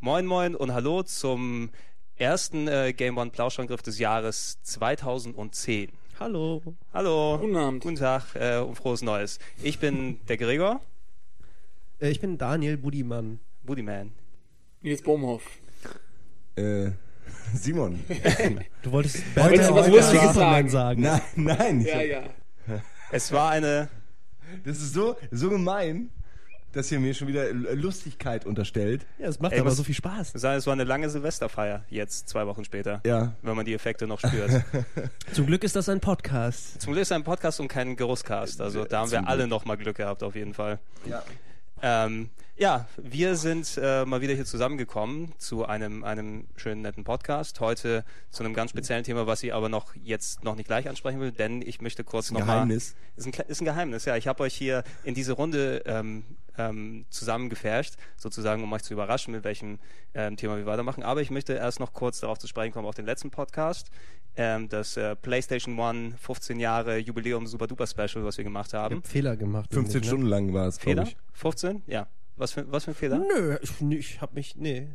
Moin Moin und Hallo zum ersten äh, Game One Plauschangriff des Jahres 2010. Hallo. Hallo. Guten Abend. Guten Tag äh, und frohes Neues. Ich bin der Gregor, Äh, ich bin Daniel Budimann. Bootyman. Nils Baumhoff. Äh, Simon. Du wolltest du was Lustiges sagen? sagen. Nein, nein. Ja, hab- ja. Es war eine, Das ist so, so gemein, dass ihr mir schon wieder L- Lustigkeit unterstellt. Ja, es macht Ey, aber was- so viel Spaß. es war eine lange Silvesterfeier, jetzt zwei Wochen später, Ja. wenn man die Effekte noch spürt. Zum Glück ist das ein Podcast. Zum Glück ist es ein Podcast und kein Geruchscast, also da haben wir Zum alle noch mal Glück gehabt auf jeden Fall. Ja. Ähm, ja, wir sind äh, mal wieder hier zusammengekommen zu einem, einem schönen, netten Podcast. Heute zu einem ganz speziellen Thema, was ich aber noch jetzt noch nicht gleich ansprechen will, denn ich möchte kurz ein noch Geheimnis. Mal, ist, ein, ist ein Geheimnis, ja. Ich habe euch hier in diese Runde ähm, ähm, zusammengefärscht, sozusagen, um euch zu überraschen, mit welchem ähm, Thema wir weitermachen. Aber ich möchte erst noch kurz darauf zu sprechen kommen, auf den letzten Podcast, ähm, das äh, PlayStation One 15 Jahre Jubiläum Super Duper Special, was wir gemacht Ich haben. hab Fehler gemacht. 15 nämlich, Stunden lang war es, glaube Fehler? ich. 15? Ja. Was für, was für ein Fehler? Ne? Nö, ich, ich hab mich, nee,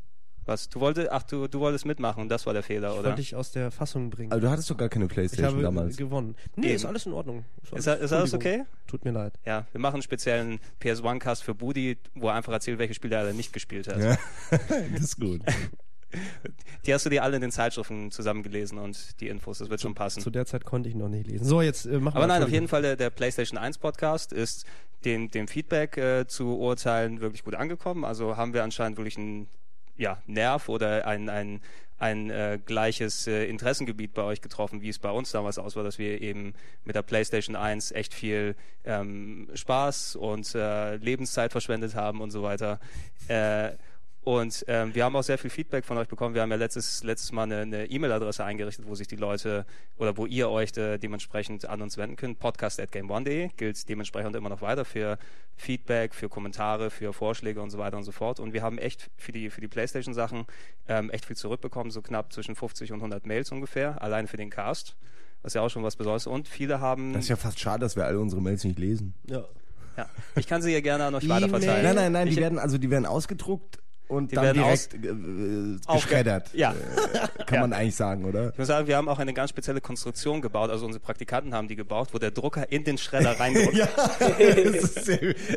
Was? Du wolltest, ach, du, du wolltest mitmachen und das war der Fehler, oder? wollte ich aus der Fassung bringen. Also du hattest doch gar keine ich Playstation habe damals. gewonnen. Nee, Eben. ist alles in Ordnung. Ist, ist alles Entschuldigung. okay? Tut mir leid. Ja, wir machen einen speziellen PS1-Cast für Budi, wo er einfach erzählt, welche Spiele er nicht gespielt hat. Ja. das ist gut. Die hast du dir alle in den Zeitschriften zusammengelesen und die Infos, das wird schon passen. Zu der Zeit konnte ich noch nicht lesen. So, jetzt äh, machen Aber nein, auf jeden. Fall der, der PlayStation 1 Podcast ist den, dem Feedback äh, zu urteilen wirklich gut angekommen. Also haben wir anscheinend wirklich einen ja, Nerv oder ein, ein, ein äh, gleiches äh, Interessengebiet bei euch getroffen, wie es bei uns damals aus war, dass wir eben mit der PlayStation 1 echt viel ähm, Spaß und äh, Lebenszeit verschwendet haben und so weiter. Äh, und ähm, wir haben auch sehr viel Feedback von euch bekommen. Wir haben ja letztes, letztes Mal eine E-Mail-Adresse eingerichtet, wo sich die Leute oder wo ihr euch äh, dementsprechend an uns wenden könnt. Podcast.gameone.de gilt dementsprechend immer noch weiter für Feedback, für Kommentare, für Vorschläge und so weiter und so fort. Und wir haben echt für die, für die PlayStation-Sachen ähm, echt viel zurückbekommen, so knapp zwischen 50 und 100 Mails ungefähr, allein für den Cast. Was ja auch schon was Besonderes. Und viele haben. Das ist ja fast schade, dass wir alle unsere Mails nicht lesen. Ja. ja, ich kann sie ja gerne an euch weiterverteilen. Nein, nein, nein, die werden also die werden ausgedruckt und Die dann werden direkt äh, Aufge- geschreddert. Ja. Äh, kann Ja. man eigentlich sagen, oder? Ich muss sagen, wir haben auch eine ganz spezielle Konstruktion gebaut. Also unsere Praktikanten haben die gebaut, wo der Drucker in den Schredder reindrückt. Ja, es,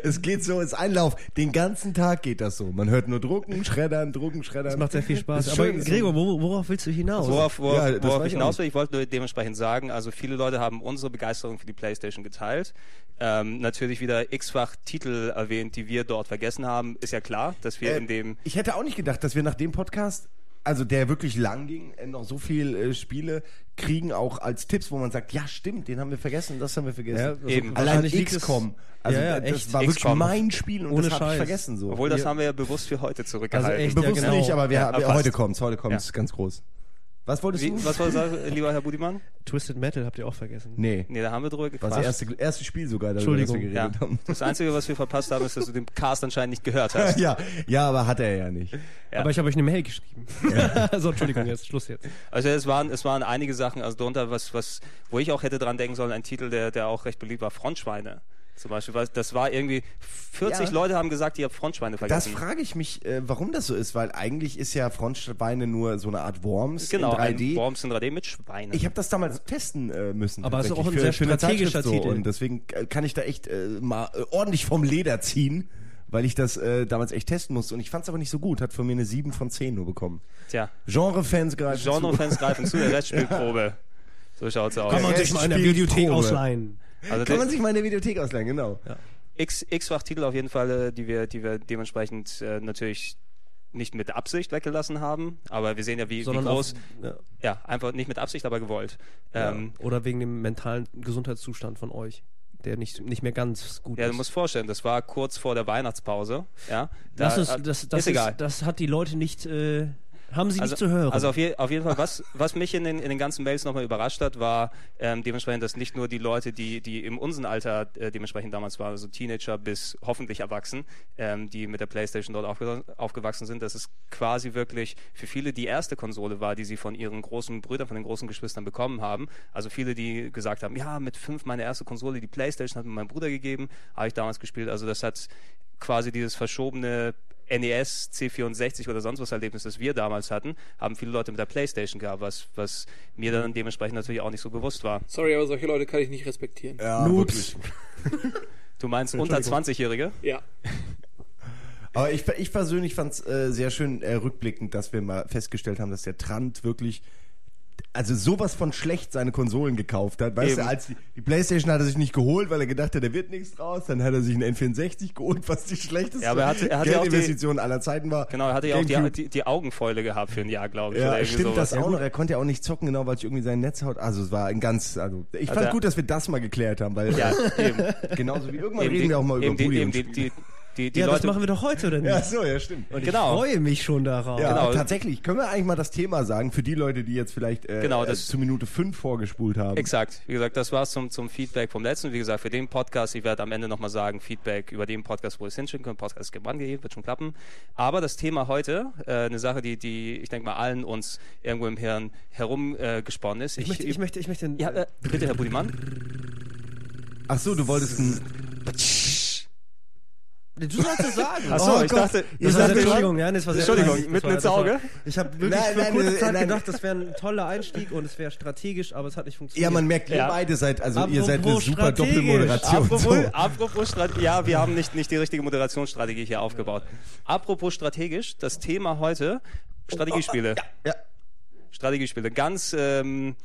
es geht so, es ist Einlauf. Den ganzen Tag geht das so. Man hört nur drucken, schreddern, drucken, schreddern. Das macht sehr viel Spaß. Aber schön, Gregor, wo, worauf willst du hinaus? Worauf, worauf, Ja, worauf ich hinaus will, ich wollte nur dementsprechend sagen, also viele Leute haben unsere Begeisterung für die PlayStation geteilt. Ähm, natürlich wieder x-fach Titel erwähnt, die wir dort vergessen haben. Ist ja klar, dass wir Äh, in dem Ich hätte auch nicht gedacht, dass wir nach dem Podcast, also der wirklich lang ging, äh, noch so viel äh, Spiele kriegen, auch als Tipps, wo man sagt, ja stimmt, den haben wir vergessen, das haben wir vergessen. Ja, also Eben. Allein XCOM. Also Ja, ja, das echt. war wirklich XCOM. mein Spiel und Ohne das habe ich vergessen so. Obwohl, das haben wir ja bewusst für heute zurückgehalten. Also echt, ja, Bewusst genau. nicht, aber wir, Ja, wir, heute kommt's, heute kommt's Ja. ganz groß. Was wolltest Wie, du? was war das, lieber Herr Budimann? Twisted Metal habt ihr auch vergessen. Nee, Nee, da haben wir drüber war gequatscht. das erste, erste Spiel sogar, darüber, das wir Entschuldigung. geredet ja. haben. Das Einzige, was wir verpasst haben, ist, dass du den Cast anscheinend nicht gehört hast. ja, ja, aber hat er ja nicht. Ja. Aber ich habe euch eine Mail geschrieben. so, Entschuldigung, jetzt Schluss jetzt. Also es waren, es waren einige Sachen, also darunter, was, was, wo ich auch hätte dran denken sollen, ein Titel, der, der auch recht beliebt war, Frontschweine. Zum Beispiel, weil das war irgendwie, 40 Ja. Leute haben gesagt, ihr habt Frontschweine Das vergessen. frage ich mich, äh, warum das so ist, weil eigentlich ist ja Frontschweine nur so eine Art Worms genau, in 3D. ein Worms in 3D mit Schweinen. Ich habe das damals testen äh, müssen. Aber es ist auch ein sehr strategischer Titel. Und deswegen kann ich da echt äh, mal äh, ordentlich vom Leder ziehen, weil ich das äh, damals echt testen musste. Und ich fand es aber nicht so gut. Hat von mir eine 7 von 10 nur bekommen. Tja, Genre-Fans greifen zu. Genre-Fans greifen zu, der Rest spielt Probe. So schaut's aus. Kann man sich mal in der Videothek ausleihen. Also Kann man sich mal in der Videothek ausleihen, genau. X, X-fach Titel auf jeden Fall, äh, die wir, die wir dementsprechend äh, natürlich nicht mit Absicht weggelassen haben, aber wir sehen ja, wie, wie Sondern groß, auf, ja, ja, einfach nicht mit Absicht, aber gewollt. Ähm, ja. Oder wegen dem mentalen Gesundheitszustand von euch, der nicht, nicht mehr ganz gut ja, ist. du musst vorstellen, das war kurz vor der Weihnachtspause, ja. Da, das, ist, das, das, ist egal. das hat die Leute nicht. Äh, Haben Sie also, nicht zu hören. Also auf, je, auf jeden Fall, was, was mich in den, in den ganzen Mails nochmal überrascht hat, war ähm, dementsprechend, dass nicht nur die Leute, die, die im unserem Alter äh, dementsprechend damals waren, also Teenager bis hoffentlich erwachsen, ähm, die mit der Playstation dort aufge aufgewachsen sind, dass es quasi wirklich für viele die erste Konsole war, die sie von ihren großen Brüdern, von den großen Geschwistern bekommen haben. Also viele, die gesagt haben, ja, mit fünf meine erste Konsole, die Playstation hat mir mein Bruder gegeben, habe ich damals gespielt. Also das hat quasi dieses verschobene NES, C64 oder sonst was Erlebnis, das wir damals hatten, haben viele Leute mit der Playstation gehabt, was, was mir dann dementsprechend natürlich auch nicht so bewusst war. Sorry, aber solche Leute kann ich nicht respektieren. Ja, Noobs. wirklich. Du meinst unter 20-Jährige? Ja. Aber ich, ich persönlich fand es äh, sehr schön äh, rückblickend, dass wir mal festgestellt haben, dass der Trant wirklich also sowas von schlecht seine Konsolen gekauft hat. Weißt Eben. du, als die, die Playstation hat er sich nicht geholt, weil er gedacht hat, da wird nichts draus. Dann hat er sich einen N64 geholt, was die schlechteste Ja, aber er hatte- er hatte ja auch die- Geldinvestition aller Zeiten war. Genau, er hatte ja auch die, die, die Augenfäule gehabt für ein Jahr, glaube ich. Ja, stimmt sowas. das auch noch. Er konnte ja auch nicht zocken, genau, weil ich irgendwie sein Netz haut. Also es war ein ganz, also ich Also fand er- gut, dass wir das mal geklärt haben, weil Ja, eben. genauso wie irgendwann eben reden wir auch mal über eben Bulli die, die, die, ja, Leute, das machen wir doch heute, oder nicht? Ja, so, ja, stimmt. Und Genau. ich freue mich schon darauf. Ja, Genau. tatsächlich. Können wir eigentlich mal das Thema sagen, für die Leute, die jetzt vielleicht äh, Genau, äh, das- zu Minute 5 vorgespult haben? Exakt. Wie gesagt, das war's zum, zum Feedback vom letzten. Wie gesagt, für den Podcast, ich werde am Ende nochmal sagen, Feedback über den Podcast, wo es hinschicken könnt. Podcast ist angegeben, wird schon klappen. Aber das Thema heute, äh, eine Sache, die, die ich denke mal allen uns irgendwo im Hirn herumgesponnen äh, ist. Ich, möchte, ich möchte, ich möchte. ja, äh, bitte, Herr Budimann. Ach so, du wolltest ein... du sollst es sagen. Ach so, Oh ich Gott. dachte, Das ich war, dachte, Entschuldigung, ja, nee, das war sehr Entschuldigung, peinlich. Mitten ins Auge. Ich habe wirklich Nein, für nein, kurze nein, Zeit nein. gedacht, das wäre ein toller Einstieg und es wäre strategisch, aber es hat nicht funktioniert. Ja, man merkt, ihr Ja. beide seid, also ihr seid eine Apropos super. Doppelmoderation. Apropos, So. apropos Strategie, ja, wir haben nicht, nicht die richtige Moderationsstrategie hier aufgebaut. Apropos strategisch, das Thema heute, Strategiespiele. Ja, Strategiespiele, ganz, ähm,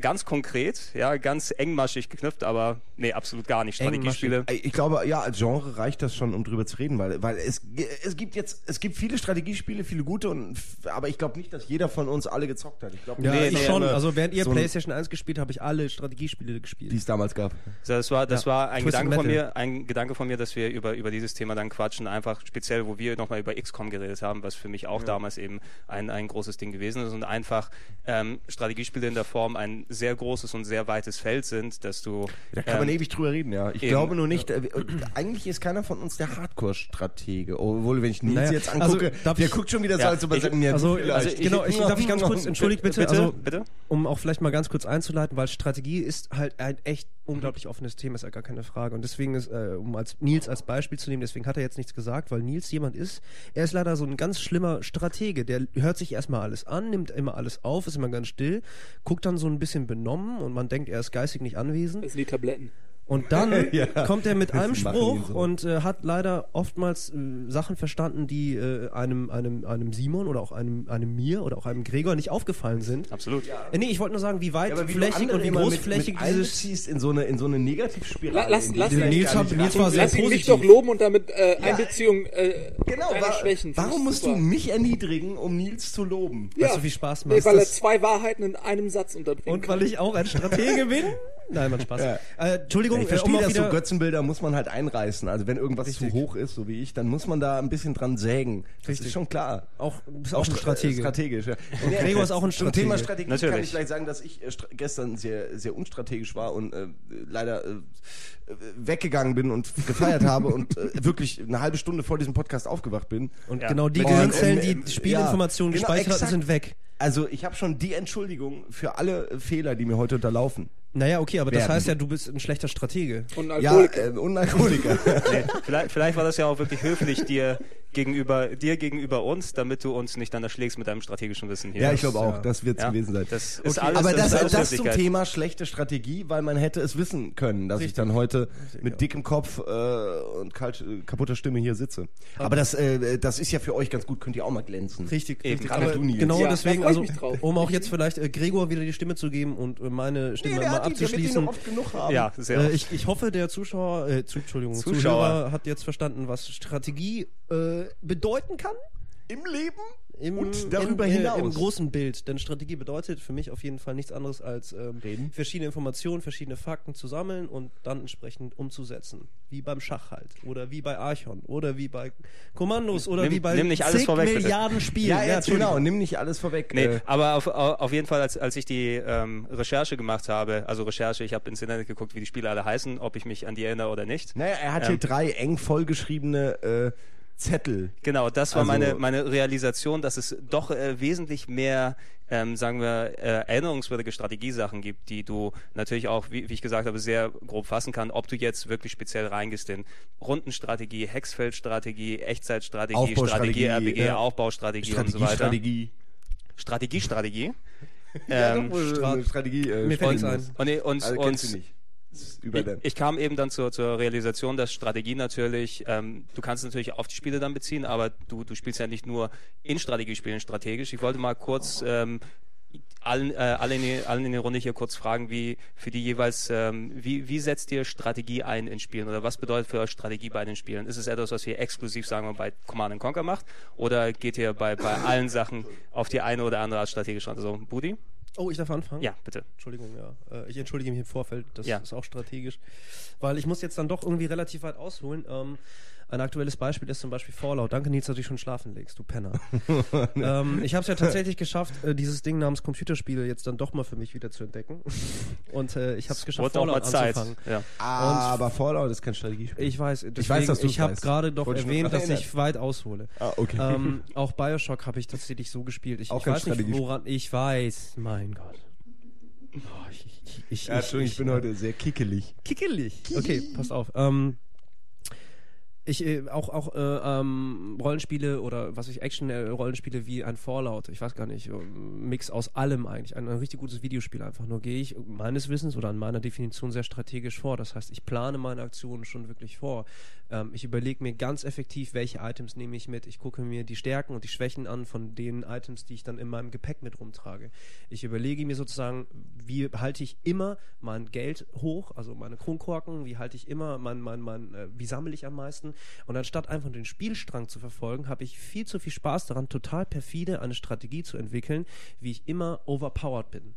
ganz konkret, ja, ganz engmaschig geknüpft, aber nee, absolut gar nicht. Strategiespiele. Ich glaube, ja, als Genre reicht das schon, um drüber zu reden, weil, weil es, es gibt jetzt, es gibt viele Strategiespiele, viele gute, und, aber ich glaube nicht, dass jeder von uns alle gezockt hat. Ich glaube, Ja, Nee, ich nee, schon. Also während ihr so PlayStation 1 gespielt, habe ich alle Strategiespiele gespielt. die es damals gab. Das war, das Ja. war ein Gedanke von mir, ein Gedanke von mir, dass wir über, über dieses Thema dann quatschen, einfach speziell, wo wir nochmal über XCOM geredet haben, was für mich auch damals eben ein, ein großes Ding gewesen ist und einfach ähm, Strategiespiele in der Form ein sehr großes und sehr weites Feld sind, dass du Da kann man ähm, ewig drüber reden, ja. Ich eben. glaube nur nicht, äh, äh, eigentlich ist keiner von uns der Hardcore-Stratege. Obwohl, wenn ich Nils Naja, jetzt angucke, also, der ich- guckt schon wieder so, Ja, als ob er sagt, ja, also, also ich- genau, ich, darf ich ganz kurz, entschuldigt bitte, bitte, also, bitte? um auch vielleicht mal ganz kurz einzuleiten, weil Strategie ist halt ein echt unglaublich offenes Thema, ist ja gar keine Frage. Und deswegen ist, äh, um als Nils als Beispiel zu nehmen, deswegen hat er jetzt nichts gesagt, weil Nils jemand ist, er ist leider so ein ganz schlimmer Stratege, der hört sich erstmal alles an, nimmt immer alles auf, ist immer ganz still, guckt dann so ein bisschen benommen und man denkt, er ist geistig nicht anwesend. Das sind die Tabletten. Und dann Ja. kommt er mit einem ihn Spruch so. und äh, hat leider oftmals äh, Sachen verstanden, die äh, einem, einem, einem Simon oder auch einem, einem mir oder auch einem Gregor nicht aufgefallen sind. Absolut. Äh, nee, ich wollte nur sagen, wie weit Ja, wie du und wie mit- großflächig mit dieses. in so eine, in so eine Negativspirale. La- lass- in lass- du vielleicht Nils hat- nicht Nils war sehr Lass ihn mich positiv. doch loben und damit äh, Einbeziehung äh, Genau, deiner wa Schwächen. Warum musst super. du mich erniedrigen, um Nils zu loben? Weil es so viel Spaß macht. Nee, weil er zwei Wahrheiten in einem Satz unterbringt. und weil ich auch ein Stratege bin? Nein, man Spaß. Ja. Äh, Entschuldigung, Ich äh, verstehe um auch das, so Götzenbilder muss man halt einreißen. Also wenn irgendwas Richtig. zu hoch ist, so wie ich, dann muss man da ein bisschen dran sägen. Das Richtig. ist schon klar. auch, bist auch ein stra- Stratege. Strategisch, ja. Gregor ist auch ein Zum Stratege. Thema Strategie kann Natürlich. ich vielleicht sagen, dass ich äh, gestern sehr, sehr unstrategisch war und äh, leider äh, äh, weggegangen bin und gefeiert habe und äh, wirklich eine halbe Stunde vor diesem Podcast aufgewacht bin. Und Ja. genau die Und, Gehirnzellen, ähm, die Spielinformationen ja, genau, gespeichert hatten, sind weg. Also ich habe schon die Entschuldigung für alle äh, Fehler, die mir heute unterlaufen. Naja, okay, aber das Werden. heißt ja, du bist ein schlechter Stratege. und Ja, Alkoholiker. äh, und Alkoholiker. Nee, vielleicht, vielleicht war das ja auch wirklich höflich dir gegenüber, dir gegenüber uns, damit du uns nicht dann erschlägst mit deinem strategischen Wissen hier. ja, ich glaube auch, ja. das wird Ja, gewesen sein. Das ist Okay, alles, Aber das, ist das zum. Thema schlechte Strategie, weil man hätte es wissen können, dass ich Richtig. dann heute Richtig, mit ja. dickem Kopf äh, und kalt, äh, kaputter Stimme hier sitze. Aber das, äh, das ist ja für euch ganz gut, könnt ihr auch mal glänzen. Richtig, richtig. Gerade Aber du, Nils. genau Ja, deswegen, ich also um auch jetzt vielleicht äh, Gregor wieder die Stimme zu geben und äh, meine Stimme mal abzuschließen. noch oft genug haben. Ja, sehr Äh, ich, ich hoffe, der Zuschauer, äh, zu, Entschuldigung, Zuschauer. Zuschauer hat jetzt verstanden, was Strategie äh, bedeuten kann. Im Leben Im, und darüber im, hinaus. Äh, Im großen Bild. Denn Strategie bedeutet für mich auf jeden Fall nichts anderes als ähm, Reden. verschiedene Informationen, verschiedene Fakten zu sammeln und dann entsprechend umzusetzen. Wie beim Schach halt. Oder wie bei Archon. Oder wie bei Kommandos. Oder Nimm- wie bei nimm nicht alles zig vorweg, bitte. Milliarden Spielen. ja, jetzt Entschuldigung. genau, nimm nicht alles vorweg. Nee, Äh, aber auf, au- auf jeden Fall, als, als ich die ähm, Recherche gemacht habe, also Recherche, ich habe ins Internet geguckt, wie die Spiele alle heißen, ob ich mich an die erinnere oder nicht. naja, er hat hier Ähm. drei eng vollgeschriebene äh, Zettel. Genau, das war Also- meine, meine Realisation, dass es doch äh, wesentlich mehr, ähm, sagen wir, äh, erinnerungswürdige Strategiesachen gibt, die du natürlich auch, wie, wie ich gesagt habe, sehr grob fassen kann, ob du jetzt wirklich speziell reingehst in Rundenstrategie, Hexfeldstrategie, Echtzeitstrategie, Aufbaustrategie, Strategie, RPG, ja. Aufbaustrategie und so weiter. Strategie. Strategie, Strategie. Ja, ähm, doch, wohl Stra- Strategie. Äh, Mir fällt nichts ein. und, und, Also und über ich, ich kam eben dann zur, zur Realisation, dass Strategie natürlich, ähm, du kannst natürlich auf die Spiele dann beziehen, aber du, du spielst ja nicht nur in Strategiespielen strategisch. Ich wollte mal kurz ähm, allen, äh, alle, in die, allen in der Runde hier kurz fragen, wie für die jeweils, ähm, wie, wie setzt ihr Strategie ein in Spielen oder was bedeutet für euch Strategie bei den Spielen? Ist es etwas, was ihr exklusiv, sagen wir, bei Command Conquer macht oder geht ihr bei, bei allen Sachen auf die eine oder andere Art strategisch ran? Also, Budi? Oh, ich darf anfangen? Ja, bitte. Entschuldigung, ja. Äh, Ich entschuldige mich im Vorfeld, das Ja. ist auch strategisch. Weil ich muss jetzt dann doch irgendwie relativ weit ausholen. Ähm, ein aktuelles Beispiel ist zum Beispiel Fallout. Danke, Nils, dass du dich schon schlafen legst, du Penner. ähm, ich habe es ja tatsächlich geschafft, äh, dieses Ding namens Computerspiele jetzt dann doch mal für mich wieder zu entdecken. Und äh, ich habe es geschafft, Wurde auch mal Fallout Zeit. anzufangen. Ja. aber Fallout ist kein Strategiespiel. Ich weiß, deswegen, weiß, dass ich habe gerade doch ich nur erwähnt, dass ich weit aushole. ah, okay. ähm, auch Bioshock habe ich tatsächlich so gespielt. Ich, Auch ich kein weiß nicht, woran ich weiß. Mein Gott. Oh, ich, ich, ich, ja, Entschuldigung, ich bin heute sehr kickelig. Kickelig. Okay, passt auf. Ähm, ich äh, auch auch äh, ähm, Rollenspiele oder was ich Action äh, Rollenspiele wie ein Fallout, ich weiß gar nicht, ähm, Mix aus allem eigentlich, ein, ein richtig gutes Videospiel einfach. Nur gehe ich meines Wissens oder an meiner Definition sehr strategisch vor. Das heißt, ich plane meine Aktionen schon wirklich vor. Ähm, ich überlege mir ganz effektiv, welche Items nehme ich mit. Ich gucke mir die Stärken und die Schwächen an von den Items, die ich dann in meinem Gepäck mit rumtrage. Ich überlege mir sozusagen, wie halte ich immer mein Geld hoch, also meine Kronkorken, wie halte ich immer mein, mein, mein, äh, wie sammle ich am meisten. Und anstatt einfach den Spielstrang zu verfolgen, habe ich viel zu viel Spaß daran, total perfide eine Strategie zu entwickeln, wie ich immer overpowered bin.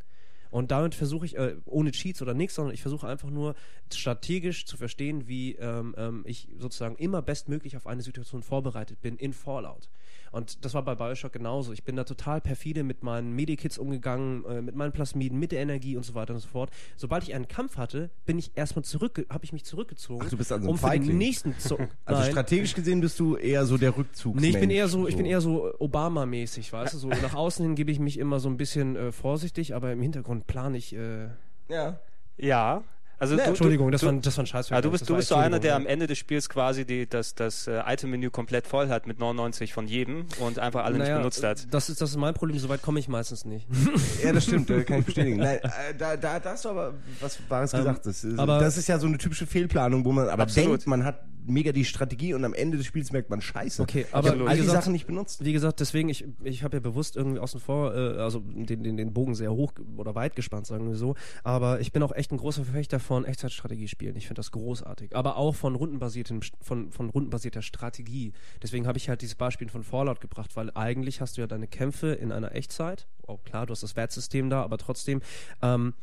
Und damit versuche ich, äh, ohne Cheats oder nichts, sondern ich versuche einfach nur strategisch zu verstehen, wie ähm, ähm, ich sozusagen immer bestmöglich auf eine Situation vorbereitet bin in Fallout. Und das war bei Bioshock genauso. Ich bin da total perfide mit meinen Medikits umgegangen, äh, mit meinen Plasmiden, mit der Energie und so weiter und so fort. Sobald ich einen Kampf hatte, bin ich erstmal zurück, habe ich mich zurückgezogen, Ach, du bist also ein um für den Feigling. nächsten Zug. Also Nein. strategisch gesehen bist du eher so der Rückzugsmensch. Nee, ich bin eher so, ich bin eher so Obama-mäßig, weißt du, so nach außen hin gebe ich mich immer so ein bisschen äh, vorsichtig, aber im Hintergrund plane ich. Äh, Ja. Ja. Also Ne, du, Entschuldigung, das du, war, das war ein Scheiß. Ja, du bist, du bist so einer, der am Entschuldigung, Ende des Spiels quasi die, das, das äh, Item-Menü komplett voll hat mit 99 von jedem und einfach alle Naja, nicht benutzt hat. Das ist, das ist mein Problem, soweit komme ich meistens nicht. Ja, das stimmt, äh, kann ich bestätigen. Nein, äh, da, da, da hast du aber was Wahres gesagt. Das ist, Ähm, aber- das ist ja so eine typische Fehlplanung, wo man aber Absolut. denkt, man hat mega die Strategie und am Ende des Spiels merkt man Scheiße. Okay, ich aber wie all die Sachen nicht benutzt. Wie gesagt, deswegen, ich, ich habe ja bewusst irgendwie außen vor, äh, also den, den, den Bogen sehr hoch oder weit gespannt, sagen wir so. Aber ich bin auch echt ein großer Verfechter von Echtzeitstrategiespielen. Ich finde das großartig. Aber auch von rundenbasierten, von, von rundenbasierter Strategie. Deswegen habe ich halt dieses Beispiel von Fallout gebracht, weil eigentlich hast du ja deine Kämpfe in einer Echtzeit. Oh klar, du hast das Wertsystem da, aber trotzdem, ähm,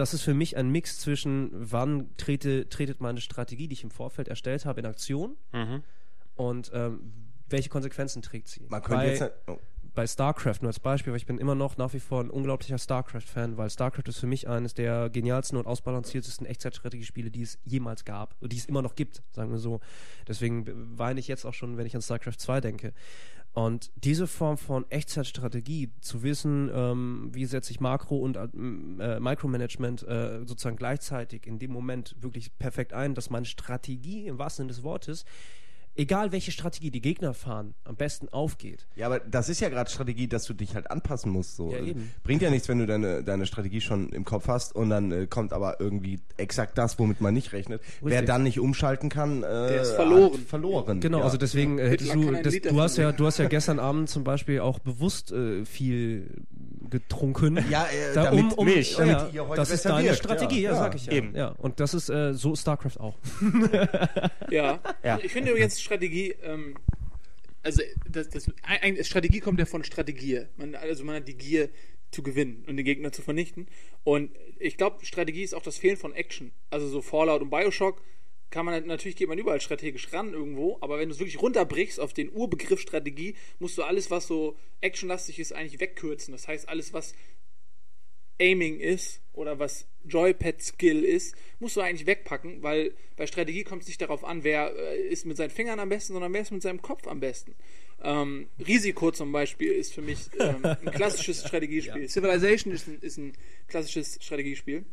das ist für mich ein Mix zwischen, wann trete, tretet meine Strategie, die ich im Vorfeld erstellt habe, in Aktion Mhm. und ähm, welche Konsequenzen trägt sie? Man könnte bei, jetzt. Oh. bei StarCraft nur als Beispiel, weil ich bin immer noch nach wie vor ein unglaublicher StarCraft-Fan, weil StarCraft ist für mich eines der genialsten und ausbalanciertesten Echtzeitstrategiespiele, die es jemals gab, die es immer noch gibt, sagen wir so. Deswegen weine ich jetzt auch schon, wenn ich an StarCraft 2 denke. Und diese Form von Echtzeitstrategie, zu wissen, ähm, wie setze ich Makro- und äh, Micromanagement äh, sozusagen gleichzeitig in dem Moment wirklich perfekt ein, dass meine Strategie im wahrsten Sinne des Wortes, egal welche Strategie die Gegner fahren, am besten aufgeht. Ja, aber das ist ja gerade Strategie, dass du dich halt anpassen musst. So. Ja, eben. Bringt ja nichts, wenn du deine, deine Strategie schon im Kopf hast und dann äh, kommt aber irgendwie exakt das, womit man nicht rechnet. Wer dann nicht umschalten kann, äh, ist verloren. verloren. Genau, ja. also deswegen äh, hättest du, das, du hast ja, du hast ja gestern Abend zum Beispiel auch bewusst äh, viel getrunken. Ja, äh, Da, damit, um, um, Milch. Ja, damit ihr heute das ist deine wirkt, Strategie, ja, ja. sag ich ja. Eben. ja. Und das ist äh, so StarCraft auch. Ja. Ja. Ich finde übrigens Strategie, ähm, also das, das, ein, Strategie kommt ja von Strategie. Man, also man hat die Gier zu gewinnen und den Gegner zu vernichten. Und ich glaube, Strategie ist auch das Fehlen von Action. Also so Fallout und Bioshock kann man natürlich geht man überall strategisch ran irgendwo, aber wenn du es wirklich runterbrichst auf den Urbegriff Strategie, musst du alles, was so actionlastig ist, eigentlich wegkürzen. Das heißt, alles, was Aiming ist oder was Joypad-Skill ist, musst du eigentlich wegpacken, weil bei Strategie kommt es nicht darauf an, wer äh, ist mit seinen Fingern am besten, sondern wer ist mit seinem Kopf am besten. Ähm, Risiko zum Beispiel ist für mich ähm, ein klassisches Strategiespiel. Ja. Civilization ist ein, ist ein klassisches Strategiespiel.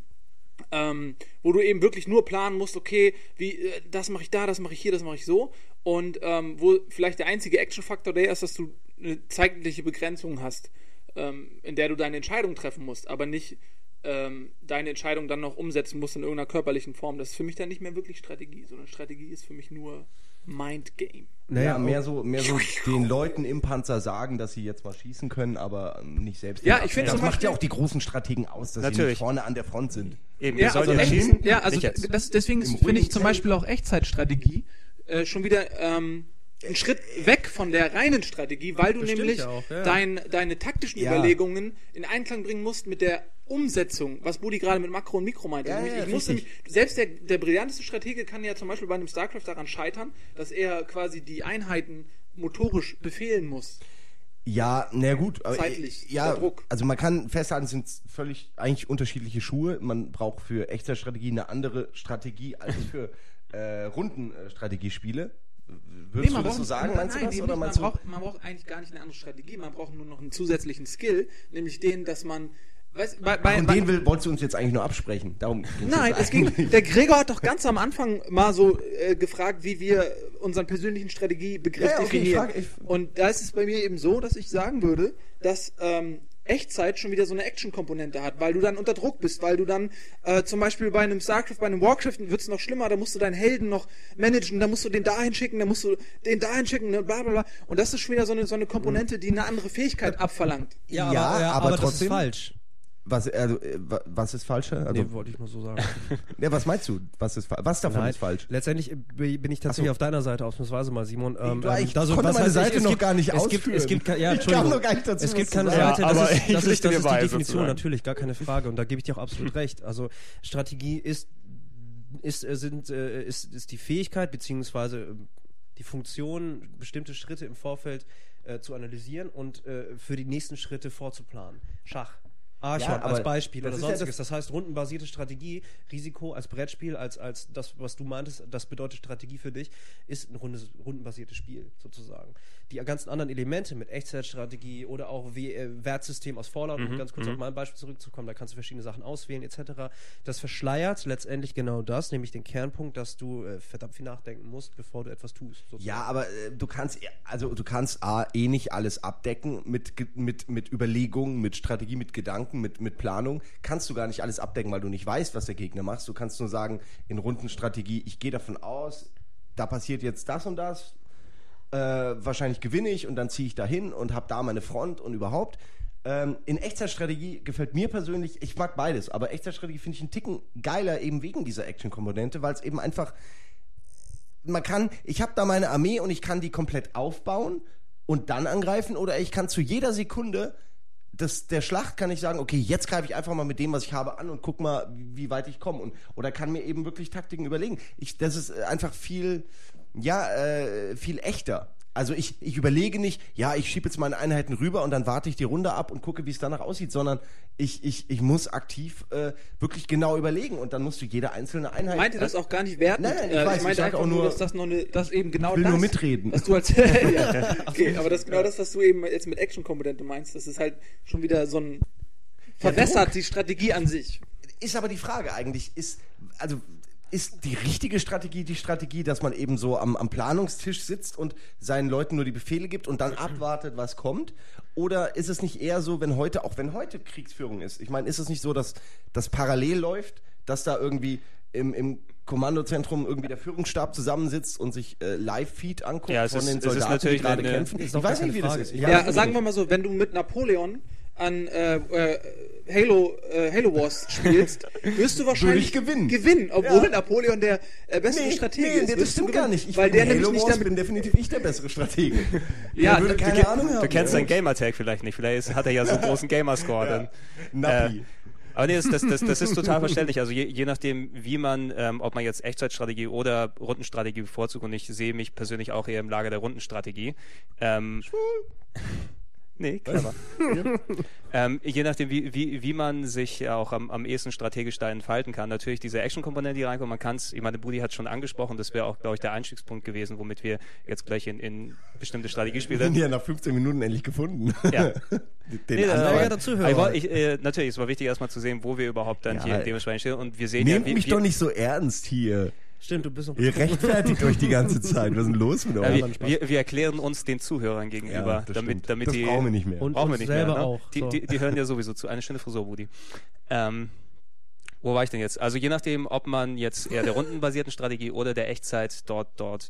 Ähm, wo du eben wirklich nur planen musst, okay, wie, äh, das mache ich da, das mache ich hier, das mache ich so. Und ähm, wo vielleicht der einzige Action-Faktor der ist, dass du eine zeitliche Begrenzung hast, ähm, in der du deine Entscheidung treffen musst, aber nicht ähm, deine Entscheidung dann noch umsetzen musst in irgendeiner körperlichen Form. Das ist für mich dann nicht mehr wirklich Strategie, sondern Strategie ist für mich nur Mindgame. Naja, ja, mehr so, mehr so den Leuten im Panzer sagen, dass sie jetzt mal schießen können, aber nicht selbst. Ja, ich finde das macht ja auch die großen Strategen aus, dass Natürlich. sie nicht vorne an der Front sind. Eben, ja, also, echt, ja, also das, deswegen finde ich zum Beispiel auch Echtzeitstrategie äh, schon wieder ähm, einen Schritt weg von der reinen Strategie, weil du Bestimmt nämlich auch, ja. dein, deine taktischen ja. Überlegungen in Einklang bringen musst mit der Umsetzung, was Budi gerade mit Makro und Mikro meinte. Ja, ich muss nämlich, selbst der, der brillanteste Stratege kann ja zum Beispiel bei einem StarCraft daran scheitern, dass er quasi die Einheiten motorisch befehlen muss. Ja, na gut. Aber Zeitlich, ja, Druck. Also man kann festhalten, es sind völlig eigentlich unterschiedliche Schuhe. Man braucht für Echtzeitstrategie eine andere Strategie als für äh, Rundenstrategiespiele. Würdest nee, du das so sagen, meinst nein, du das? Oder man, braucht, man braucht eigentlich gar nicht eine andere Strategie, man braucht nur noch einen zusätzlichen Skill, nämlich den, dass man Weißt, bei, bei, Und den will, wolltest du uns jetzt eigentlich nur absprechen. Darum Nein, es ging. Der Gregor hat doch ganz am Anfang mal so äh, gefragt, wie wir unseren persönlichen Strategiebegriff ja, okay, definieren. Ich frag, ich Und da ist es bei mir eben so, dass ich sagen würde, dass ähm, Echtzeit schon wieder so eine Action-Komponente hat, weil du dann unter Druck bist, weil du dann äh, zum Beispiel bei einem StarCraft, bei einem Warcraft wird es noch schlimmer, da musst du deinen Helden noch managen, da musst du den dahin schicken, da musst du den dahin schicken, ne, bla bla bla. Und das ist schon wieder so eine, so eine Komponente, die eine andere Fähigkeit abverlangt. Ja, ja aber, ja, aber, aber trotzdem, das ist falsch. Was, also, äh, was ist falsch? Also, nee, wollte ich nur so sagen. ja, was meinst du? Was, ist, was davon Nein, ist falsch? Letztendlich bin ich tatsächlich so. auf deiner Seite, ausnahmsweise mal, Simon. Ähm, ich, ich also, konnte meine Seite noch gibt, gar nicht es ausführen. es gibt, ja, ich kam noch gar nicht dazu, Es gibt keine Seite, ja, das ist, das ist, das ist die Definition, sozusagen. natürlich, gar keine Frage. Und da gebe ich dir auch absolut recht. Also Strategie ist, ist, äh, sind, äh, ist, ist die Fähigkeit, beziehungsweise ähm, die Funktion, bestimmte Schritte im Vorfeld äh, zu analysieren und äh, für die nächsten Schritte vorzuplanen. Schach Archon ja, als Beispiel oder sonstiges. Ja das, das, heißt, rundenbasierte Strategie, Risiko als Brettspiel, als, als das, was du meintest, das bedeutet Strategie für dich, ist ein rundes, rundenbasiertes Spiel sozusagen. Die ganzen anderen Elemente mit Echtzeitstrategie oder auch wie, äh, Wertsystem aus Fallout, mhm, um ganz kurz mhm. auf mein Beispiel zurückzukommen, da kannst du verschiedene Sachen auswählen etc. Das verschleiert letztendlich genau das, nämlich den Kernpunkt, dass du äh, verdammt viel nachdenken musst, bevor du etwas tust. Sozusagen. Ja, aber äh, du kannst, also du kannst A, eh nicht alles abdecken mit, mit, mit Überlegungen, mit Strategie, mit Gedanken Gedanken, mit, mit Planung, kannst du gar nicht alles abdecken, weil du nicht weißt, was der Gegner macht. Du kannst nur sagen, in Rundenstrategie, ich gehe davon aus, da passiert jetzt das und das. Äh, wahrscheinlich gewinne ich und dann ziehe ich dahin und habe da meine Front und überhaupt. Ähm, in Echtzeitstrategie gefällt mir persönlich, ich mag beides, aber Echtzeitstrategie finde ich einen Ticken geiler eben wegen dieser Action-Komponente, weil es eben einfach, man kann, ich habe da meine Armee und ich kann die komplett aufbauen und dann angreifen oder ich kann zu jeder Sekunde des, der Schlacht kann ich sagen, okay, jetzt greife ich einfach mal mit dem, was ich habe, an und guck mal, wie weit ich komme. Oder kann mir eben wirklich Taktiken überlegen. Ich, das ist einfach viel, ja, äh, viel echter. Also ich, ich überlege nicht, ja, ich schiebe jetzt meine Einheiten rüber und dann warte ich die Runde ab und gucke, wie es danach aussieht, sondern ich, ich, ich muss aktiv äh, wirklich genau überlegen und dann musst du jede einzelne Einheit. Ich meinte das auch gar nicht werten. Nein, nein, ich äh, weiß, ich meinte ich auch nur, dass das noch eine, das eben genau will das, nur mitreden. Was du als, ja, okay, aber das ist genau das, was du eben jetzt mit Action-Komponente meinst. Das ist halt schon wieder so ein verwässert die Strategie an sich. Ist aber die Frage eigentlich, ist, also ist die richtige Strategie die Strategie, dass man eben so am, am, Planungstisch sitzt und seinen Leuten nur die Befehle gibt und dann abwartet, was kommt? Oder ist es nicht eher so, wenn heute, auch wenn heute Kriegsführung ist, ich meine, ist es nicht so, dass das parallel läuft, dass da irgendwie im, im Kommandozentrum irgendwie der Führungsstab zusammensitzt und sich äh, Live-Feed anguckt ja, von ist, den Soldaten, die gerade kämpfen? Ich weiß nicht, wie das ist. Ja, sagen wir mal so, wenn du mit Napoleon an äh, äh, Halo, äh, Halo Wars spielst, wirst du wahrscheinlich gewinnen. gewinnen, obwohl Ja. Napoleon der äh, beste Stratege ist. nee, das stimmt gar nicht. Ich weil bin der Halo nämlich nicht Wars damit bin definitiv ich der bessere Stratege. Ja, der würde du- keine du- Ahnung haben. Du kennst ja. seinen Gamertag vielleicht nicht. Vielleicht ist, hat er ja so einen großen Gamerscore. Dann, Nappi. Äh, aber nee, das, das, das, das ist total verständlich. Also je, je nachdem, wie man, ähm, ob man jetzt Echtzeitstrategie oder Rundenstrategie bevorzugt und ich sehe mich persönlich auch eher im Lager der Rundenstrategie. Ähm, Nee, clever. ähm, je nachdem, wie, wie, wie man sich auch am, am ehesten strategisch da entfalten kann. Natürlich diese Action-Komponente, die reinkommt, man kann es, ich meine, Budi hat schon angesprochen, das wäre auch, glaube ich, der Einstiegspunkt gewesen, womit wir jetzt gleich in, in bestimmte Strategiespiele Den ja nach 15 Minuten endlich gefunden. Ja. Den Nee, ja, der Zuhörer. aber ich, äh, natürlich, es war wichtig erstmal zu sehen, wo wir überhaupt dann Ja, hier dementsprechend stehen. Und wir sehen Nehmt ja, wie, mich wie, doch nicht so ernst hier. Stimmt, du bist noch. Ihr rechtfertigt euch die ganze Zeit. Was ist denn los mit ja, euch? wir, wir, wir erklären uns den Zuhörern gegenüber, das damit, damit das die brauchen wir nicht mehr. Und brauchen wir nicht selber mehr. Ne? auch. Die, so. die, die hören ja sowieso zu. Eine schöne Frisur, Budi. Ähm, wo war ich denn jetzt? Also je nachdem, ob man jetzt eher der rundenbasierten Strategie oder der Echtzeit dort dort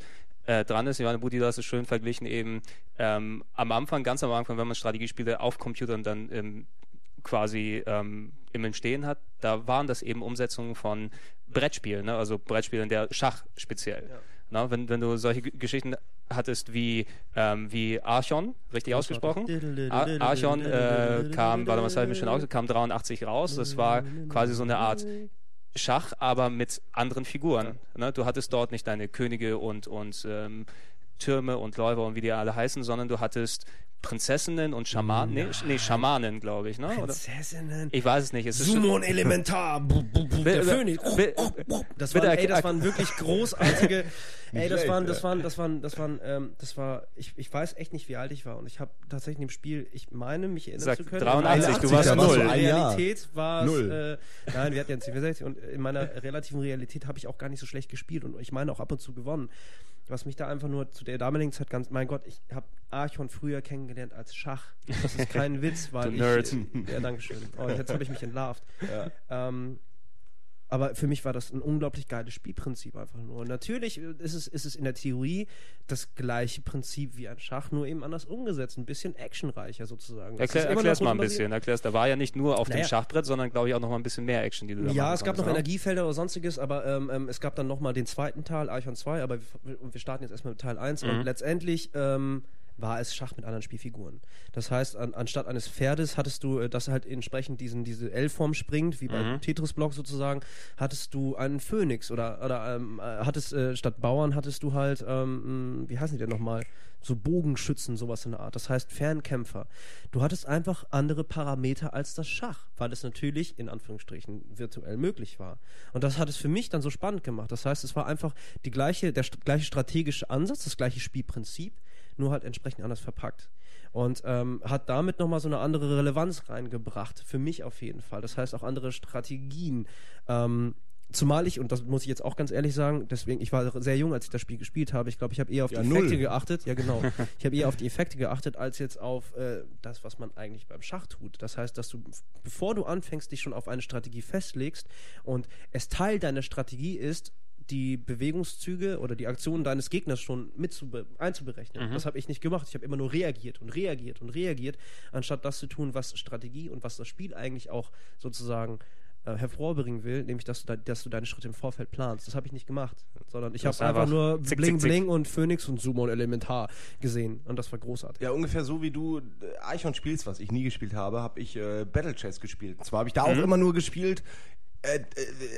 äh, dran ist. Ich meine, Budi, du hast es schön verglichen eben ähm, am Anfang, ganz am Anfang, wenn man Strategiespiele auf Computern dann ähm, quasi ähm, im Entstehen hat, da waren das eben Umsetzungen von Brettspielen, ne? also Brettspielen der Schach speziell. Na, wenn, wenn du solche G Geschichten hattest wie, ähm, wie Archon, richtig ausgesprochen? Ar Archon äh, kam, warte mal, was habe ich mir schon kam 83 raus. Das war quasi so eine Art Schach, aber mit anderen Figuren. Ne? Du hattest dort nicht deine Könige und, und ähm, Türme und Läufer und wie die alle heißen, sondern du hattest Prinzessinnen und Schamanen, nee, nee, Schamanen, glaube ich, ne? Prinzessinnen. Ich weiß es nicht. Es Sumon Elementar. Bu- bu- bu- Der Phönix. bitte- Das bitte waren, ey, das waren wirklich großartige. ey, das waren, das waren, das waren, das waren, ähm, das war. Ich, ich weiß echt nicht, wie alt ich war und ich habe tatsächlich in dem Spiel, ich meine, mich erinnern Sag zu können. 83, in du warst null. Jahr. Realität war es. Null. Äh, nein, wir hatten ja 64 und in meiner relativen Realität habe ich auch gar nicht so schlecht gespielt und ich meine auch ab und zu gewonnen. Was mich da einfach nur zu der damaligen Zeit ganz, mein Gott, ich habe Archon früher kennengelernt als Schach. Das ist kein Witz, weil ich. Nerd. Ja, danke schön. Oh, jetzt habe ich mich entlarvt. Ähm, aber für mich war das ein unglaublich geiles Spielprinzip einfach nur. Und natürlich ist es, ist es in der Theorie das gleiche Prinzip wie ein Schach, nur eben anders umgesetzt. Ein bisschen actionreicher sozusagen. Erklär, noch erklär's mal ein bisschen. Erklär's, da war ja nicht nur auf Naja. dem Schachbrett, sondern glaube ich auch noch mal ein bisschen mehr Action, die du da Ja, es gab noch konntest, ne? Energiefelder oder sonstiges, aber ähm, ähm, es gab dann nochmal den zweiten Teil, Archon 2, aber wir, wir starten jetzt erstmal mit Teil 1 Mhm. und letztendlich ähm, war es Schach mit anderen Spielfiguren. Das heißt, an, anstatt eines Pferdes hattest du, äh, das halt entsprechend diesen, diese L-Form springt, wie beim Mhm. Tetris-Block sozusagen, hattest du einen Phönix oder, oder ähm, äh, hattest äh, statt Bauern hattest du halt, ähm, mh, wie heißen die denn nochmal? So Bogenschützen, sowas in der Art. Das heißt Fernkämpfer. Du hattest einfach andere Parameter als das Schach, weil es natürlich in Anführungsstrichen virtuell möglich war. Und das hat es für mich dann so spannend gemacht. Das heißt, es war einfach die gleiche, der st gleiche strategische Ansatz, das gleiche Spielprinzip, nur halt entsprechend anders verpackt. Und ähm, hat damit nochmal so eine andere Relevanz reingebracht, für mich auf jeden Fall. Das heißt auch andere Strategien. Ähm, Zumal ich, und das muss ich jetzt auch ganz ehrlich sagen, deswegen, ich war sehr jung, als ich das Spiel gespielt habe. Ich glaube, ich habe eher auf Ja, die Effekte null. geachtet. Ja, genau. Ich habe eher auf die Effekte geachtet, als jetzt auf äh, das, was man eigentlich beim Schach tut. Das heißt, dass du, bevor du anfängst, dich schon auf eine Strategie festlegst und es Teil deiner Strategie ist, die Bewegungszüge oder die Aktionen deines Gegners schon mit zu einzuberechnen. Das habe ich nicht gemacht. Ich habe immer nur reagiert und reagiert und reagiert, anstatt das zu tun, was Strategie und was das Spiel eigentlich auch sozusagen äh, hervorbringen will, nämlich dass du, da, dass du deine Schritte im Vorfeld planst. Das habe ich nicht gemacht, sondern ich habe einfach einfach nur zick, Bling zick, zick. Bling und Phoenix und Summon Elementar gesehen und das war großartig. Ja, ungefähr so wie du äh, Eichhorn spielst, was ich nie gespielt habe, habe ich äh, Battle Chess gespielt. Und zwar habe ich da auch immer nur gespielt. Äh, äh,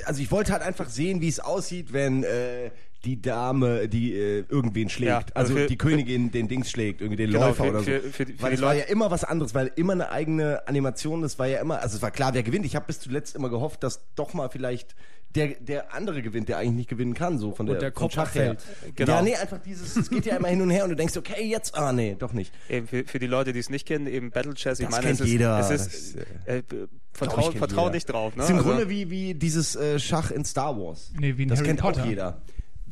also ich wollte halt einfach sehen, wie es aussieht, wenn äh, die Dame, die äh, irgendwen schlägt. Ja, also also für- die Königin den Dings schlägt, irgendwie den Genau, Läufer für- oder so. für- für für weil es war ja immer was anderes, weil immer eine eigene Animation, das war ja immer, also es war klar, wer gewinnt. Ich habe bis zuletzt immer gehofft, dass doch mal vielleicht der, der andere gewinnt, der eigentlich nicht gewinnen kann, so von der, der vom Kopf Schach her. Genau. Ja, nee, einfach dieses, es geht ja immer hin und her und du denkst, okay, jetzt, ah, nee, doch nicht. Eben für, für die Leute, die es nicht kennen, eben Battle Chess. Ich Das meine, kennt es ist, jeder. Es ist, ist, äh, äh, Glaub vertrau, vertrau jeder. nicht drauf. Ne? Das ist im Also- Grunde wie, wie dieses äh, Schach in Star Wars. Nee, wie in das Harry kennt Potter. auch jeder.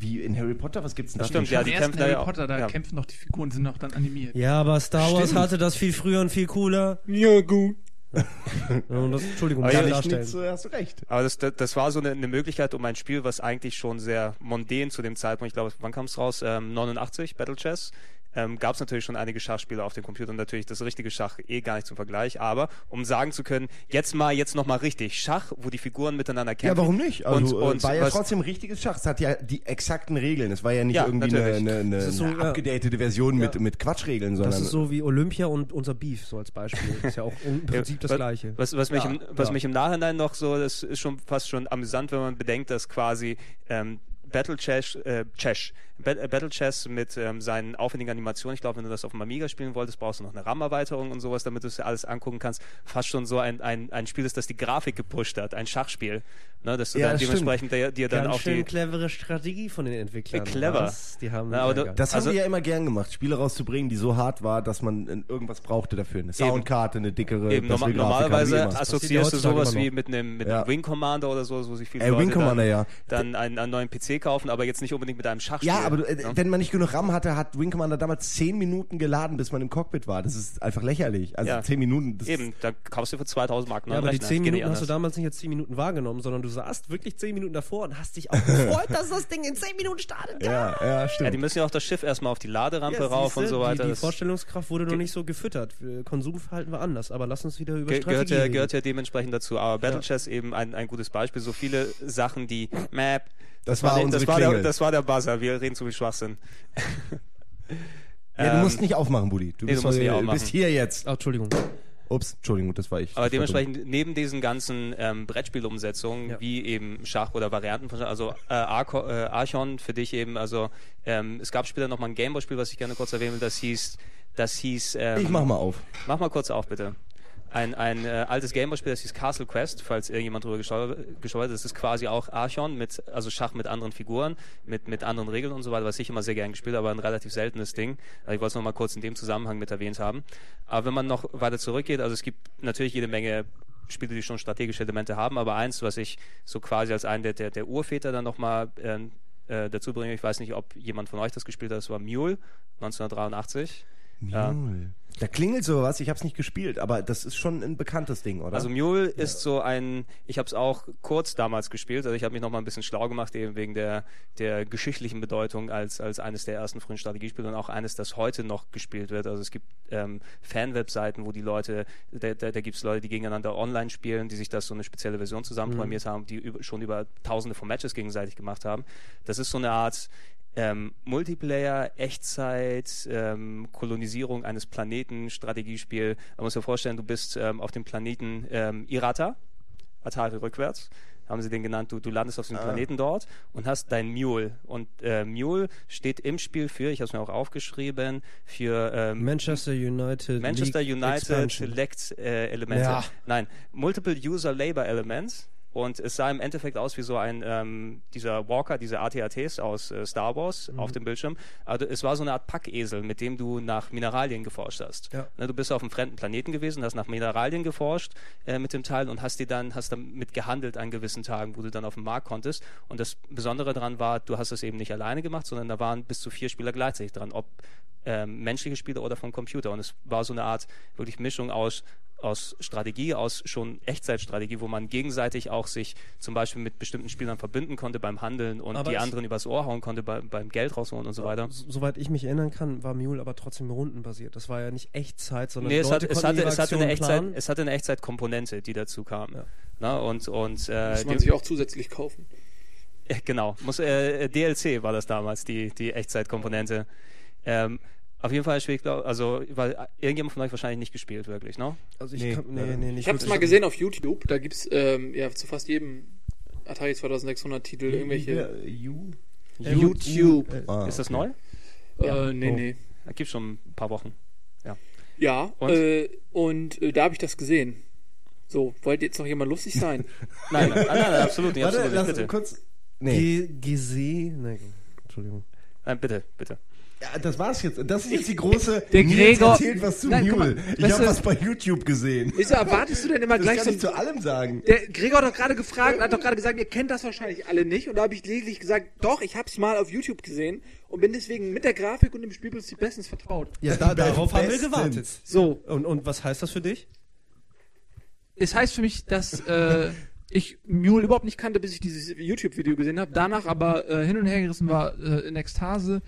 Wie in Harry Potter, was gibt's denn da stimmt, ja, die kämpfen da Harry ja auch. Potter, da Ja. kämpfen noch die Figuren, sind noch dann animiert. Ja, aber Star Wars Stimmt. hatte das viel früher und viel cooler. Ja, gut. Das, Entschuldigung, Aber ja, ich Nicht, hast du recht. Aber das, das, das war so eine, eine Möglichkeit, um ein Spiel, was eigentlich schon sehr mondän zu dem Zeitpunkt, ich glaube, wann kam es raus? Ähm, 89, Battle Chess. Ähm, gab es natürlich schon einige Schachspiele auf dem Computer und natürlich das richtige Schach eh gar nicht zum Vergleich. Aber um sagen zu können, jetzt mal, jetzt noch mal richtig Schach, wo die Figuren miteinander kämpfen. Ja, warum nicht? Also, und, äh, und war ja was- trotzdem richtiges Schach. Es hat ja die exakten Regeln. Es war ja nicht Ja, irgendwie eine, natürlich. eine, eine, so, eine abgedatete Version mit, Ja. mit Quatschregeln, sondern Das ist so wie Olympia und unser Beef, so als Beispiel. Ist ja auch im Prinzip das Gleiche. Was, was, mich, Ja, im, was ja. mich im Nachhinein noch so, das ist schon fast schon amüsant, wenn man bedenkt, dass quasi ähm, Battle Chess, äh, Chess, Battle Chess mit ähm, seinen aufwendigen Animationen, ich glaube, wenn du das auf dem Amiga spielen wolltest, brauchst du noch eine RAM-Erweiterung und sowas, damit du es dir alles angucken kannst. Fast schon so ein, ein, ein Spiel ist, das die Grafik gepusht hat, ein Schachspiel. Ne, dass du Ja, dann das dementsprechend dir, dir dann Ganz auf schön die. clever Strategie von den Entwicklern. Äh, clever. Was? Die haben Na, aber du-. Das Also- haben die ja immer gern gemacht, Spiele rauszubringen, die so hart war, dass man äh, irgendwas brauchte dafür. Eine Soundkarte, eine dickere, Eben, bessere norma Grafik, normalerweise assoziierst du sowas wie mit einem, mit Ja. einem Wing Commander oder so, wo sich viele Äh, Leute Wing Commander, dann, ja. dann einen, einen neuen PC kaufen, aber jetzt nicht unbedingt mit einem Schachspiel. Ja, aber du, äh, ne? wenn man nicht genug RAM hatte, hat Wing Commander damals 10 Minuten geladen, bis man im Cockpit war. Das ist einfach lächerlich. Also Ja. 10 Minuten. Das Eben, da kaufst du für 2000 Mark Ja, neuen aber die Rechner. 10 Geht nicht Minuten hast du damals nicht als 10 Minuten wahrgenommen, sondern du saßt wirklich 10 Minuten davor und hast dich auch gefreut, dass das Ding in 10 Minuten startet. Ja, ja, stimmt. Ja, die müssen ja auch das Schiff erstmal auf die Laderampe Ja, rauf und so weiter. Die, die Vorstellungskraft wurde noch nicht so gefüttert. Konsumverhalten war anders, aber lass uns wieder über ge Strategie gehört, ja, reden. gehört ja dementsprechend dazu. Aber Battle Chess eben ein, ein gutes Beispiel. So viele Sachen, die Map. Das war unsere das war, der, das war der Buzzer. Wir reden zu viel Schwachsinn. ja, du Ähm, musst nicht aufmachen, Buddy. Du nee, bist, du musst heu- nicht du aufmachen. bist hier jetzt. Ah, Entschuldigung. Ups, Entschuldigung, das war ich. Aber dumm. dementsprechend neben diesen ganzen ähm, Brettspielumsetzungen, Ja. wie eben Schach oder Varianten von Schach, also äh, Arco, äh, Archon für dich eben, also ähm, es gab später noch mal ein Gameboy-Spiel, was ich gerne kurz erwähnen will, das hieß, das hieß, ähm, Ich mach mal auf. Mach mal kurz auf, bitte. Ein, ein äh, altes Gameboy-Spiel, das hieß Castle Quest, falls irgendjemand drüber gestolpert ist. Das ist quasi auch Archon, mit, also Schach mit anderen Figuren, mit, mit anderen Regeln und so weiter, was ich immer sehr gern gespielt habe, aber ein relativ seltenes Ding. Also ich wollte es noch mal kurz in dem Zusammenhang mit erwähnt haben. Aber wenn man noch weiter zurückgeht, also es gibt natürlich jede Menge Spiele, die schon strategische Elemente haben, aber eins, was ich so quasi als einen der, der, der Urväter dann nochmal ähm, äh, dazu bringe, ich weiß nicht, ob jemand von euch das gespielt hat, das war Mule, 1983. Ja. Mule. Da klingelt sowas, ich hab's nicht gespielt, aber das ist schon ein bekanntes Ding, oder? Also Mule ist so ein, ich habe es auch kurz damals gespielt, also ich habe mich noch mal ein bisschen schlau gemacht, eben wegen der, der geschichtlichen Bedeutung als, als eines der ersten frühen Strategiespiele und auch eines, das heute noch gespielt wird. Also es gibt ähm, Fan-Webseiten, wo die Leute, da, da, da gibt es Leute, die gegeneinander online spielen, die sich das so eine spezielle Version zusammenprogrammiert haben, die über, schon über tausende von Matches gegenseitig gemacht haben. Das ist so eine Art ähm, Multiplayer, Echtzeit, ähm, Kolonisierung eines Planeten, Strategiespiel. Man muss sich vorstellen, du bist ähm, auf dem Planeten ähm, Irata, Atari rückwärts, haben sie den genannt. Du, du landest auf dem Planeten dort und hast dein Mule. Und äh, Mule steht im Spiel für, ich habe es mir auch aufgeschrieben, für ähm, Manchester United. Manchester League United Expansion. Select äh, Elemente. Ja. Nein, Multiple User Labor Elements. Und es sah im Endeffekt aus wie so ein, ähm, dieser Walker, diese AT-ATs aus äh, Star Wars Mhm. auf dem Bildschirm. Also es war so eine Art Packesel, mit dem du nach Mineralien geforscht hast. Ja. Ne, du bist auf einem fremden Planeten gewesen, hast nach Mineralien geforscht äh, mit dem Teil und hast dir dann, hast damit gehandelt an gewissen Tagen, wo du dann auf dem Markt konntest. Und das Besondere daran war, du hast es eben nicht alleine gemacht, sondern da waren bis zu vier Spieler gleichzeitig dran, ob ähm, menschliche Spieler oder vom Computer. Und es war so eine Art wirklich Mischung aus aus Strategie, aus schon Echtzeitstrategie, wo man gegenseitig auch sich zum Beispiel mit bestimmten Spielern verbünden konnte beim Handeln und Aber die anderen übers Ohr hauen konnte beim, beim Geld rausholen und so weiter. Soweit ich mich erinnern kann, war Mule aber trotzdem rundenbasiert. Das war ja nicht Echtzeit, sondern Nee, es, hat, es, hatte, es, hatte eine Echtzeit, es hatte eine Echtzeitkomponente, die dazu kam. Ja. Na, und und äh, Muss man die- sich auch zusätzlich kaufen. äh, genau, muss, äh, DLC war das damals, die, die Echtzeitkomponente. Ähm, auf jeden Fall spielt, glaub, also, weil äh, irgendjemand von euch wahrscheinlich nicht gespielt, wirklich, ne? Also ich Nee, kann, nee, nee, nicht Ich habe es wirklich. mal gesehen auf YouTube. Da gibt's ähm, ja zu fast jedem Atari 2600 Titel irgendwelche. You? YouTube. Ah, Ist das neu? Äh, nee, Oh. nee. Das gibt schon ein paar Wochen. Ja, Und? äh, und äh, da habe ich das gesehen. So, wollte jetzt noch jemand lustig sein? Nein, nein, nein, nein absolut nicht. Warte, absolut nicht, lass bitte. kurz. Nee. G gesehen. Nee, Entschuldigung. Nein, bitte, bitte. Ja, das war's jetzt. Das ist jetzt die große. Der Gregor- erzählt was zu Nein, Mule. mal, Ich habe was bei YouTube gesehen. Wieso erwartest du denn immer Das gleich kann so ich zu allem sagen. Der Gregor hat doch gerade gefragt, hat doch gerade gesagt, ihr kennt das wahrscheinlich alle nicht. Und da habe ich lediglich gesagt, doch, ich habe es mal auf YouTube gesehen und bin deswegen mit der Grafik und dem Spielprinzip bestens vertraut. Ja, da, darauf haben wir gewartet. So, Und, und was heißt das für dich? Es heißt für mich, dass äh, ich Mule überhaupt nicht kannte, bis ich dieses YouTube-Video gesehen habe. Danach aber äh, hin und her gerissen war äh, in Ekstase.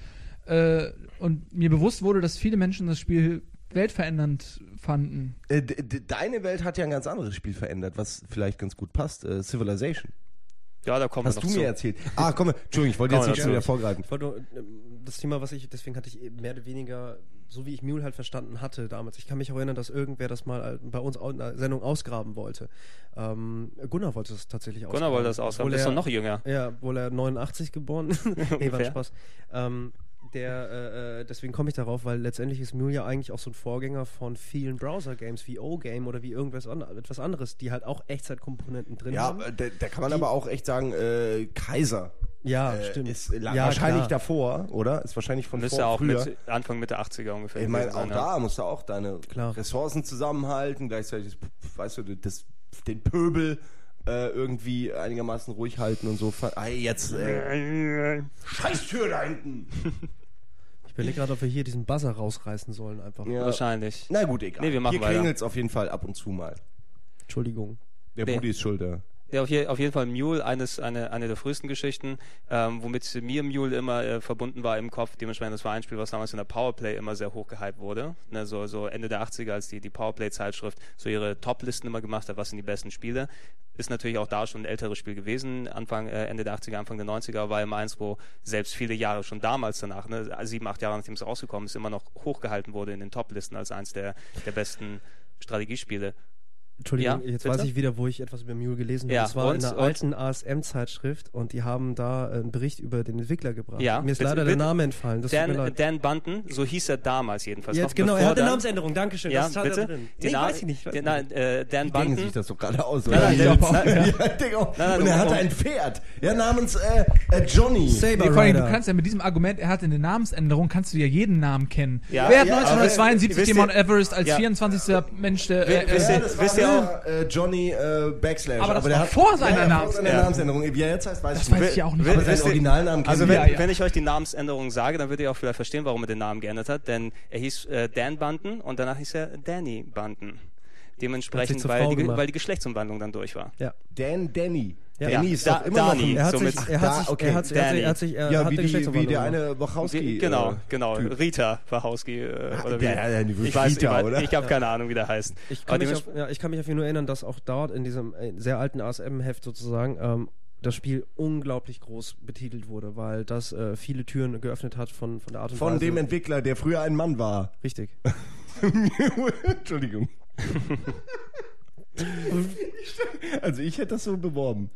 Äh, und mir bewusst wurde, dass viele Menschen das Spiel weltverändernd fanden. Äh, deine Welt hat ja ein ganz anderes Spiel verändert, was vielleicht ganz gut passt. Äh, Civilization. Ja, da kommen Hast wir du mir zu. erzählt. Ah, komm, Entschuldigung, ich wollte jetzt nicht schon wieder vorgreifen. Ich wollte nur, ähm, das Thema, was ich, deswegen hatte ich mehr oder weniger, so wie ich Mule halt verstanden hatte damals. Ich kann mich auch erinnern, dass irgendwer das mal äh, bei uns in der Sendung ausgraben wollte. Ähm, Gunnar wollte es tatsächlich ausgraben. Gunnar wollte das aushaben, Obwohl ist doch er- noch jünger. Ja, wohl er 89 geboren ist. nee, war. Spaß. Ähm, der, äh, äh, deswegen komme ich darauf, weil letztendlich ist Mule ja eigentlich auch so ein Vorgänger von vielen Browser-Games wie O-Game oder wie irgendwas an, etwas anderes, die halt auch Echtzeitkomponenten drin Ja, haben. äh, da, da kann man aber auch echt sagen, äh, Kaiser. Ja, äh, stimmt. Ist ja, wahrscheinlich klar. davor, oder? Ist wahrscheinlich von Müsste vor, auch früher. mit Anfang Mitte 80er ungefähr. Ich meine, auch ja. da musst du auch deine Klar. Ressourcen zusammenhalten, gleichzeitig, weißt du, das, den Pöbel äh, irgendwie einigermaßen ruhig halten und so. Ey, jetzt, äh, Scheißtür da hinten! Ich überlege gerade, ob wir hier diesen Buzzer rausreißen sollen einfach. Ja. Wahrscheinlich. Na gut, egal. Nee, wir machen Hier klingelt es auf jeden Fall ab und zu mal. Entschuldigung. Der Nee. Brudi ist schuld, ja. Ja, auf, je, auf jeden Fall Mule, eines, eine, eine der frühesten Geschichten, ähm, womit mir Mule immer äh, verbunden war im Kopf. Dementsprechend, das war ein Spiel, was damals in der Powerplay immer sehr hoch gehypt wurde. Ne, so, so Ende der 80er, als die, die Powerplay-Zeitschrift so ihre Top-Listen immer gemacht hat, was sind die besten Spiele. Ist natürlich auch da schon ein älteres Spiel gewesen, Anfang, äh, Ende der 80er, Anfang der 90er, war immer eins, wo selbst viele Jahre schon damals danach, ne, sieben, acht Jahre nachdem es rausgekommen ist, immer noch hochgehalten wurde in den Top-Listen als eins der, der besten Strategiespiele. Entschuldigung, Ja, jetzt bitte? weiß ich wieder, wo ich etwas über Mule gelesen habe. Ja, das war und- in einer alten ASM-Zeitschrift und die haben da einen Bericht über den Entwickler gebracht. Ja, Mir ist bitte- leider der bitte. Name entfallen. Das Dan. Dan Bunton, so hieß er damals jedenfalls. Jetzt noch genau, er bevor hat eine dann- Namensänderung, Dankeschön. Ja, das bitte? drin. Die Nee, weiß ich nicht. der- Nein, äh, Dan Die Bunton. sich das doch gerade aus, Nein, nein, oder? der- ja, nein, auch. Nein, nein, und er hatte ein Pferd, ja, namens äh, äh, Johnny. Saber Nee, vor allem, du kannst ja mit diesem Argument, er hatte eine Namensänderung, kannst du ja jeden Namen kennen. Ja, Wer hat ja, aber 1972 wisst den Mount Everest als ja. 24. Mensch der, äh, wisst äh, ihr- das wisst war nur, äh, Johnny äh, Backslash. Aber das der war hat, vor seiner ja, Ja. Namensänderung. Wie er jetzt heißt, weiß Das ich weiß nicht. ich auch nicht. Aber seinen Originalnamen Also wenn. Ja, ja. wenn ich euch die Namensänderung sage, dann werdet ihr auch vielleicht verstehen, warum er den Namen geändert hat. Denn er hieß äh, Dan Bunton und danach hieß er Danny Bunton. Dementsprechend, weil die, weil die Geschlechtsumwandlung dann durch war. Ja. Dan Danny. Ja. Danny Ja, ist Da- doch immer Dani. noch ein, Er hat Somit- sich, Ach, er da, hat sich, okay. er hat, sich- er hat sich, er er ja, hat wie, die, wie der eine Wachowski. Wie, genau, äh, genau. Typ. Rita Wachowski. Äh, oder wie? der- der- der- ich weiß, Rita, ich, oder? ich habe keine Ahnung, wie der heißt. Ich kann, mich auf, ja, ich kann mich auf jeden Fall nur erinnern, dass auch dort in diesem äh, sehr alten ASM-Heft sozusagen ähm, das Spiel unglaublich groß betitelt wurde, weil das äh, viele Türen geöffnet hat von, von der Art und Von Weise. dem Entwickler, der früher ein Mann war. Richtig. Entschuldigung. also ich hätte das so beworben.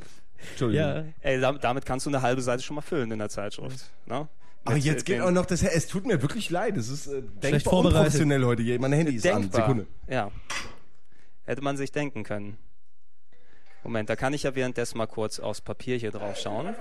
Entschuldigung. Ja, Ey, dam- damit kannst du eine halbe Seite schon mal füllen in der Zeitschrift. Ne? Aber Mit, jetzt äh, geht auch noch das. Es tut mir wirklich leid. Es ist äh, denkbar vorbereitet. unprofessionell heute. hier. Mein Handy ist an. denkbar. Sekunde. Ja. Hätte man sich denken können. Moment, da kann ich ja währenddessen mal kurz aufs Papier hier drauf schauen.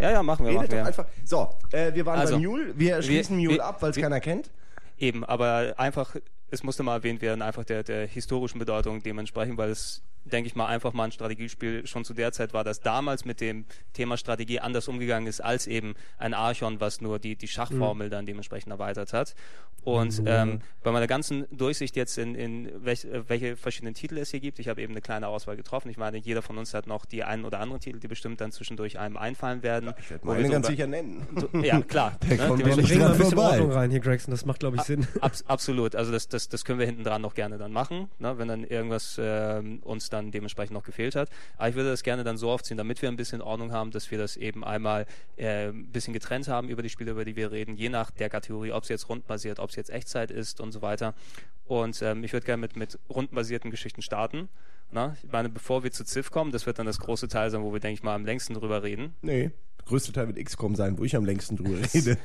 Ja, ja, machen wir, machen Redet doch wir. einfach. So, äh, wir waren Also, bei Mule. Wir schließen wir- Mule wir- ab, weil es keiner kennt. Eben, aber einfach, es musste mal erwähnt werden, einfach der, der historischen Bedeutung dementsprechend, weil es, denke ich mal, einfach mal ein Strategiespiel schon zu der Zeit war, das damals mit dem Thema Strategie anders umgegangen ist, als eben ein Archon, was nur die, die Schachformel dann dementsprechend erweitert hat. Und ähm, bei meiner ganzen Durchsicht jetzt in, in welch, äh, welche verschiedenen Titel es hier gibt, ich habe eben eine kleine Auswahl getroffen. Ich meine, jeder von uns hat noch die einen oder anderen Titel, die bestimmt dann zwischendurch einem einfallen werden. Ich werde wir meine ganz sicher nennen. Ja, klar. Der ne, kommt dementsprechend- doch nicht bring mal ein bisschen vorbei. Ordnung rein hier, Gregson, das macht, glaube ich, Sinn. Abs absolut, also das, das, das können wir hinten dran noch gerne dann machen, ne, wenn dann irgendwas ähm, uns dann dementsprechend noch gefehlt hat. Aber ich würde das gerne dann so aufziehen, damit wir ein bisschen Ordnung haben, dass wir das eben einmal äh, ein bisschen getrennt haben über die Spiele, über die wir reden, je nach der Kategorie, ob es jetzt rundbasiert, ob es jetzt Echtzeit ist und so weiter. Und ähm, ich würde gerne mit, mit rundenbasierten Geschichten starten. Na? Ich meine, bevor wir zu Civ kommen, das wird dann das große Teil sein, wo wir, denke ich mal, am längsten drüber reden. Nee, größte Teil wird XCOM sein, wo ich am längsten drüber rede.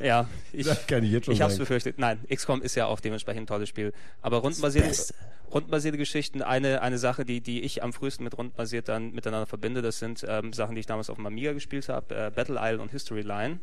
Ja, ich, Das kann ich jetzt schon Ich habe es befürchtet. Nein, XCOM ist ja auch dementsprechend ein tolles Spiel. Aber rundenbasierte, rundenbasierte Geschichten, eine, eine Sache, die, die ich am frühesten mit rundenbasiert dann miteinander verbinde, das sind ähm, Sachen, die ich damals auf dem Amiga gespielt habe, äh, Battle Isle und History Line.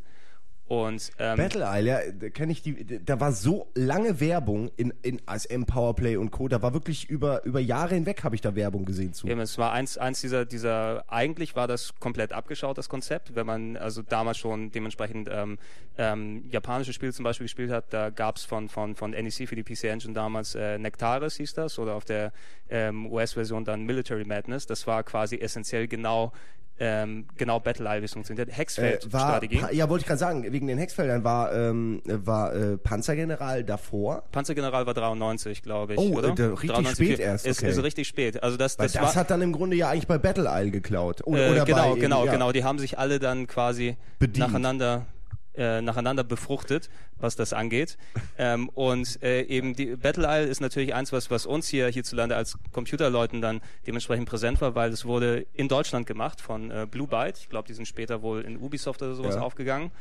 Und ähm, Battle Isle, ja, da kenne ich die, da war so lange Werbung in, in ASM, Powerplay und Co. Da war wirklich über, über Jahre hinweg habe ich da Werbung gesehen zu. Eben, es war eins, eins dieser, dieser, eigentlich war das komplett abgeschaut, das Konzept. Wenn man also damals schon dementsprechend ähm, ähm, japanische Spiele zum Beispiel gespielt hat, da gab es von, von, von NEC für die PC Engine damals äh, Nectaris hieß das oder auf der ähm, US-Version dann Military Madness. Das war quasi essentiell genau ähm, genau Battle es funktioniert. Äh, Hexfeld-Strategie. Pa- ja, wollte ich gerade sagen, wegen den Hexfeldern war, ähm, war äh, Panzergeneral davor. Panzergeneral war 93, glaube ich, Oh, oder? äh, richtig 93, spät erst, Ist, okay. ist richtig spät. Also das, das, das, war, hat dann im Grunde ja eigentlich bei Battle Isle geklaut. Oder, Äh, oder genau, bei, genau, ja. genau. Die haben sich alle dann quasi Bedient. nacheinander äh, nacheinander befruchtet, was das angeht. ähm, und äh, eben die Battle Isle ist natürlich eins, was, was uns hier hierzulande als Computerleuten dann dementsprechend präsent war, weil es wurde in Deutschland gemacht von äh, Blue Byte. Ich glaube, die sind später wohl in Ubisoft oder sowas Ja. aufgegangen.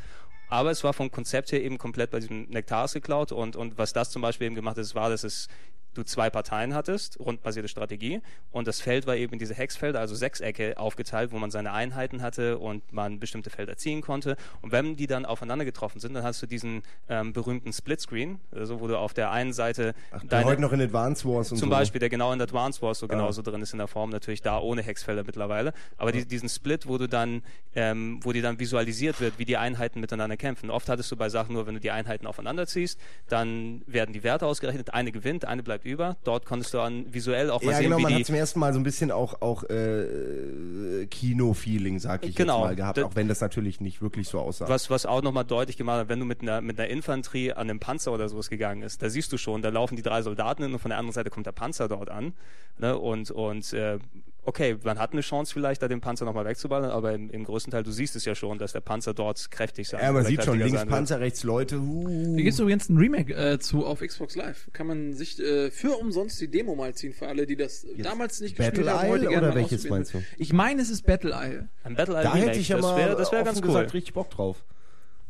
Aber es war vom Konzept her eben komplett bei diesem Nektaris geklaut und, und was das zum Beispiel eben gemacht hat, war, dass es du zwei Parteien hattest, rundbasierte Strategie und das Feld war eben in diese Hexfelder, also Sechsecke aufgeteilt, wo man seine Einheiten hatte und man bestimmte Felder ziehen konnte und wenn die dann aufeinander getroffen sind, dann hast du diesen ähm, berühmten Splitscreen, also wo du auf der einen Seite Ach, der heute noch in Advance Wars und zum so. Beispiel, der genau in Advanced Wars so genauso drin ist in der Form, natürlich da ohne Hexfelder mittlerweile. Aber die, diesen Split, wo du dann, ähm, wo dir dann visualisiert wird, wie die Einheiten miteinander kämpfen. Oft hattest du bei Sachen nur, wenn du die Einheiten aufeinander ziehst, dann werden die Werte ausgerechnet, eine gewinnt, eine bleibt über. Dort konntest du dann visuell auch mal Ja, sehen, genau, wie man die. hat zum ersten Mal so ein bisschen auch, auch äh, Kino-Feeling, sag ich Genau. jetzt mal, gehabt, auch wenn das natürlich nicht wirklich so aussah. Was, was auch nochmal deutlich gemacht hat, wenn du mit einer, mit einer Infanterie an einem Panzer oder sowas gegangen ist, da siehst du schon, da laufen die drei Soldaten hin und von der anderen Seite kommt der Panzer dort an. Ne? Und, und äh, okay, man hat eine Chance vielleicht, da den Panzer nochmal wegzuballern, aber im, im größten Teil, du siehst es ja schon, dass der Panzer dort kräftig sein ja, man sieht schon, links wird. Panzer, rechts Leute. Uh. Hier gibt es übrigens ein Remake äh, zu auf Xbox Live kann man sich äh, für umsonst die Demo mal ziehen für alle, die das damals nicht Battle gespielt haben, heute Isle gerne oder welches meinst du? Ich meine, es ist Battle Isle. Ein Battle Isle Da Remake, hätte ich ja das mal wäre das wär offen ganz cool. gesagt richtig Bock drauf.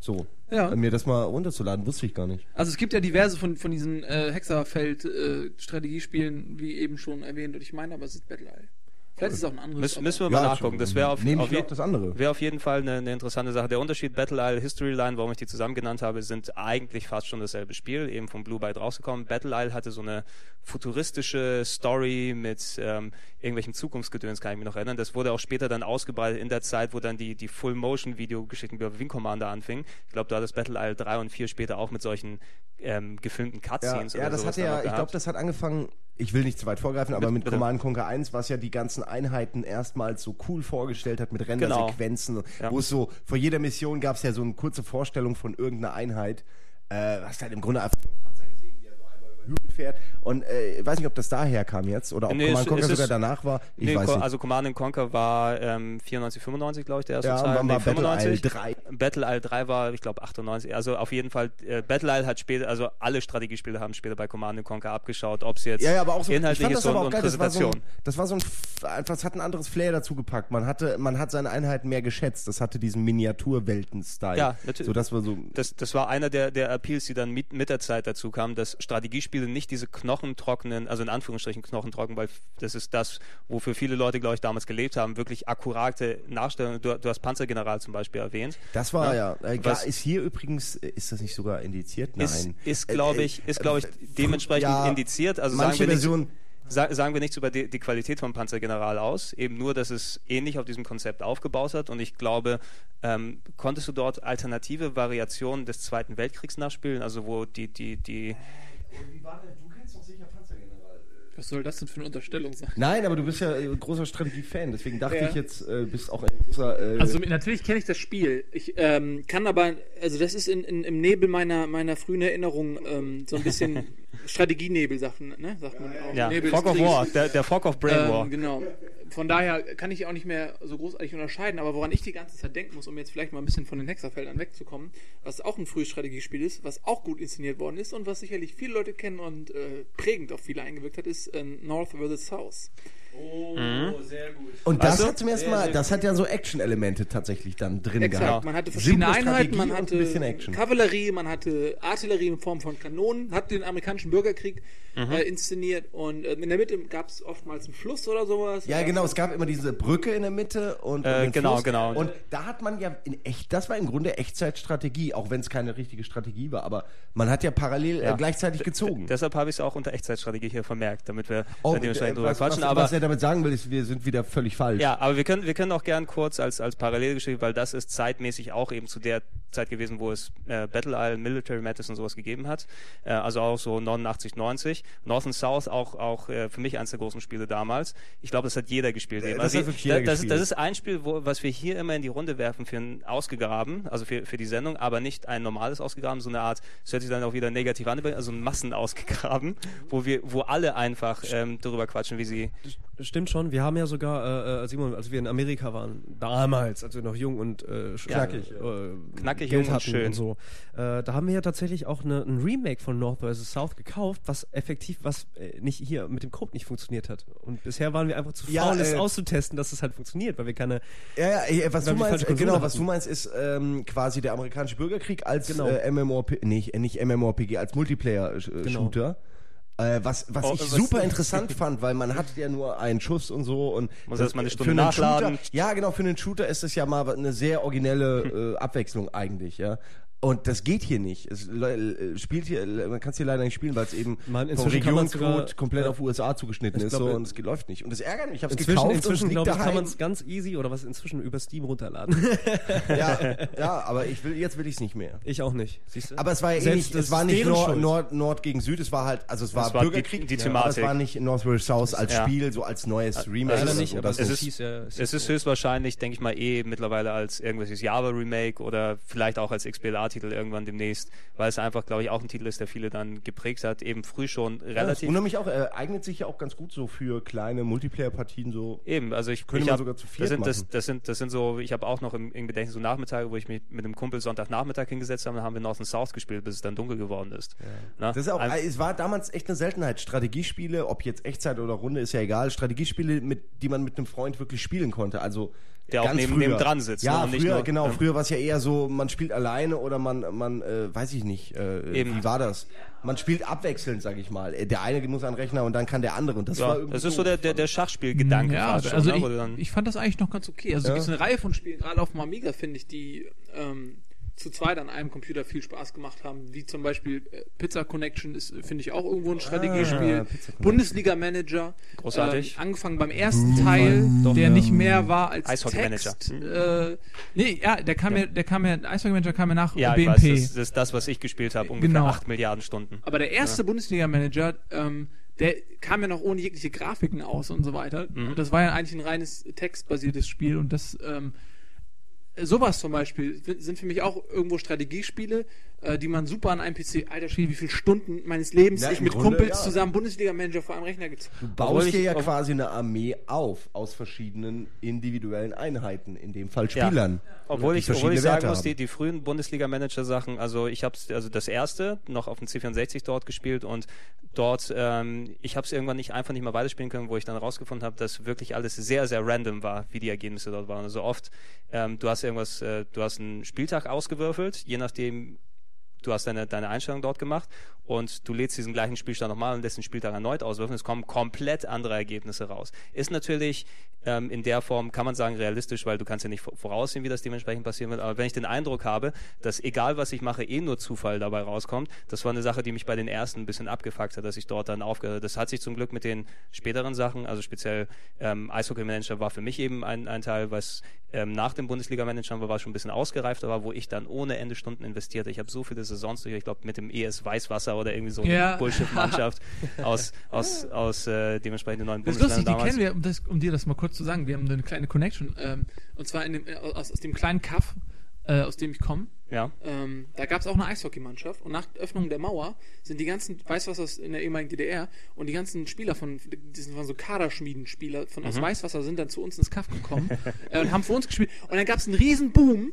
So. Ja. Mir das mal runterzuladen, wusste ich gar nicht. Also es gibt ja diverse von, von diesen äh, Hexerfeld-Strategiespielen, wie eben schon erwähnt, und ich meine, aber es ist Battle Isle. Vielleicht ist es auch ein anderes. Müssen, müssen wir Ja, mal nachgucken. Das wäre auf, auf, andere. Wäre auf jeden Fall eine, eine interessante Sache. Der Unterschied Battle Isle, History Line, warum ich die zusammen genannt habe, sind eigentlich fast schon dasselbe Spiel, eben vom Blue Byte rausgekommen. Battle Isle hatte so eine futuristische Story mit ähm, irgendwelchen Zukunftsgedöns, kann ich mich noch erinnern. Das wurde auch später dann ausgebreitet in der Zeit, wo dann die, die Full-Motion-Video-Geschichten über Wing Commander anfingen. Ich glaube, da hat das Battle Isle 3 und 4 später auch mit solchen ähm, gefilmten Ja, Cutscenes ja oder das sowas hatte dann ja, ich glaube, das hat angefangen, ich will nicht zu weit vorgreifen, aber mit bitte. Command Conquer 1, was ja die ganzen Einheiten erstmals so cool vorgestellt hat mit Genau. Rendersequenzen, Ja. wo es so, vor jeder Mission gab es ja so eine kurze Vorstellung von irgendeiner Einheit, äh, hast halt im Grunde einfach fährt und äh, ich weiß nicht, ob das daher kam jetzt oder ob Nee, Command Conquer sogar danach war, ich Nee, weiß nicht. also Command and Conquer war ähm, 94, 95, glaube ich, der erste ja, und Teil. Nee, war Battle Isle 95. 3? Battle Isle 3 war, ich glaube, 98. Also auf jeden Fall, äh, Battle Isle hat später, also alle Strategiespiele haben später bei Command and Conquer abgeschaut, ob es jetzt Ja, ja, aber auch so, ich inhaltlich ist das und, und geil. Das war, so Präsentation. ein, das war so ein, einfach, es hat ein anderes Flair dazu gepackt. Man hatte, man hat seine Einheiten mehr geschätzt. Das hatte diesen Miniaturwelten-Style. Ja, natürlich. So, das war so, das, das war einer der, der Appeals, die dann mit, mit der Zeit dazu kamen, dass Strategiespiele nicht diese knochentrockenen, also in Anführungsstrichen knochentrocken, weil das ist das, wofür viele Leute, glaube ich, damals gelebt haben, wirklich akkurate Nachstellungen. Du, du hast Panzergeneral zum Beispiel erwähnt. Das war ja. Ja. Äh, Was- ist hier übrigens, ist das nicht sogar indiziert? Nein. Ist, ist Äh, glaube äh, ich, ist, glaube ich, äh, dementsprechend ja, indiziert. Also sagen manche wir, nichts, Versionen. sa sagen wir nichts über die, die Qualität vom Panzergeneral aus, eben nur, dass es ähnlich auf diesem Konzept aufgebaut hat. Und ich glaube, ähm, konntest du dort alternative Variationen des Zweiten Weltkriegs nachspielen, also wo die, die, die Du kennst doch sicher Panzergeneral. Was soll das denn für eine Unterstellung sein? Nein, aber du bist ja äh, großer Strategie-Fan, deswegen dachte Ja. ich jetzt, äh, bist auch ein großer. Äh, Also natürlich kenne ich das Spiel. Ich ähm, kann aber, also das ist in, in, im Nebel meiner, meiner frühen Erinnerung ähm, so ein bisschen Strategienebel, sagt, man, ne? sagt man auch. ja, Nebel Fog of. War, der, der Fog of Brain War. Ähm, genau. Von daher kann ich auch nicht mehr so großartig unterscheiden, aber woran ich die ganze Zeit denken muss, um jetzt vielleicht mal ein bisschen von den Hexerfeldern wegzukommen, was auch ein frühes Strategiespiel ist, was auch gut inszeniert worden ist und was sicherlich viele Leute kennen und äh, prägend auf viele eingewirkt hat, ist äh, North vs. South. Und das du? hat zum ersten Mal, das hat ja so Action-Elemente tatsächlich dann drin Exakt. gehabt. Man hatte verschiedene Einheiten, man hatte ein bisschen Action. Kavallerie, man hatte Artillerie in Form von Kanonen, hat den amerikanischen Bürgerkrieg Mhm. äh, inszeniert und äh, in der Mitte gab es oftmals einen Fluss oder sowas. Ja, genau, es gab immer diese Brücke in der Mitte und, Äh, und genau, Fluss. genau. Und da hat man ja in echt, das war im Grunde Echtzeitstrategie, auch wenn es keine richtige Strategie war, aber man hat ja parallel Ja. äh, gleichzeitig gezogen. Deshalb habe ich es auch unter Echtzeitstrategie hier vermerkt, damit wir Oh, dann dementsprechend äh, drüber quatschen. was, aber was er damit sagen will, ist, wir sind wieder völlig falsch. Ja, aber wir können, wir können auch gern kurz als, als Parallelgeschichte, weil das ist zeitmäßig auch eben zu der Zeit gewesen, wo es äh, Battle Isle, Military Madness und sowas gegeben hat. Äh, also auch so 89, 90. North and South auch, auch äh, für mich eines der großen Spiele damals. Ich glaube, das hat jeder gespielt. eben. das also hat jeder das, gespielt. das ist ein Spiel, wo, was wir hier immer in die Runde werfen für ein ausgegraben, also für, für die Sendung, aber nicht ein normales ausgegraben, so eine Art, das hört sich dann auch wieder negativ an, also ein Massen ausgegraben, wo wir, wo alle einfach ähm, darüber quatschen, wie sie Stimmt schon, wir haben ja sogar, äh, äh, Simon, als wir in Amerika waren, damals, als wir noch jung und äh, Knackig, äh, Knackig, Geld jung und hatten schön. und so, äh, da haben wir ja tatsächlich auch eine, ein Remake von North vs. South gekauft, was effektiv, was äh, nicht hier mit dem Code nicht funktioniert hat. Und bisher waren wir einfach zu Ja, faul, es äh, auszutesten, dass es halt funktioniert, weil wir keine Ja, ja, äh, was Weil du meinst, genau, was du meinst, ist ähm, quasi der amerikanische Bürgerkrieg als Genau. äh, MMORPG, nicht, nicht MMORPG, als Multiplayer-Shooter. Äh, was, was Oh, ich was- super interessant fand, weil man hat ja nur einen Schuss und so und Muss das- erst mal eine für Stunde einen nachladen. Shooter, ja, genau, für einen Shooter ist es ja mal eine sehr originelle äh, Abwechslung eigentlich, ja. Und das geht hier nicht. Es äh, spielt hier, man kann es hier leider nicht spielen, weil es eben Man, vom Regionencode komplett auf USA zugeschnitten ist glaube, so, und es läuft nicht. Und das ärgert mich. Ich habe es Inzwischen, gekauft inzwischen und es glaube liegt ich, kann man es ganz easy oder was inzwischen über Steam runterladen. ja, ja, aber ich will, jetzt will ich es nicht mehr. ich auch nicht. Siehst du? Aber es war ja eh Selbst nicht, es war nicht Nord. Nord, Nord gegen Süd, es war halt, also es war Es war die- Bürgerkrieg, die aber es Thematik. war nicht North vs. South als Ja. Spiel, so als neues Remake. leider oder nicht, aber es so ist- hieß ja- Es ist höchstwahrscheinlich, denke ich mal, eh mittlerweile als irgendwelches Java-Remake oder vielleicht auch als XBLA-Titel irgendwann demnächst, weil es einfach, glaube ich, auch ein Titel ist, der viele dann geprägt hat, eben früh schon ja, das relativ. wundert mich auch, äh, eignet sich ja auch ganz gut so für kleine Multiplayer-Partien so. Eben, also ich Könnte ich hab, sogar zu das sind, das, das sind das sind so, ich habe auch noch im, im Gedächtnis so Nachmittage, wo ich mich mit einem Kumpel Sonntagnachmittag hingesetzt habe, dann haben wir North and South gespielt, bis es dann dunkel geworden ist. Na? Das ist auch, Ein- äh, es war damals echt eine Seltenheit. Strategiespiele, ob jetzt Echtzeit oder Runde, ist ja egal. Strategiespiele, mit, die man mit einem Freund wirklich spielen konnte. Also Der auch neben- neben dran sitzt, Ja, ne, früher, nur- genau. ja. Früher war es ja eher so, man spielt alleine oder man, man, äh, weiß ich nicht. Äh, Eben. Wie war das? Man spielt abwechselnd, sag ich mal. Der eine muss an den Rechner und dann kann der andere. Und das war ja, irgendwie das ist so der, der, der Schachspielgedanke ja, fast schon, also ne, ich, dann, ich fand das eigentlich noch ganz okay. Also Ja. es gibt eine Reihe von Spielen, gerade auf dem Amiga, finde ich, die ähm, zu zweit an einem Computer viel Spaß gemacht haben, wie zum Beispiel äh, Pizza Connection ist, äh, finde ich, auch irgendwo ein Strategiespiel. Ah, Pizza Connection. Bundesliga Manager. Großartig. Ähm, angefangen beim ersten Teil, der nicht mehr war als Eishockey Text. Manager. Äh, nee, ja, der kam ja, der kam ja, Eishockey Manager kam ja nach ja, BMP. ich weiß, das, das ist das, was ich gespielt habe, ungefähr Genau. 8 Milliarden Stunden. Aber der erste Bundesliga-Manager, ähm, der kam ja noch ohne jegliche Grafiken aus und so weiter. Mhm. Das war ja eigentlich ein reines textbasiertes Spiel und das ähm, sowas zum Beispiel sind für mich auch irgendwo Strategiespiele, äh, die man super an einem PC, alter Schwede, wie viele Stunden meines Lebens Ja, ich mit Grunde, Kumpels ja. zusammen Bundesliga-Manager vor einem Rechner gezockt Du Obwohl baust dir ja quasi eine Armee auf aus verschiedenen individuellen Einheiten, in dem Fall Ja. Spielern. Obwohl die ich, obwohl ich sagen Werte muss, die, die frühen Bundesliga-Manager-Sachen, also ich habe also das erste noch auf dem C64 dort gespielt und dort, ähm, ich habe es irgendwann nicht einfach nicht mehr weiterspielen können, wo ich dann rausgefunden habe, dass wirklich alles sehr, sehr random war, wie die Ergebnisse dort waren. Also oft, ähm, du hast irgendwas, äh, du hast einen Spieltag ausgewürfelt, je nachdem, du hast deine, deine Einstellung dort gemacht und du lädst diesen gleichen Spielstand nochmal und lässt den Spieltag erneut auswürfeln. Es kommen komplett andere Ergebnisse raus. Ist natürlich ähm, in der Form, kann man sagen, realistisch, weil du kannst ja nicht vor- voraussehen, wie das dementsprechend passieren wird. Aber wenn ich den Eindruck habe, dass egal was ich mache, eh nur Zufall dabei rauskommt, das war eine Sache, die mich bei den ersten ein bisschen abgefuckt hat, dass ich dort dann aufgehört Das hat sich zum Glück mit den späteren Sachen, also speziell ähm, Eishockey Manager war für mich eben ein, ein Teil, was ähm, nach dem Bundesliga-Manager war, war schon ein bisschen ausgereifter war, wo ich dann ohne Ende Stunden investierte. Ich habe so viele Saisons durch, ich glaube mit dem ES Weißwasser oder irgendwie so eine Ja. Bullshit-Mannschaft aus, aus, aus äh, dementsprechend den neuen Das lustig, Bundesländern die damals. kennen wir, um, das, um dir das mal kurz zu sagen. Wir haben eine kleine Connection. Ähm, und zwar in dem, äh, aus, aus dem kleinen Kaff, äh, aus dem ich komme. Ja. Ähm, da gab es auch eine Eishockeymannschaft und nach Öffnung der Mauer sind die ganzen, Weißwassers in der ehemaligen DDR und die ganzen Spieler von, die waren so Kaderschmiedenspieler von Mhm. aus Weißwasser sind dann zu uns ins Kaff gekommen äh, und haben für uns gespielt und dann gab es einen riesen Boom.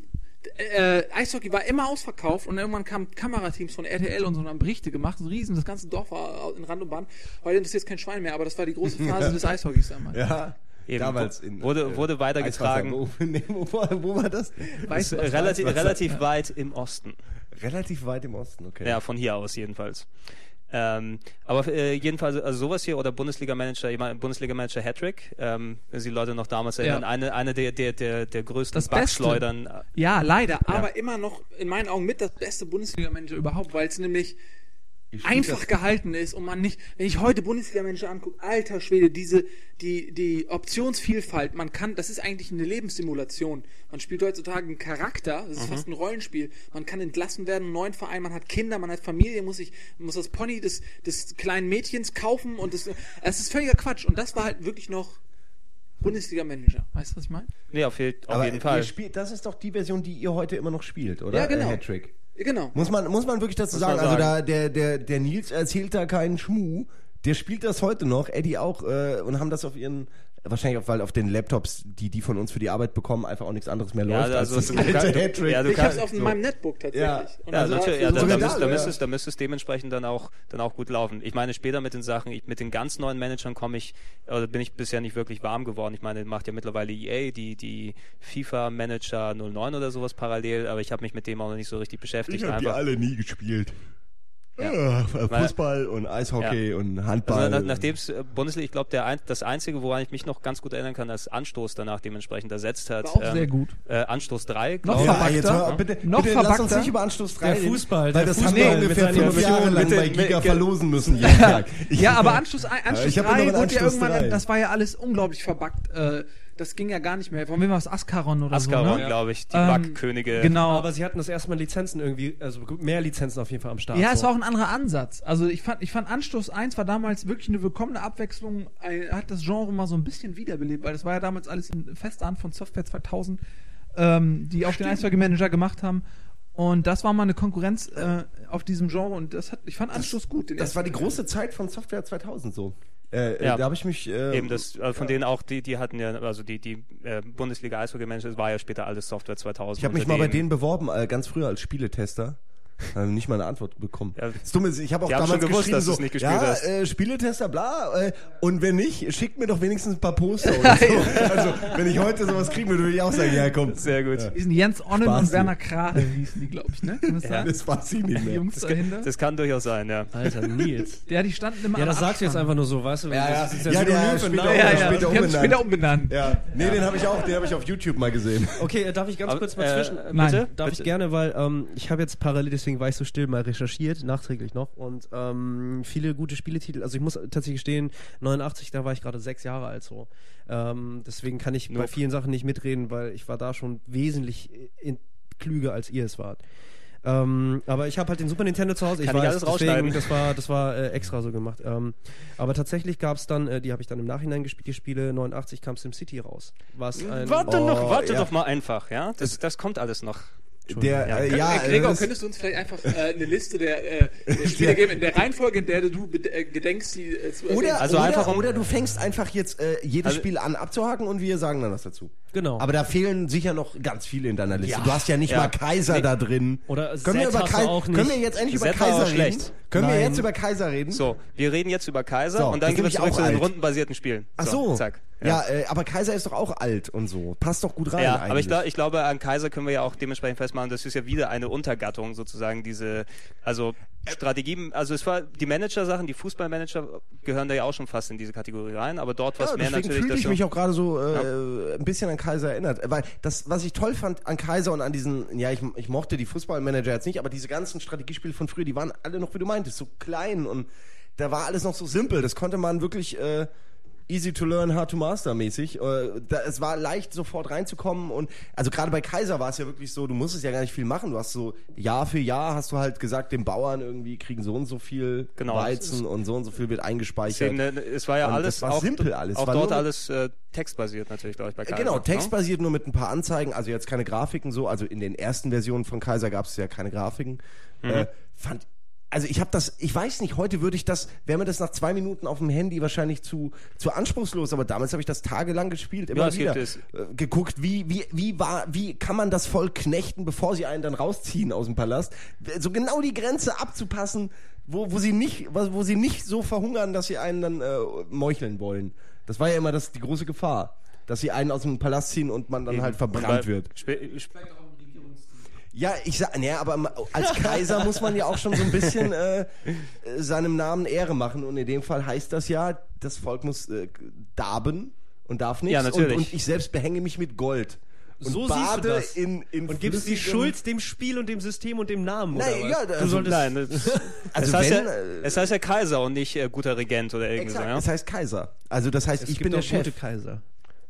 Äh, Eishockey war immer ausverkauft und irgendwann kamen Kamerateams von RTL und so und haben Berichte gemacht, so riesen, das ganze Dorf war in Rand und Band. Heute interessiert kein Schwein mehr, aber das war die große Phase des Eishockeys damals. Ja. Eben, Damals in, wurde- äh, wurde weitergetragen. Wo, wo, war- wo war das? Äh, was relativ relativ weit im Osten. Relativ weit im Osten, okay. Ja, von hier aus jedenfalls. Ähm, aber äh, jedenfalls, also sowas hier oder Bundesliga-Manager, ich meine, Bundesliga-Manager Hattrick, ähm, wenn Sie Leute noch damals erinnern, Ja. eine, eine der, der, der, der größten Das Beste. Backschleudern. Ja, leider, aber immer noch in meinen Augen mit das beste Bundesliga-Manager überhaupt, weil es nämlich einfach gehalten ist und man nicht, wenn ich heute Bundesliga-Manager angucke, alter Schwede, diese, die, die Optionsvielfalt, man kann, das ist eigentlich eine Lebenssimulation. Man spielt heutzutage einen Charakter, das ist fast ein Rollenspiel. Man kann entlassen werden, einen neuen Verein, man hat Kinder, man hat Familie, muss sich, muss das Pony des, des kleinen Mädchens kaufen und das, es ist völliger Quatsch. Und das war halt wirklich noch Bundesliga-Manager. Weißt du, was ich meine? Nee, auf, auf jeden Fall. Spielt, das ist doch die Version, die ihr heute immer noch spielt, oder? Ja, genau. Äh, Hattrick. Genau. Muss man, muss man wirklich dazu sagen, also sagen. da, der, der, der Nils erzählt da keinen Schmuh. Der spielt das heute noch, Eddie auch, äh, und haben das auf ihren, wahrscheinlich auch, weil auf den Laptops, die die von uns für die Arbeit bekommen, einfach auch nichts anderes mehr Ja, läuft also als du das alte Hattrick. ja, du ich kannst- hab's auf so. meinem Netbook tatsächlich. Ja. Und Ja, also natürlich, für ja, so da, müsste, da, ja. müsste es, da müsste es dementsprechend dann auch, dann auch gut laufen. Ich meine, später mit den Sachen, ich, mit den ganz neuen Managern komme ich, oder bin ich bisher nicht wirklich warm geworden. Ich meine, macht ja mittlerweile EA, die, die FIFA Manager 09 oder sowas parallel, aber ich habe mich mit dem auch noch nicht so richtig beschäftigt. Ich habe die alle nie gespielt. Ja. Fußball und Eishockey und Handball. Also, na, nachdem es äh, Bundesliga, ich glaube, der ein, das Einzige, woran ich mich noch ganz gut erinnern kann, dass Anstoß danach dementsprechend ersetzt hat. War auch sehr gut. Äh, Anstoß 3, Noch ja, verpackter. jetzt hör, bitte, Noch bitte lass uns nicht über Anstoß 3 Der Fußball, weil der das haben Fußball wir mit ungefähr fünf Jahre lang Mit bei Giga mit- verlosen müssen jeden Tag. Ich- Ja, aber hab ja 3 noch einen wurde ja irgendwann, 3. das war ja alles unglaublich verbuggt. Äh, das ging ja gar nicht mehr. Von wem war es? Ascaron oder Ascaron, so, ne? glaube ich, die Ähm, Bug-Könige. Genau. Aber sie hatten das erstmal Lizenzen irgendwie, also mehr Lizenzen auf jeden Fall am Start. Ja, es so. war auch ein anderer Ansatz. Also ich fand, ich fand Anstoß 1 war damals wirklich eine willkommene Abwechslung, ein, hat das Genre mal so ein bisschen wiederbelebt, weil das war ja damals alles in fester Hand von Software 2000, ähm, die auch den Eishockey-Manager gemacht haben. Und das war mal eine Konkurrenz äh, auf diesem Genre und das hat, ich fand Anstoß gut. Das war die große Zeit von Software 2000 so. Äh, Ja. äh, Da habe ich mich. Äh, Eben das, äh, von denen auch, die, die hatten ja, also die, die äh, Bundesliga Eishockey Manager, das war ja später alles Software 2000. ich habe mich mal bei denen beworben, äh, ganz früher als Spieletester. Habe nicht mal eine Antwort bekommen. Ja. das Dumme ist, ich habe auch Die haben damals schon gewusst, geschrieben, dass so, nicht gespielt ja, hast. äh, Spieletester, bla. Äh, und wenn nicht, schickt mir doch wenigstens ein paar Poster oder so. Also, wenn ich heute sowas kriegen würde, würde ich auch sagen, ja, komm. Sehr gut. Die sind Jens Onnen Spaß, und Werner Krahe hießen die, glaube ich, ne? Kann das sein? Das war sie nicht mehr. Jungs dahinter. Das kann durchaus sein, ja. Alter, Nils. Ja, die standen immer Ja, das sagst du jetzt einfach nur so, weißt du? Ja, ja. Das ist Ja, später. Ja, ja, später haben es umbenannt. später umbenannt. Ja, nee, den habe ich auch, den habe ich auf YouTube mal gesehen. Okay, äh, darf ich ganz kurz mal äh, zwischen? Nein. bitte? Darf ich gerne, weil ähm, ich habe jetzt parallel, deswegen war ich so still, mal recherchiert, nachträglich noch. Und ähm, viele gute Spieletitel. Also ich muss tatsächlich gestehen, 89, da war ich gerade sechs Jahre alt so. Ähm, deswegen kann ich bei Nope. vielen Sachen nicht mitreden, weil ich war da schon wesentlich in, klüger, als ihr es wart. Ähm, aber ich habe halt den Super Nintendo zu Hause. Ich Kann ich weiß, alles deswegen, das war, das war äh, extra so gemacht. Ähm, aber tatsächlich gab es dann, äh, die habe ich dann im Nachhinein gespielt, die Spiele. 89 kam SimCity raus. Was ein, Warte Oh, noch, warte ja. doch mal einfach, ja? Das, das kommt alles noch. Der, Ja. äh, ja, äh, Gregor, das- könntest du uns vielleicht einfach äh, eine Liste der, äh, der Spiele geben, in der Reihenfolge, in der du äh, gedenkst, die äh, zu erwähnen? Oder, Also oder, einfach um- oder du fängst einfach jetzt äh, jedes Also- Spiel an abzuhaken und wir sagen dann was dazu. Genau. Aber da fehlen sicher noch ganz viele in deiner Liste. Ja. du hast ja nicht Ja. mal Kaiser Nee. da drin. Oder können wir, über hast du Kai auch nicht. können wir jetzt endlich über Zed Kaiser reden? schlecht. Können wir Nein. jetzt über Kaiser reden? So, wir reden jetzt über Kaiser So, und dann gehen wir zurück zu den rundenbasierten Spielen. Ach so. Zack. Ja, äh, aber Kaiser ist doch auch alt und so. Passt doch gut rein Ja, eigentlich. aber ich, glaub, ich glaube, an Kaiser können wir ja auch dementsprechend festmachen, das ist ja wieder eine Untergattung sozusagen, diese, also Strategien, also es war, die Manager-Sachen, die Fußballmanager gehören da ja auch schon fast in diese Kategorie rein, aber dort was ja, mehr deswegen natürlich, fühle ich mich auch gerade so äh, ein bisschen an Kaiser erinnert. Weil das, was ich toll fand an Kaiser und an diesen, ja, ich, ich mochte die Fußballmanager jetzt nicht, aber diese ganzen Strategiespiele von früher, die waren alle noch, wie du meintest, so klein und da war alles noch so simpel. Das konnte man wirklich äh, easy to learn, hard to master mäßig. Äh, da, es war leicht sofort reinzukommen und also gerade bei Kaiser war es ja wirklich so, du musstest ja gar nicht viel machen. Du hast so Jahr für Jahr hast du halt gesagt, den Bauern irgendwie kriegen so und so viel Genau. Weizen und so und so viel wird eingespeichert. Deswegen, ne, es war ja Und alles war auch, simpel alles. auch dort alles äh, textbasiert natürlich, glaube ich, bei Äh, Kaiser. Genau, ne? textbasiert nur mit ein paar Anzeigen, also jetzt keine Grafiken so, also in den ersten Versionen von Kaiser gab es ja keine Grafiken. Mhm. Äh, fand, also ich habe das, ich weiß nicht, heute würde ich das, wäre mir das nach zwei Minuten auf dem Handy wahrscheinlich zu, zu anspruchslos, aber damals habe ich das tagelang gespielt, immer Ja, wieder. Äh, geguckt, wie, wie, wie war, wie kann man das voll knechten, bevor sie einen dann rausziehen aus dem Palast. So genau die Grenze abzupassen, wo, wo sie nicht, wo sie nicht so verhungern, dass sie einen dann äh, meucheln wollen. Das war ja immer das, die große Gefahr. Dass sie einen aus dem Palast ziehen und man dann Eben. halt verbrannt wird. Sp Ja, ich sag, naja, aber als Kaiser muss man ja auch schon so ein bisschen äh, äh, seinem Namen Ehre machen. Und in dem Fall heißt das ja, das Volk muss äh, darben und darf nichts. Ja, natürlich. Und, und ich selbst behänge mich mit Gold. und So siehst du bade das. in, in Und gibst die Schuld dem Spiel und dem System und dem Namen, oder Nein, was? ja, du also solltest, Nein, das, Also es, heißt wenn, ja, äh, es heißt ja Kaiser und nicht äh, guter Regent oder so. Ja? das heißt Kaiser. Also das heißt, es ich bin der Chef. gute Kaiser.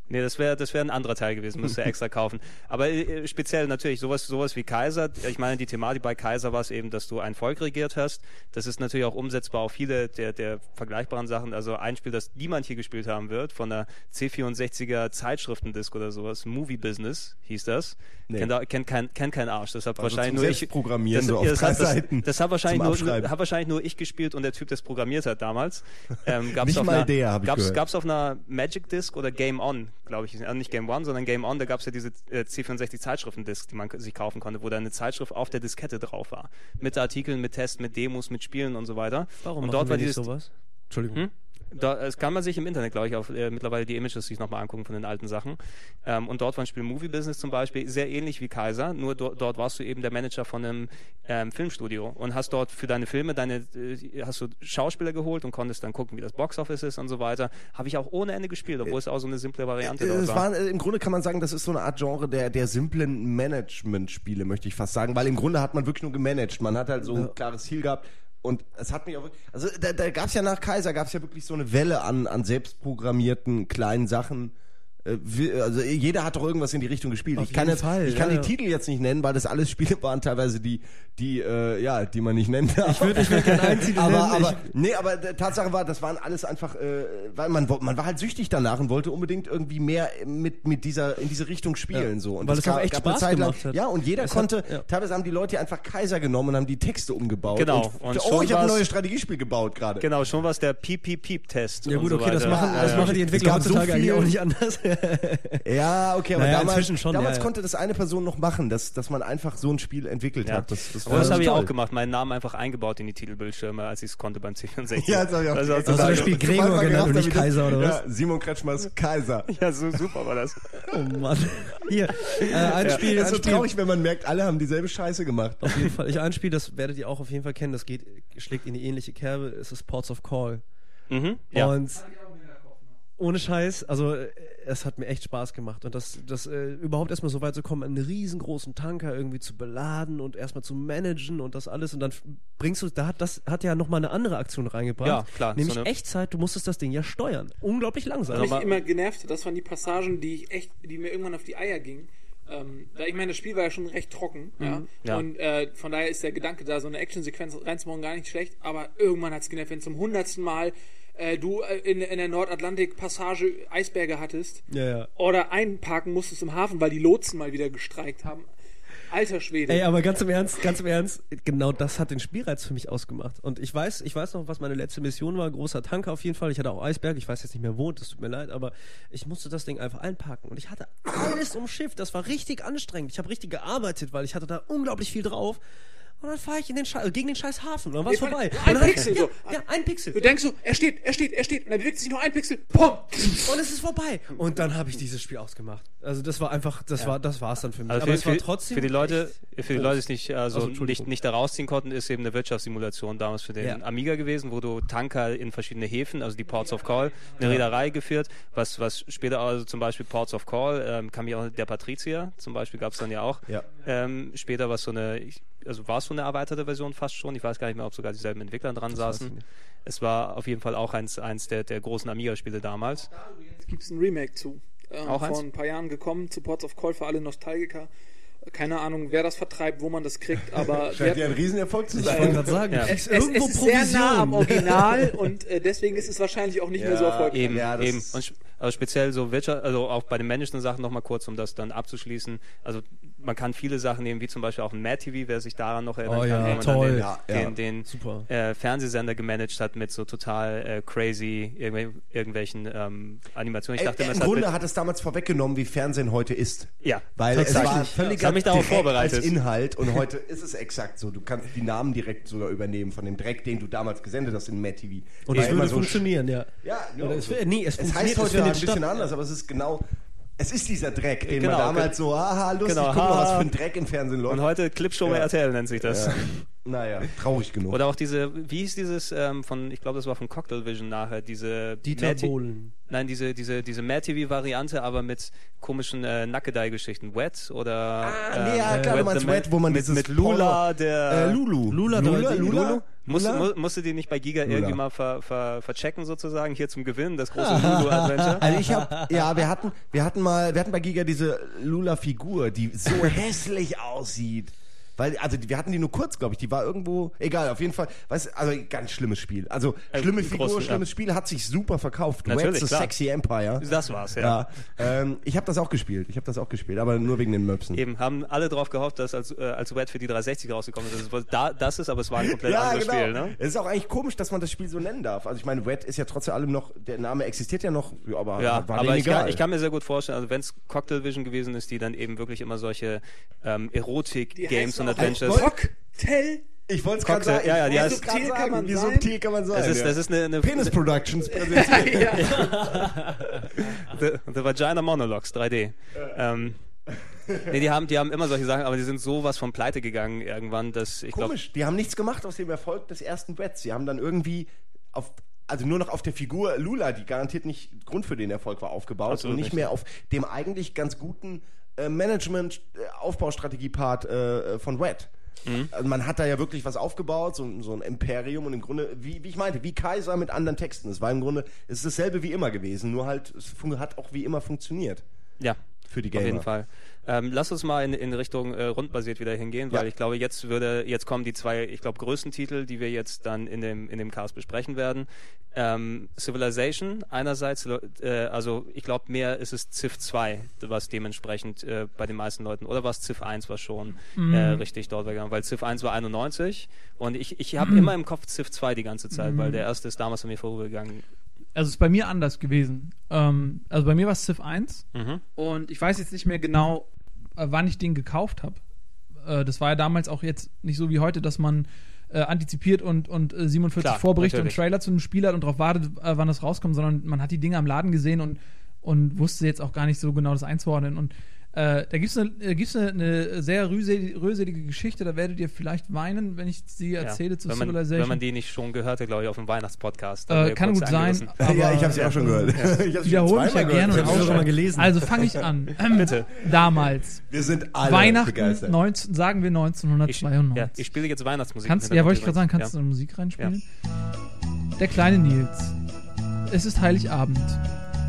Nee, das wäre das wär ein anderer Teil gewesen, müsste extra kaufen. Aber äh, speziell natürlich sowas, sowas wie Kaiser. Ich meine, die Thematik bei Kaiser war es eben, dass du ein Volk regiert hast. Das ist natürlich auch umsetzbar auf viele der, der vergleichbaren Sachen. Also ein Spiel, das niemand hier gespielt haben wird, von der C64er Zeitschriftendisk oder sowas, Movie Business hieß das. Nee. Kennt, da- kennt, kein, kennt kein Arsch. Das hat Also wahrscheinlich nur ich. Selbstprogrammieren, das, so auf das, drei das, Seiten das hat wahrscheinlich, nur, hat wahrscheinlich nur ich gespielt und der Typ, der es programmiert hat damals. Ähm, gab's Nicht auf mal einer, der, ich gab's, gehört. gab's auf einer Magic Disc oder Game On, glaube ich. Also nicht Game One, sondern Game On. Da gab es ja diese äh, C64 Zeitschriften-Disc, die man sich kaufen konnte, wo da eine Zeitschrift auf der Diskette drauf war. Mit Artikeln, mit Tests, mit Demos, mit Spielen und so weiter. Warum und dort war nicht dieses, sowas? Entschuldigung. Hm? Da, es kann man sich im Internet, glaube ich, auf äh, mittlerweile die Images sich nochmal angucken von den alten Sachen. Ähm, und dort war ein Spiel Movie Business zum Beispiel sehr ähnlich wie Kaiser, nur do, dort warst du eben der Manager von einem ähm, Filmstudio und hast dort für deine Filme deine äh, hast du Schauspieler geholt und konntest dann gucken, wie das Boxoffice ist und so weiter. Habe ich auch ohne Ende gespielt, obwohl es auch so eine simple Variante Es war. war, äh, Im Grunde kann man sagen, das ist so eine Art Genre der, der simplen Management-Spiele, möchte ich fast sagen, weil im Grunde hat man wirklich nur gemanagt. Man hat halt so ein klares Ziel gehabt. Und es hat mich auch wirklich, also da, da gab es ja nach Kaiser, gab es ja wirklich so eine Welle an, an selbstprogrammierten kleinen Sachen. Äh, Also jeder hat doch irgendwas in die Richtung gespielt. Auf ich kann jeden jetzt, Fall, ich kann ja, die ja. Titel jetzt nicht nennen, weil das alles Spiele waren teilweise die, die, äh, ja, die man nicht nennen darf. Ich würde ich würd gerne einen Titel aber, nennen. aber, nee, aber die Tatsache war, das waren alles einfach, äh, weil man, man war halt süchtig danach und wollte unbedingt irgendwie mehr mit, mit dieser, in diese Richtung spielen, Ja, so. Und weil das es auch gab- echt gab Spaß Zeit lang- gemacht hat. Ja, und jeder Es hat- konnte, ja. teilweise haben die Leute einfach Kaiser genommen und haben die Texte umgebaut. Genau. Und, Und oh, ich habe ein neues Strategiespiel gebaut gerade. Genau, schon was der Piep-Piep-Piep-Test. Ja und gut, so okay, das weiter. machen, Ja, das ja. machen die Es Entwickler gab so heutzutage eigentlich viel- auch nicht anders. Ja, okay, aber Naja, damals, schon, damals ja, konnte das eine Person noch machen, dass, dass man einfach so ein Spiel entwickelt Ja. hat. Das, das, das habe ich auch gemacht, meinen Namen einfach eingebaut in die Titelbildschirme, als ich es konnte beim C64. Ja, das habe ich auch Also, direkt also, das. Spiel Gregor genannt und nicht Kaiser, oder was? Ja, Simon Kretschmers Kaiser. ja, so super war das. Oh Mann. Hier, äh, ein Spiel, Das ist so Spiel. traurig, wenn man merkt, alle haben dieselbe Scheiße gemacht. Auf jeden Fall. Ich ein Spiel, das werdet ihr auch auf jeden Fall kennen. Das geht, schlägt in die ähnliche Kerbe. Es ist Ports of Call. Mhm. Ja. Und ohne Scheiß, also äh, es hat mir echt Spaß gemacht. Und das, das äh, überhaupt erstmal so weit zu kommen, einen riesengroßen Tanker irgendwie zu beladen und erstmal zu managen und das alles. Und dann bringst du, da hat das hat ja nochmal eine andere Aktion reingebracht. Ja, klar, Nämlich so eine- Echtzeit, du musstest das Ding ja steuern. Unglaublich langsam. Also mich aber- immer genervt hat, das waren die Passagen, die ich echt, die mir irgendwann auf die Eier gingen. Ähm, da ich meine, das Spiel war ja schon recht trocken, ja. Ja. Und äh, von daher ist der Gedanke, da so eine Actionsequenz reinzumachen, gar nicht schlecht. Aber irgendwann hat es genervt, wenn zum hundertsten Mal äh, du äh, in, in der Nordatlantik-Passage Eisberge hattest Ja, ja. oder einparken musstest im Hafen, weil die Lotsen mal wieder gestreikt haben. Alter Schwede. Ey, aber ganz im Ernst, ganz im Ernst, genau das hat den Spielreiz für mich ausgemacht. Und ich weiß, ich weiß noch, was meine letzte Mission war. Großer Tanker auf jeden Fall. Ich hatte auch Eisberg. Ich weiß jetzt nicht mehr wo, das tut mir leid, aber ich musste das Ding einfach einpacken. Und ich hatte alles um Schiff. Das war richtig anstrengend. Ich habe richtig gearbeitet, weil ich hatte da unglaublich viel drauf. Und dann fahre ich in den Schei gegen den scheiß Hafen. Und dann war es Nee, vorbei. ein Pixel ja, so. ja, ein Pixel. Du denkst so, er steht, er steht, er steht. Und dann bewegt sich nur ein Pixel. Pum! Und es ist vorbei. Und dann habe ich dieses Spiel ausgemacht. Also das war einfach, das war, das war's dann für mich. Also Aber für, es war trotzdem für die Leute, für die. Leute, die es nicht, also Also, Entschuldigung. nicht, nicht da rausziehen konnten, ist eben eine Wirtschaftssimulation damals für den Ja. Amiga gewesen, wo du Tanker in verschiedene Häfen, also die Ports of Call, eine Reederei geführt, was, was später also zum Beispiel Ports of Call, ähm, kam ja auch der Patrizier, zum Beispiel gab es dann ja auch. Ja. Ähm, später war es so eine, ich, also war es so eine erweiterte Version fast schon, ich weiß gar nicht mehr, ob sogar dieselben Entwickler dran ich saßen. Es war auf jeden Fall auch eins, eins der, der großen Amiga-Spiele damals. Jetzt gibt es ein Remake zu. Ähm, Auch vor eins? ein paar Jahren gekommen, zu Ports of Call für alle Nostalgiker. Keine Ahnung, wer das vertreibt, wo man das kriegt, aber Scheint ja ein Riesenerfolg zu Ich wollte sein. gerade sagen, Ja. es, es, irgendwo es ist sehr nah am Provision. Original und äh, deswegen ist es wahrscheinlich auch nicht mehr so Ja, erfolgreich. Eben, Ja, das eben. Und sp- also speziell so Wirtschaft, also auch bei den männlichen Sachen nochmal kurz, um das dann abzuschließen. Also man kann viele Sachen nehmen, wie zum Beispiel auch ein Mad TV, wer sich daran noch erinnern Oh kann, ja, wo man toll. den, Ja, ja. den, den Super. äh, Fernsehsender gemanagt hat mit so total äh, crazy irgendw irgendwelchen ähm, Animationen. Ich dachte es Im hat Grunde hat es damals vorweggenommen, wie Fernsehen heute ist. ja, Weil es war Ich völliger habe mich darauf vorbereitet. als Inhalt und heute ist es exakt so. Du kannst die Namen direkt sogar übernehmen von dem Dreck, den du damals gesendet hast in Matt TV. Und es immer würde so funktionieren, ja. Ja, Oder es, nee, es, Es funktioniert, heißt es heute findet ein bisschen statt. anders, aber es ist genau, es ist dieser Dreck, den Genau, man damals so, haha, lustig, genau, guck mal, was für ein Dreck im Fernsehen läuft. Und heute Clipshow bei Ja. RTL nennt sich das. Ja. Naja, traurig genug. Oder auch diese, wie hieß dieses ähm, von, ich glaube, das war von Cocktail Vision nachher, diese Dieter Bohlen. Nein, diese, diese, diese Mad TV-Variante, aber mit komischen äh, Nackedei-Geschichten. Wet oder. Ah, nee, ja, klar, du meinst Wet, wo man mit, dieses mit Lula, Porno- der. äh, Lulu. Lula, Lula, Lulu. Lula? Musste, Lula? mu musste die nicht bei Giga Lula. irgendwie mal ver, ver, verchecken sozusagen, hier zum Gewinnen, das große Lulu-Adventure? Also ich hab, ja, wir hatten, wir hatten mal, wir hatten bei Giga diese Lula-Figur, die so hässlich aussieht. Weil, also wir hatten die nur kurz, glaube ich. Die war irgendwo, egal, auf jeden Fall. Weißt, also ganz schlimmes Spiel. Also Äh, schlimme groß, Figur, ja. schlimmes Spiel, hat sich super verkauft. Natürlich, klar. Sexy Empire. Das war's, ja. Ja, ähm, ich habe das auch gespielt. Ich habe das auch gespielt, aber nur wegen den Möpsen. Eben, haben alle drauf gehofft, dass als, äh, als Wet für die 360 rausgekommen ist. Das, war- da, das ist, aber es war ein komplett anderes Spiel, ne? Es ist auch eigentlich komisch, dass man das Spiel so nennen darf. Also ich meine, Wet ist ja trotz allem noch, der Name existiert ja noch, ja, aber Ja, war aber ich egal. kann, ich kann mir sehr gut vorstellen, also wenn es Cocktail Vision gewesen ist, die dann eben wirklich immer solche ähm, Erotik-Games und Adventures. Cocktail. Ich wollte es gerade sagen. ja, ja, gerade Subtil kann man Wie sein. subtil kann man sein? Das ist, ja. das ist eine, eine Penis Productions präsentiert. ja. The, the Vagina Monologues 3D. Ähm, nee, die haben, die haben immer solche Sachen, aber die sind sowas von pleite gegangen irgendwann, dass ich glaube, Komisch, die haben nichts gemacht aus dem Erfolg des ersten Wets. Sie haben dann irgendwie auf also nur noch auf der Figur Lula, die garantiert nicht Grund für den Erfolg war, aufgebaut Absolut und nicht nicht. mehr auf dem eigentlich ganz guten äh, Management-Aufbaustrategie-Part äh, von Wet. Mhm. Also man hat da ja wirklich was aufgebaut, so, so ein Imperium und im Grunde, wie, wie ich meinte, wie Kaiser mit anderen Texten. Es war im Grunde, es ist dasselbe wie immer gewesen, nur halt, es hat auch wie immer funktioniert ja, für die auf Gamer. jeden Fall. Ähm, lass uns mal in, in Richtung äh, rundbasiert wieder hingehen, weil Ja. ich glaube, jetzt würde, jetzt kommen die zwei, ich glaube, größten Titel, die wir jetzt dann in dem, in dem Cast besprechen werden. Ähm, Civilization einerseits, äh, also ich glaube, mehr ist es Civ 2, was dementsprechend äh, bei den meisten Leuten, oder war es Civ 1, was schon Mhm. äh, richtig dort war gegangen, weil Civ 1 war 91 und ich, ich Mhm. habe immer im Kopf Civ 2 die ganze Zeit, weil der erste ist damals an mir vorübergegangen. Also es ist bei mir anders gewesen. Ähm, also bei mir war es Civ 1 Mhm. und ich weiß jetzt nicht mehr genau, wann ich den gekauft habe. Äh, das war ja damals auch jetzt nicht so wie heute, dass man äh, antizipiert und, und äh, 47 Klar, Vorberichte natürlich. und Trailer zu einem Spiel hat und darauf wartet, äh, wann das rauskommt, sondern man hat die Dinge am Laden gesehen und, und wusste jetzt auch gar nicht so genau das einzuordnen. Und äh, da gibt es eine, äh, gibt's eine, eine sehr rührselige Geschichte, da werdet ihr vielleicht weinen, wenn ich sie erzähle zu wenn man, Civilization. Wenn man die nicht schon gehört hat, glaube ich, auf dem Weihnachtspodcast. äh, kann gut sein. ja, ich habe sie auch schon gehört. Ich hab's schon Wiederhole mich ja zweimal gerne hab's sogar auch mal gelesen. Also fange ich an. Ähm, Bitte. Damals. Wir sind alle Weihnachten, begeistert. 19, sagen wir Ich, 1992. ja, ich spiele jetzt Weihnachtsmusik. kannst, ja, wollte ich gerade sagen, kannst du eine Musik reinspielen? Der kleine Nils. Es ist Heiligabend.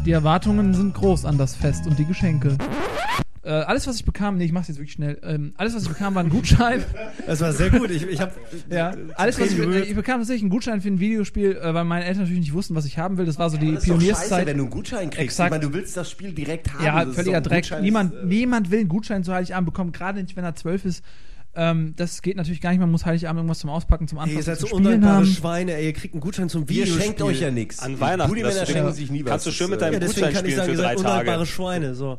Die Erwartungen sind groß an das Fest und die Geschenke. Äh, alles, was ich bekam, nee, ich mach's jetzt wirklich schnell. Ähm, alles, was ich bekam, war ein Gutschein. Das war sehr gut. Ich, ich habe ja, alles, was ich, äh, ich bekam tatsächlich einen Gutschein für ein Videospiel, äh, weil meine Eltern natürlich nicht wussten, was ich haben will. Das war so die Das ist doch scheiße, Pionierszeit. wenn du einen Gutschein kriegst. Exakt. Ich meine, du willst das Spiel direkt haben. Ja, völliger Dreck. Gutschein, Niemand, ist, äh, niemand will einen Gutschein zu Heiligabend bekommen, gerade nicht, wenn er zwölf ist. Ähm, das geht natürlich gar nicht. Man muss Heiligabend irgendwas zum Auspacken, zum Ey, Anfassen, ihr seid so Spielen undankbare. Schweine, ey. Ihr kriegt einen Gutschein zum Ihr Videospiel. schenkt euch ja nichts. An Weihnachten. Das- schenken sich nie was. Kannst du schön mit Das, deinem Ja, Gutschein kann ich spielen sagen, für ihr drei seid undankbare Tage. Schweine. So.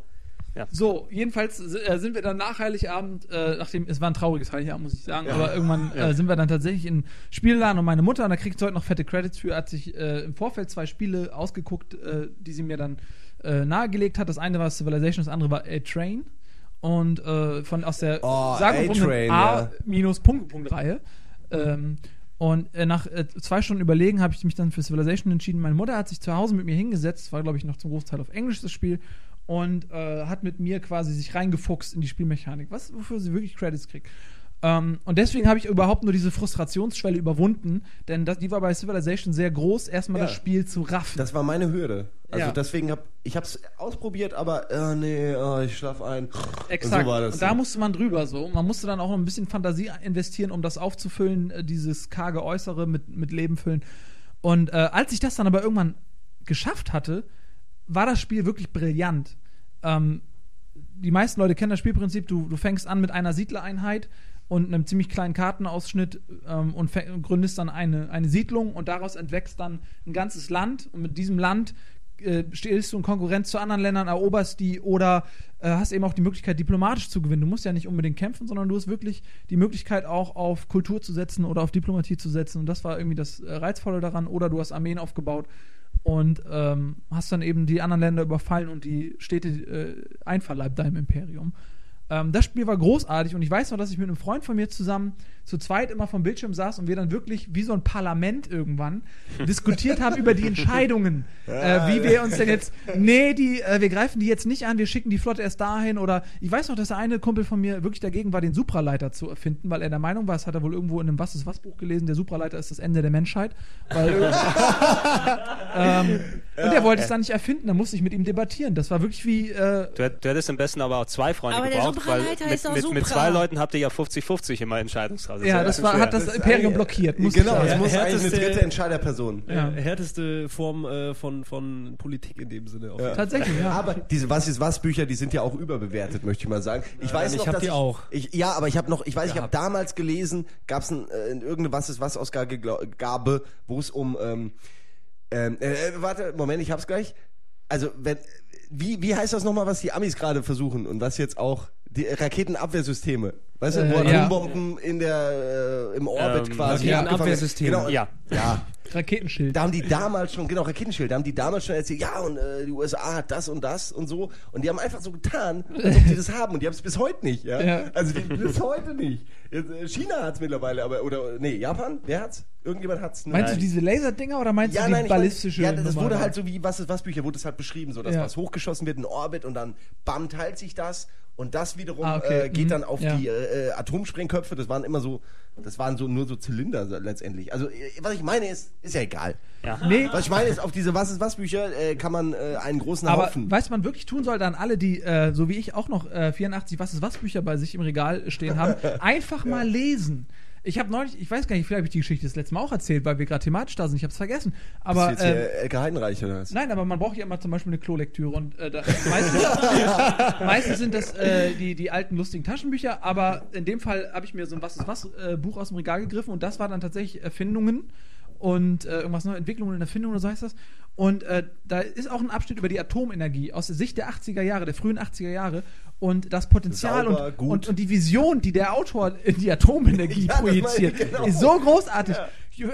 So, jedenfalls äh, sind wir dann nach Heiligabend, äh, nachdem, es war ein trauriges Heiligabend, muss ich sagen, aber irgendwann äh, sind wir dann tatsächlich in Spielladen und meine Mutter, und da kriegt sie heute noch fette Credits für, hat sich äh, im Vorfeld zwei Spiele ausgeguckt, äh, die sie mir dann äh, nahegelegt hat. Das eine war Civilization, das andere war A-Train. Und von aus der Oh, A-Punkt-Punkt-Reihe. Ähm, und äh, nach äh, zwei Stunden Überlegen habe ich mich dann für Civilization entschieden. Meine Mutter hat sich zu Hause mit mir hingesetzt, war glaube ich noch zum Großteil auf Englisch das Spiel, und äh, hat mit mir quasi sich reingefuchst in die Spielmechanik, was wofür sie wirklich Credits kriegt. Ähm, und deswegen habe ich überhaupt nur diese Frustrationsschwelle überwunden, denn das, die war bei Civilization sehr groß, erstmal Ja. das Spiel zu raffen. das war meine Hürde. Also Ja. deswegen habe ich es ausprobiert, aber äh, nee, äh, ich schlaf ein. Exakt. Und so. Und da musste man drüber so. Man musste dann auch noch ein bisschen Fantasie investieren, um das aufzufüllen, äh, dieses karge Äußere mit, mit Leben füllen. Und äh, als ich das dann aber irgendwann geschafft hatte, war das Spiel wirklich brillant. Ähm, die meisten Leute kennen das Spielprinzip, du, du fängst an mit einer Siedlereinheit und einem ziemlich kleinen Kartenausschnitt ähm, und gründest dann eine, eine Siedlung und daraus entwächst dann ein ganzes Land und mit diesem Land äh, stehst du in Konkurrenz zu anderen Ländern, eroberst die oder äh, hast eben auch die Möglichkeit, diplomatisch zu gewinnen. Du musst ja nicht unbedingt kämpfen, sondern du hast wirklich die Möglichkeit, auch auf Kultur zu setzen oder auf Diplomatie zu setzen. Und das war irgendwie das äh, Reizvolle daran. Oder du hast Armeen aufgebaut und ähm, hast dann eben die anderen Länder überfallen und die Städte äh, einverleibt deinem Imperium. Ähm, das Spiel war großartig und ich weiß noch, dass ich mit einem Freund von mir zusammen zu zweit immer vom Bildschirm saß und wir dann wirklich wie so ein Parlament irgendwann diskutiert haben über die Entscheidungen. äh, wie wir uns denn jetzt, nee, die, äh, wir greifen die jetzt nicht an, wir schicken die Flotte erst dahin oder ich weiß noch, dass der eine Kumpel von mir wirklich dagegen war, den Supraleiter zu erfinden, weil er der Meinung war, es hat er wohl irgendwo in einem Was ist was Buch gelesen, der Supraleiter ist das Ende der Menschheit. Weil, ähm, und er wollte es dann nicht erfinden, da musste ich mit ihm debattieren. Das war wirklich wie, äh, Du, hätt- du hättest am besten aber auch zwei Freunde Aber der weil mit, auch mit, mit zwei Leuten habt ihr ja 50-50 immer Entscheidungsraum. ja, das war, hat das, Imperium blockiert. musste Genau, ich es muss eigentlich eine härteste- dritte Entscheiderperson. Ja. Äh, härteste Form äh, von, von Politik in dem Sinne. Fall. Tatsächlich, ja. Aber diese Was ist was Bücher, die sind ja auch überbewertet, möchte ich mal sagen. Ich weiß ich noch, hab dass die ich, auch. Ich, ja, aber ich habe noch, ich weiß, ich habe damals gelesen, gab es äh, irgendeine Was ist was Ausgabe, wo es um ähm, ähm, äh, äh, warte, Moment, ich hab's gleich. Also, wenn wie, wie heißt das nochmal, was die Amis gerade versuchen und was jetzt auch die Raketenabwehrsysteme, weißt du, Äh, wo ja. Atombomben in der äh, im Orbit Ähm, quasi ja, abgefangen- Abwehrsysteme. Genau, Ja. ja. Raketenschild. Da haben die damals schon, genau, Raketenschild, da haben die damals schon erzählt, ja, und äh, die USA hat das und das und so. Und die haben einfach so getan, als ob die das haben. Und die haben es bis heute nicht, ja. Ja. Also bis heute nicht. Äh, China hat es mittlerweile, aber, oder, nee, Japan? Wer hat's? Irgendjemand hat's? Ne? Meinst du diese Laserdinger oder meinst ja, du die nein, ballistische Ja, das Nummer? wurde halt so wie Was ist was Bücher, wurde es halt beschrieben, so dass Ja. was hochgeschossen wird in Orbit und dann bam teilt sich das und das wiederum Ah, okay. äh, geht Mhm. dann auf Ja. die äh, Atomsprengköpfe. Das waren immer so, das waren so nur so Zylinder letztendlich. Also äh, was ich meine ist, ist ja egal. Nee, Was ich meine ist, auf diese Was ist was Bücher äh, kann man äh, einen großen aber Haufen. was man wirklich tun soll, dann alle, die, äh, so wie ich auch noch äh, 84 Was ist was Bücher bei sich im Regal stehen haben, einfach mal lesen. Ich habe neulich, ich weiß gar nicht, vielleicht habe ich die Geschichte das letzte Mal auch erzählt, weil wir gerade thematisch da sind, ich habe es vergessen. Aber ist jetzt hier ähm, Elke Heidenreich oder was? Nein, aber man braucht ja immer zum Beispiel eine Klolektüre und äh, da, meistens, meistens sind das äh, die, die alten lustigen Taschenbücher, aber in dem Fall habe ich mir so ein Was ist was äh, Buch aus dem Regal gegriffen und das war dann tatsächlich Erfindungen und äh, irgendwas neue Entwicklungen und Erfindungen oder so heißt das. Und äh, da ist auch ein Abschnitt über die Atomenergie aus der Sicht der 80er Jahre, der frühen 80er Jahre und das Potenzial Sauber, und, und, und die Vision, die der Autor in die Atomenergie Ja, projiziert, genau. ist so großartig. Äh,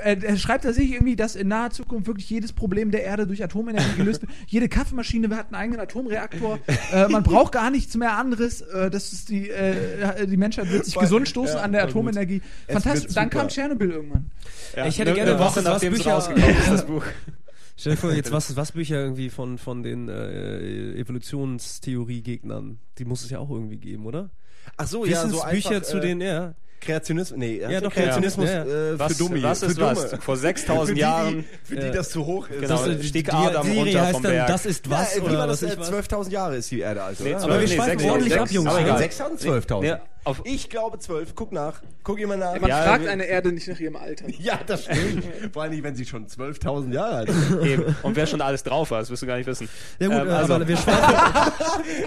Er schreibt sich irgendwie, dass in naher Zukunft wirklich jedes Problem der Erde durch Atomenergie gelöst wird. Jede Kaffeemaschine hat einen eigenen Atomreaktor. äh, man braucht gar nichts mehr anderes. Äh, das ist die, äh, die Menschheit wird sich Voll- gesund stoßen ja, an der gut. Atomenergie. Es Fantastisch. Dann kam Tschernobyl irgendwann. Ja, Ich hätte gerne eine Was Woche nachdem es Bücher- rausgekommen ist, das Buch. Stell dir vor, jetzt was was Bücher irgendwie von, von den äh, Evolutionstheorie-Gegnern. Die muss es ja auch irgendwie geben, oder? Ach so, ja, so einfach, zu äh, den, ja. Kreationismus, nee, Ja, doch, Kreationismus ja, ja. Äh, Was, für Dummi. was für ist Dumme. was? Vor Für 6000 die, Jahren. die, für die Ja. das zu hoch ist. Genau. Das, stieg die, Adam die runter heißt vom dann, Berg. Das ist was? ja, oder was Äh, ich weiß. 12.000 Jahre ist die Erde alt, Nee, oder? zwölf- Aber wir nee, schweifen ordentlich ab, Jungs. aber egal. 6.000, 12.000. Nee, ich glaube 12. Guck nach. Guck jemand nach. Man Ja, fragt eine Erde nicht nach ihrem Alter. Ja, das stimmt. Vor allem, wenn sie schon 12.000 Jahre alt ist. Eben. Und wer schon alles drauf war, das wirst du gar nicht wissen. Ja gut, Ähm, äh, also- aber wir schweifen.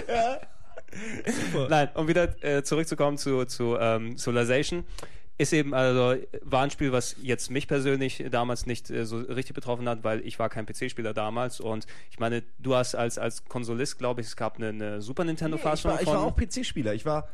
Nein, um wieder äh, zurückzukommen zu, zu ähm, Civilization. Ist eben, also, war ein Spiel, was jetzt mich persönlich damals nicht äh, so richtig betroffen hat, weil ich war kein PC-Spieler damals und ich meine, du hast als, als Konsolist, glaube ich, es gab eine, eine Super ich, Nintendo-Fassung war, ich von. war auch PC-Spieler. Ich war,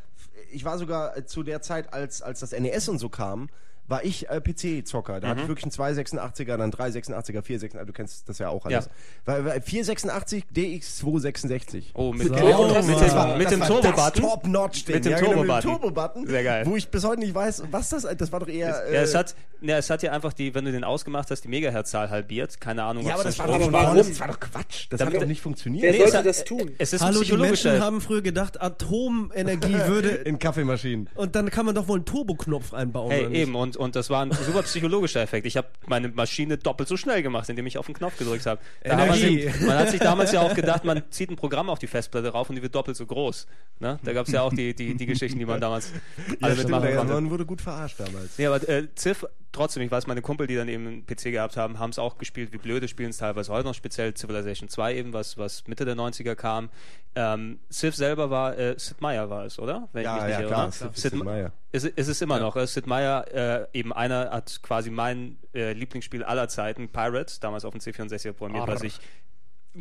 ich war sogar zu der Zeit, als, als das NES und so kam, war ich äh, PC-Zocker. Da hatte ich wirklich einen 286er, dann 386er, 486er, du kennst das ja auch alles. Ja. War, war 486 DX266. Oh, mit, So. mit, Das mit, war- dem, mit das dem war Turbo-Button. Das Top-Notch-Ding. Mit dem ja, genau, Turbo-Button. Turbo-Button. Sehr geil. Wo ich bis heute nicht weiß, was das Das war doch eher. Ja, äh, es hat, ja, es hat ja einfach die, wenn du den ausgemacht hast, die Megahertzzahl halbiert. Keine Ahnung, ja, aber das war, Aber warum? das war doch Quatsch. Das Damit- hat doch nicht funktioniert. Wer Nee, sollte das tun? Es ist Hallo, die. Menschen haben früher gedacht, Atomenergie würde. In Kaffeemaschinen. Und dann kann man doch wohl einen Turboknopf einbauen. Hey, eben, und, und das war ein super psychologischer Effekt. Ich habe meine Maschine doppelt so schnell gemacht, indem ich auf den Knopf gedrückt habe. Man, hat sich damals ja auch gedacht, man zieht ein Programm auf die Festplatte rauf und die wird doppelt so groß. Ne? Da gab es ja auch die, die, die Geschichten, die man damals alle stimmt, mitmachen ja, konnte. man wurde gut verarscht damals. Nee, aber äh, Civ, trotzdem, ich weiß, meine Kumpel, die dann eben einen PC gehabt haben, haben es auch gespielt, wie blöde spielen es teilweise heute noch, speziell Civilization 2 eben, was, was Mitte der 90er kam. Ähm, Civ selber war, äh, Sid Meier war es, oder? Wenn ich mich Ja, nicht ja, irre, klar. ne? Sid- Sid, Sid Meier. Ist, ist es immer noch. Äh, Sid Meier, äh, eben einer, hat quasi mein äh, Lieblingsspiel aller Zeiten, Pirates, damals auf dem C64 programmiert, was ich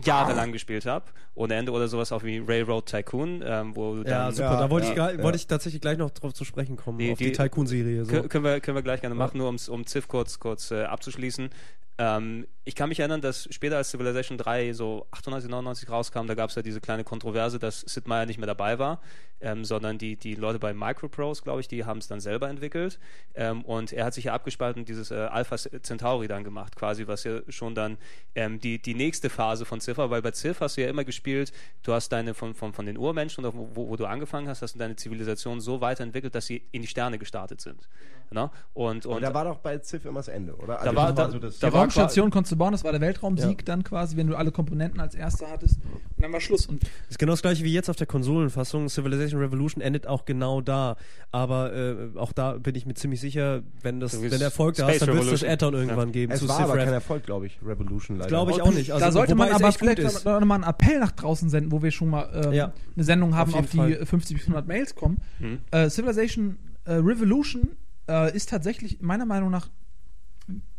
jahrelang gespielt habe. Ohne Ende oder sowas auch wie Railroad Tycoon, ähm, wo Ja, dann super. Ja, da wollte, ich, gra- wollte ich tatsächlich gleich noch drauf zu sprechen kommen, Die- auf die, die- Tycoon-Serie. So. Kö- können, wir, können wir gleich gerne machen, nur um's, um Civ kurz, kurz äh, abzuschließen. Ähm, ich kann mich erinnern, dass später als Civilization 3 so 98, 99 rauskam, da gab es ja diese kleine Kontroverse, dass Sid Meier nicht mehr dabei war, ähm, sondern die, die Leute bei Microprose, glaube ich, die haben es dann selber entwickelt. Ähm, und er hat sich ja abgespalten und dieses äh, Alpha Centauri dann gemacht, quasi, was ja schon dann ähm, die, die nächste Phase von war, weil bei Civ hast du ja immer gespielt, du hast deine von, von, von den Urmenschen oder wo, wo du angefangen hast, hast du deine Zivilisation so weiterentwickelt, dass sie in die Sterne gestartet sind. Ne? Und, und Und da war doch bei Civ immer das Ende, oder? Also Da war- da- so das da war Raumstation konntest du bauen, das war der Weltraumsieg Ja. dann quasi, wenn du alle Komponenten als erster hattest. Und dann war Schluss. Und Das ist genau das gleiche wie jetzt auf der Konsolenfassung. Civilization Revolution endet auch genau da. Aber äh, auch da bin ich mir ziemlich sicher, wenn das, wenn der Erfolg da ist, dann wird es das. Add-on irgendwann geben es zu war Civ aber Rev. kein Erfolg, glaube ich. Revolution leider. Glaube ich auch nicht. Also, da sollte man aber vielleicht ist. noch mal einen Appell nach draußen senden, wo wir schon mal ähm, Ja. eine Sendung haben, Auf auf, die Fall. 50 bis 100 Mails kommen. Mhm. Äh, Civilization äh, Revolution äh, ist tatsächlich meiner Meinung nach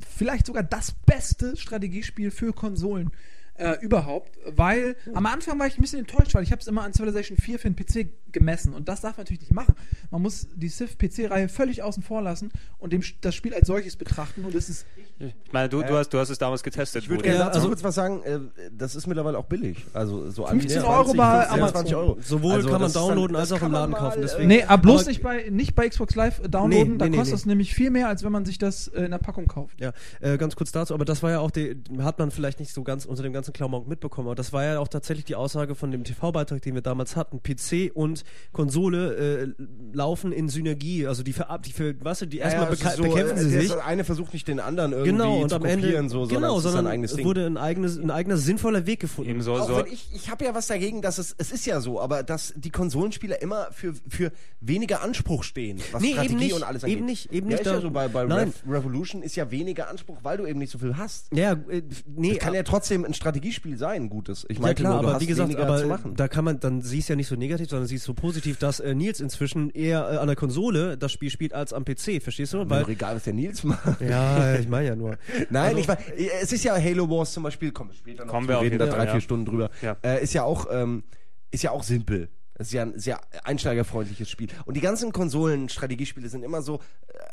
vielleicht sogar das beste Strategiespiel für Konsolen äh, überhaupt, weil am Anfang war ich ein bisschen enttäuscht, weil ich habe es immer an Civilization 4 für den PC gemessen und das darf man natürlich nicht machen. Man muss die Civ-PC-Reihe völlig außen vor lassen und dem, das Spiel als solches betrachten und es ist ich meine, du, du, hast, du hast es damals getestet. Ich würde gerne dazu also- kurz was sagen. Äh, das ist mittlerweile auch billig. Also so 15 an Euro bei 15, 20 Amazon. Euro. Sowohl Also kann man dann- downloaden das als auch im Laden mal, kaufen. äh, Deswegen. Nee, aber bloß Aber- nicht bei, nicht bei Xbox Live äh, downloaden, Nee, da nee, kostet nee. es nämlich viel mehr, als wenn man sich das äh, in der Packung kauft. Ja, äh, ganz kurz dazu, aber das war ja auch, die, hat man vielleicht nicht so ganz unter dem ganzen Klamauk mitbekommen, aber das war ja auch tatsächlich die Aussage von dem TV-Beitrag, den wir damals hatten. PC und Konsole äh, laufen in Synergie, also die, verab, die für, weißt du, die erstmal Ja, ist so, bekämpfen äh, sie der sich. eine versucht nicht den anderen irgendwie Genau, und zu am Ende, kopieren, so, sondern genau, es ist sondern ein eigenes es wurde ein, eigenes, ein eigener sinnvoller Weg gefunden. Eben so, Auch so, wenn ich, ich habe ja was dagegen, dass es, es ist ja so, aber dass die Konsolenspieler immer für, für weniger Anspruch stehen, was Nee, Strategie eben nicht, und alles eben angeht. nicht, eben ja, nicht Ist ja da- so bei, bei Nein. Rev Revolution ist ja weniger Anspruch, weil du eben nicht so viel hast. Ja, äh, nee, Es kann ja trotzdem ein Strategiespiel sein, ein gutes. Ich Ja meinte klar, nur, du aber hast wie gesagt, aber da kann man, dann siehst du ja nicht so negativ, sondern siehst so positiv, dass äh, Nils inzwischen eher äh, an der Konsole das Spiel spielt als am PC, verstehst du? Weil, egal, was der Nils macht. ja, ich meine ja nur. Nein, Also- ich weiß, es ist ja Halo Wars zum Beispiel, kommen wir später noch Kommen wir reden da drei, ja. vier Stunden drüber. Ja. Äh, ist ja auch, ähm, ist ja auch simpel. Es ist ja ein sehr einsteigerfreundliches Spiel. Und die ganzen Konsolen-Strategiespiele sind immer so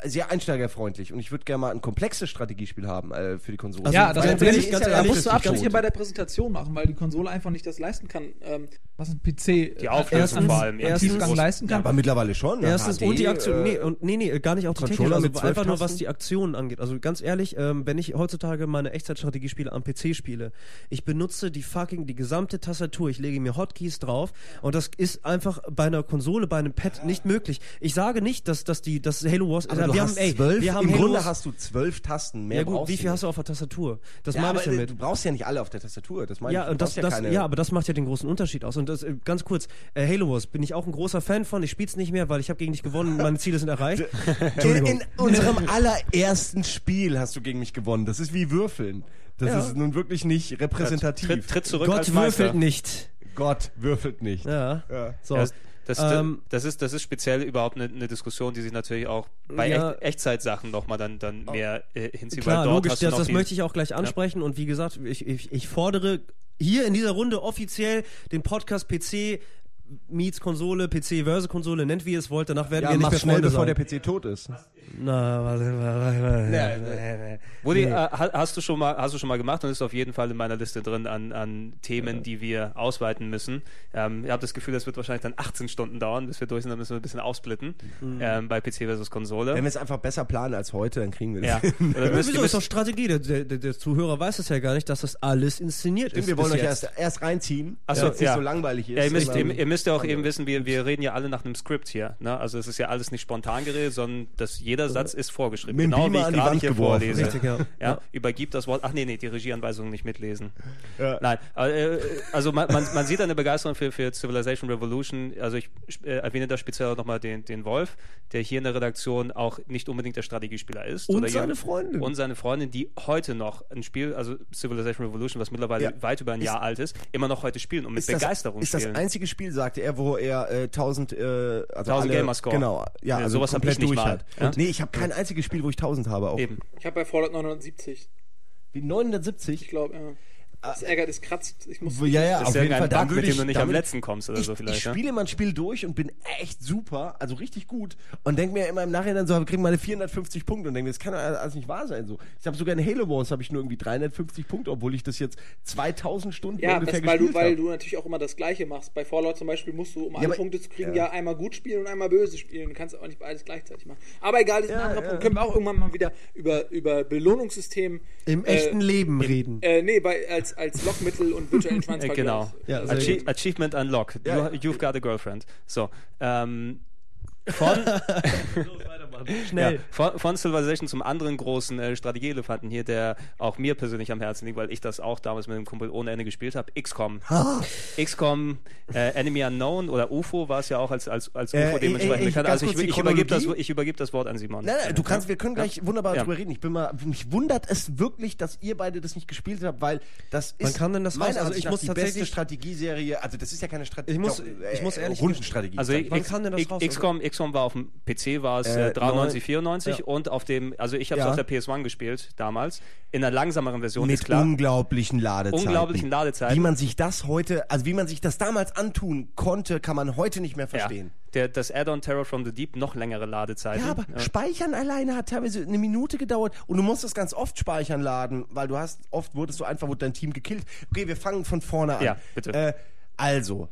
äh, sehr einsteigerfreundlich. Und ich würde gerne mal ein komplexes Strategiespiel haben äh, für die Konsole. Also, ja, das ist ja, ganz da ehrlich, musst du das Abstriche tot. bei der Präsentation machen, weil die Konsole einfach nicht das leisten kann, ähm, was ein PC Die Auflösung vor allem, ja. Erstens- Tiefgang leisten kann. aber mittlerweile schon. ne? Erstens HD, und die Aktion, äh, nee, und, nee, nee, gar nicht auch die Technik, also einfach nur was die Aktionen angeht. Also ganz ehrlich, ähm, wenn ich heutzutage meine Echtzeitstrategiespiele am PC spiele, ich benutze die fucking, die gesamte Tastatur, ich lege mir Hotkeys drauf und das ist einfach bei einer Konsole, bei einem Pad nicht möglich. Ich sage nicht, dass, dass die, dass Halo Wars, aber äh, du wir hast haben, ey, zwölf, wir haben Im Halo Grunde Wars, hast du zwölf Tasten. Mehr ja gut, wie viel hast du auf der Tastatur? Das Ja, meine ich äh, damit. du brauchst ja nicht alle auf der Tastatur. Das meine Ja, ich. Und das, brauchst das, keine, ja, aber das macht ja den großen Unterschied aus. Und das, äh, ganz kurz, äh, Halo Wars bin ich auch ein großer Fan von. Ich spiel's nicht mehr, weil ich habe gegen dich gewonnen. Meine Ziele sind erreicht. In, in unserem allerersten Spiel hast du gegen mich gewonnen. Das ist wie Würfeln. Das Ja. ist nun wirklich nicht repräsentativ. tritt, tritt zurück Gott würfelt nicht. Gott würfelt nicht. Ja. Ja. So. Ja, das, das, Ähm, das, ist, das ist speziell überhaupt eine, eine Diskussion, die sich natürlich auch bei Ja. Echt, Echtzeitsachen nochmal dann, dann mehr äh, hinzieht. Klar, logisch, das, das die- möchte ich auch gleich ansprechen. Und wie gesagt, ich, ich, ich fordere hier in dieser Runde offiziell den Podcast PC meets Konsole, PC versus Konsole, nennt wie ihr es wollt. Danach werden Ja, wir nicht mehr schnell, Freunde bevor sein. der PC tot ist. Na, warte, warte, warte. Woody, äh, ha- hast du schon mal, hast du schon mal gemacht und ist auf jeden Fall in meiner Liste drin an, an Themen, die wir ausweiten müssen. Ähm, ich habe das Gefühl, das wird wahrscheinlich dann 18 Stunden dauern, bis wir durch sind, dann müssen wir ein bisschen aufsplitten ähm, bei PC versus Konsole. Wenn wir es einfach besser planen als heute, dann kriegen wir das. ja. hin. Oder Wieso ist doch Strategie? Der, der, der, Zuhörer weiß es ja gar nicht, dass das alles inszeniert ist. wir wollen euch erst, erst reinziehen, Ach so, es nicht ja. so langweilig ist. ja, ihr, müsst, ihr, ihr müsst ja auch eben wissen, wir, wir reden ja alle nach einem Skript hier. Ne? Also es ist ja alles nicht spontan geredet, sondern dass jeder Satz ist vorgeschrieben. Mit Genau wie ich gerade hier geworfen. vorlese. Richtig, ja. Ja, Ja. übergibt das Wort. Ach nee, nee, die Regieanweisungen nicht mitlesen. Ja. Nein, äh, also man, man, man sieht eine Begeisterung für, für Civilization Revolution. Also ich äh, erwähne da speziell auch nochmal den, den Wolf, der hier in der Redaktion auch nicht unbedingt der Strategiespieler ist. Und seine Freundin. Und seine Freundin, die heute noch ein Spiel, also Civilization Revolution, was mittlerweile weit über ein Jahr alt ist, immer noch heute spielen und mit ist das, Begeisterung ist das spielen. einzige Spiel, sagte er, wo er äh, 1000 äh, also 1000 alle, Gamerscore. Genau, ja, also sowas komplett ich nicht durch mal. hat. Ja? Nee, ich habe kein einziges Spiel, wo ich 1000 habe auch. Eben. Ich habe bei Fallout 970, Wie ich 970? glaube, ja. Das ärgert, es kratzt. Ich muss. Ja, ja, Das ist auf ja jeden Fall. Bug, mit dem du nicht am letzten kommst oder ich, so vielleicht. Ich ja? spiele immer ein Spiel durch und bin echt super, also richtig gut und denke mir immer im Nachhinein so, wir kriegen meine 450 Punkte und denke mir, das kann doch alles nicht wahr sein. So. Ich habe sogar in Halo Wars habe ich nur irgendwie 350 Punkte, obwohl ich das jetzt 2000 Stunden Ja, ungefähr das, weil, du, gespielt weil habe. du natürlich auch immer das Gleiche machst. Bei Fallout zum Beispiel musst du, um alle aber- Punkte zu kriegen, ja. ja. einmal gut spielen und einmal böse spielen. Du kannst auch nicht beides gleichzeitig machen. Aber egal, das ist ein Ja, anderer ja. Punkt. Können wir auch irgendwann mal wieder über, über Belohnungssystem Im echten Leben reden. Äh, nee, bei, als, als Lockmittel und virtuellen Schwanzvergleich. genau. Ja, Achie gut. Achievement Unlocked. Ja. You, you've got a girlfriend. So. Ähm, von, Schnell. Ja, von, von Civilization zum anderen großen äh, Strategieelefanten hier, der auch mir persönlich am Herzen liegt, weil ich das auch damals mit einem Kumpel ohne Ende gespielt habe. XCOM. XCOM, äh, Enemy Unknown oder UFO war es ja auch als, als, als Äh, UFO dementsprechend äh, ich- bekannt. Also ich, ich, übergebe das, ich übergebe das Wort an Simon. Nein, nein, du kannst, wir können gleich wunderbar Ja. drüber reden. Ich bin mal, mich wundert es wirklich, dass ihr beide das nicht gespielt habt, weil das ist kam denn das meiner raus? Also Ansicht ich muss die beste tatsächlich- Strategieserie. Also das ist ja keine Strategie. Ich muss- ich muss ehrlich- Rundenstrategie. Also Wann kam denn das raus? XCOM, XCOM war auf dem PC war es Äh, äh, 93, neun- 94 Ja. und auf dem, also ich habe es Ja. auf der PS1 gespielt damals, in einer langsameren Version, mit klar. unglaublichen Ladezeiten. Unglaublichen Ladezeiten. Wie man sich das heute, also wie man sich das damals antun konnte, kann man heute nicht mehr ja, verstehen. der, das Add-on Terror from the Deep noch längere Ladezeiten. Ja, aber Speichern alleine hat teilweise eine Minute gedauert und du musst das ganz oft speichern laden, weil du hast, oft wurdest du einfach, wurde dein Team gekillt. Okay, wir fangen von vorne an. Ja, bitte. Äh, also,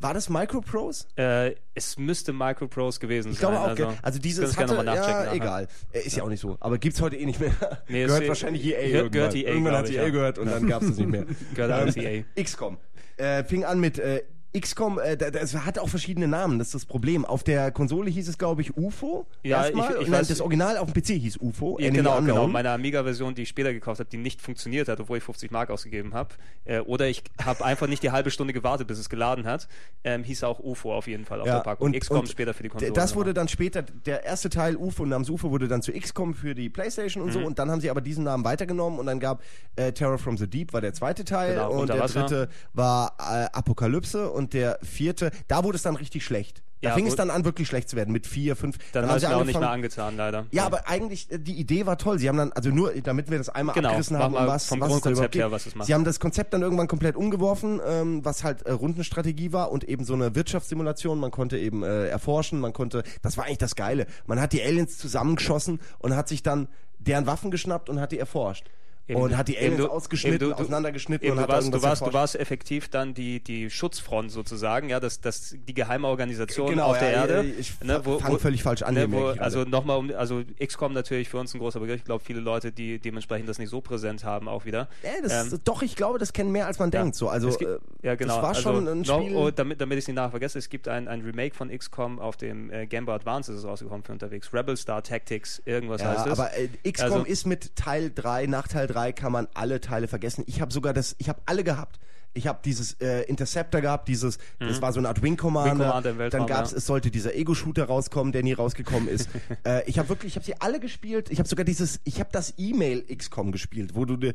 war das Microprose? Äh, es müsste Microprose gewesen Ich glaube sein. auch, also, also, dieses hatte, gerne ja, egal. Äh, Ist ja. auch nicht so. Aber gibt's heute eh nicht mehr. Nee, gehört es- wahrscheinlich EA gehört- irgendwann. gehört EA, irgendwann hat EA ja. gehört und dann gab's es nicht mehr. Gehört alles EA. XCOM. Äh, fing an mit äh, XCOM, äh, da- das hat auch verschiedene Namen, das ist das Problem. Auf der Konsole hieß es, glaube ich, UFO. Ja, erstmal. ich- ich und weiß- das Original auf dem PC hieß UFO. Ja, Enemy genau, Unknown. genau. Meine Amiga-Version, die ich später gekauft habe, die nicht funktioniert hat, obwohl ich 50 Mark ausgegeben habe. Äh, oder ich habe einfach nicht die halbe Stunde gewartet, bis es geladen hat. Ähm, hieß auch UFO auf jeden Fall auf der Packung. XCOM später für die Konsole. Das wurde dann später, der erste Teil UFO namens UFO wurde dann zu XCOM für die Playstation Mhm. und so und dann haben sie aber diesen Namen weitergenommen und dann gab äh, Terror from the Deep war der zweite Teil Genau, und der dritte war äh, Apokalypse und der vierte, da wurde es dann richtig schlecht. Da Ja, fing es dann an wirklich schlecht zu werden mit vier, fünf. Dann, haben habe ich sie auch nicht mehr angetan, leider. ja, aber eigentlich, äh, die Idee war toll. Sie haben dann, also nur, damit wir das einmal Genau, abgerissen haben, was, vom was überhaupt her, was es macht. Sie haben das Konzept dann irgendwann komplett umgeworfen, ähm, was halt äh, Rundenstrategie war und eben so eine Wirtschaftssimulation. Man konnte eben äh, erforschen, man konnte, das war eigentlich das Geile. Man hat die Aliens zusammengeschossen und hat sich dann deren Waffen geschnappt und hat die erforscht. Eben, und hat die Aliens du- ausgeschnitten, du- du- auseinandergeschnitten und du, hat warst, du, warst, du warst effektiv dann die, die Schutzfront sozusagen, ja, das, das, die geheime Organisation Genau, auf der ja, Erde. ich ne, wo, fang wo, völlig falsch an, Ne, wo, also nochmal um, also XCOM natürlich für uns ein großer Begriff. Ich glaube, viele Leute, die dementsprechend das nicht so präsent haben, auch wieder. Äh, das, Ähm, doch, ich glaube, das kennen mehr als man denkt. So, also es gibt, äh, ja, genau. das war also, schon ein Spiel. oh, damit, damit ich es nicht nachher vergesse, es gibt ein, ein Remake von XCOM auf dem äh, Game Boy Advance ist es rausgekommen für unterwegs. Rebel Star Tactics, irgendwas Ja, heißt es. aber äh, XCOM Also- ist mit Teil 3, nach Teil 3 kann man alle Teile vergessen. Ich habe sogar das, ich habe alle gehabt. Ich habe dieses äh, Interceptor gehabt, dieses, das war so eine Art Wing Commander. Mhm. Wing Commander im Weltraum, Dann gab's, ja. es sollte dieser Ego-Shooter rauskommen, der nie rausgekommen ist. äh, ich habe wirklich, ich habe sie alle gespielt. Ich habe sogar dieses, ich habe das E-Mail XCOM gespielt, wo du, dir,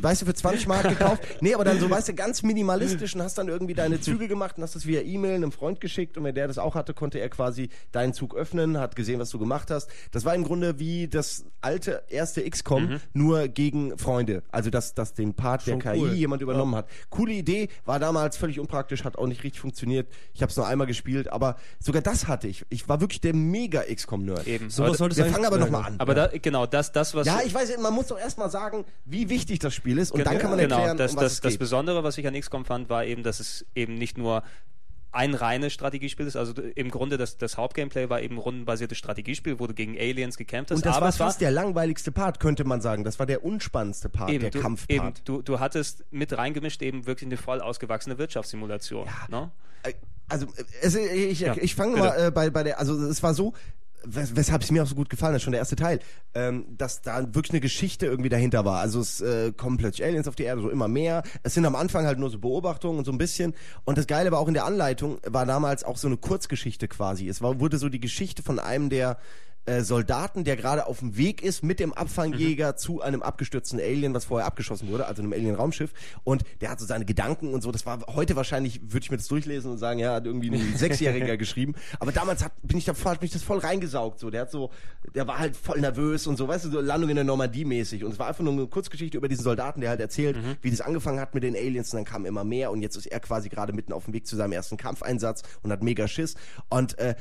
weißt du, für 20 Mark gekauft. Nee, aber dann so, weißt du, ganz minimalistisch und hast dann irgendwie deine Züge gemacht und hast das via E-Mail einem Freund geschickt und wenn der das auch hatte, konnte er quasi deinen Zug öffnen, hat gesehen, was du gemacht hast. Das war im Grunde wie das alte erste XCOM, Mhm. nur gegen Freunde. Also, dass, dass den Part der KI cool. jemand übernommen hat. Coole Idee, war damals völlig unpraktisch, hat auch nicht richtig funktioniert. Ich habe es nur einmal gespielt, aber sogar das hatte ich. Ich war wirklich der mega XCOM-Nerd. Eben. Sowas Aber- solltest Wir fangen aber nochmal an. aber da, genau, das, das was ja, ich weiß, man muss doch erstmal sagen, wie wichtig das Spiel ist und dann kann man genau, erklären, das, um was das, es das geht. Besondere, was ich an XCOM fand, war eben, dass es eben nicht nur ein reines Strategiespiel ist. Also im Grunde das, das Hauptgameplay war eben rundenbasiertes Strategiespiel, wo du gegen Aliens gekämpft hast. Und das aber war fast der langweiligste Part, könnte man sagen. Das war der unspannendste Part, eben, der du, eben Kampfpart. du, du hattest mit reingemischt eben wirklich eine voll ausgewachsene Wirtschaftssimulation. Ne? Äh, Also, äh, es, ich, Ja, ich fange mal äh, bei, bei der, also es war so, wes weshalb es mir auch so gut gefallen hat, schon der erste Teil, ähm, dass da wirklich eine Geschichte irgendwie dahinter war. Also es äh, kommen plötzlich Aliens auf die Erde, so immer mehr. Es sind am Anfang halt nur so Beobachtungen und so ein bisschen. Und das Geile war auch in der Anleitung, war damals auch so eine Kurzgeschichte quasi. Es war, wurde so die Geschichte von einem der äh, Soldaten, der gerade auf dem Weg ist mit dem Abfangjäger Mhm. zu einem abgestürzten Alien, was vorher abgeschossen wurde, also einem Alien-Raumschiff. Und der hat so seine Gedanken und so. Das war heute wahrscheinlich, würde ich mir das durchlesen und sagen, ja, hat irgendwie ein Sechsjähriger geschrieben. Aber damals hat, bin ich da hat mich das voll reingesaugt. So, der hat so, der war halt voll nervös und so, weißt du, so Landung in der Normandie mäßig. Und es war einfach nur eine Kurzgeschichte über diesen Soldaten, der halt erzählt, Mhm. wie das angefangen hat mit den Aliens und dann kam immer mehr und jetzt ist er quasi gerade mitten auf dem Weg zu seinem ersten Kampfeinsatz und hat mega Schiss. Und äh,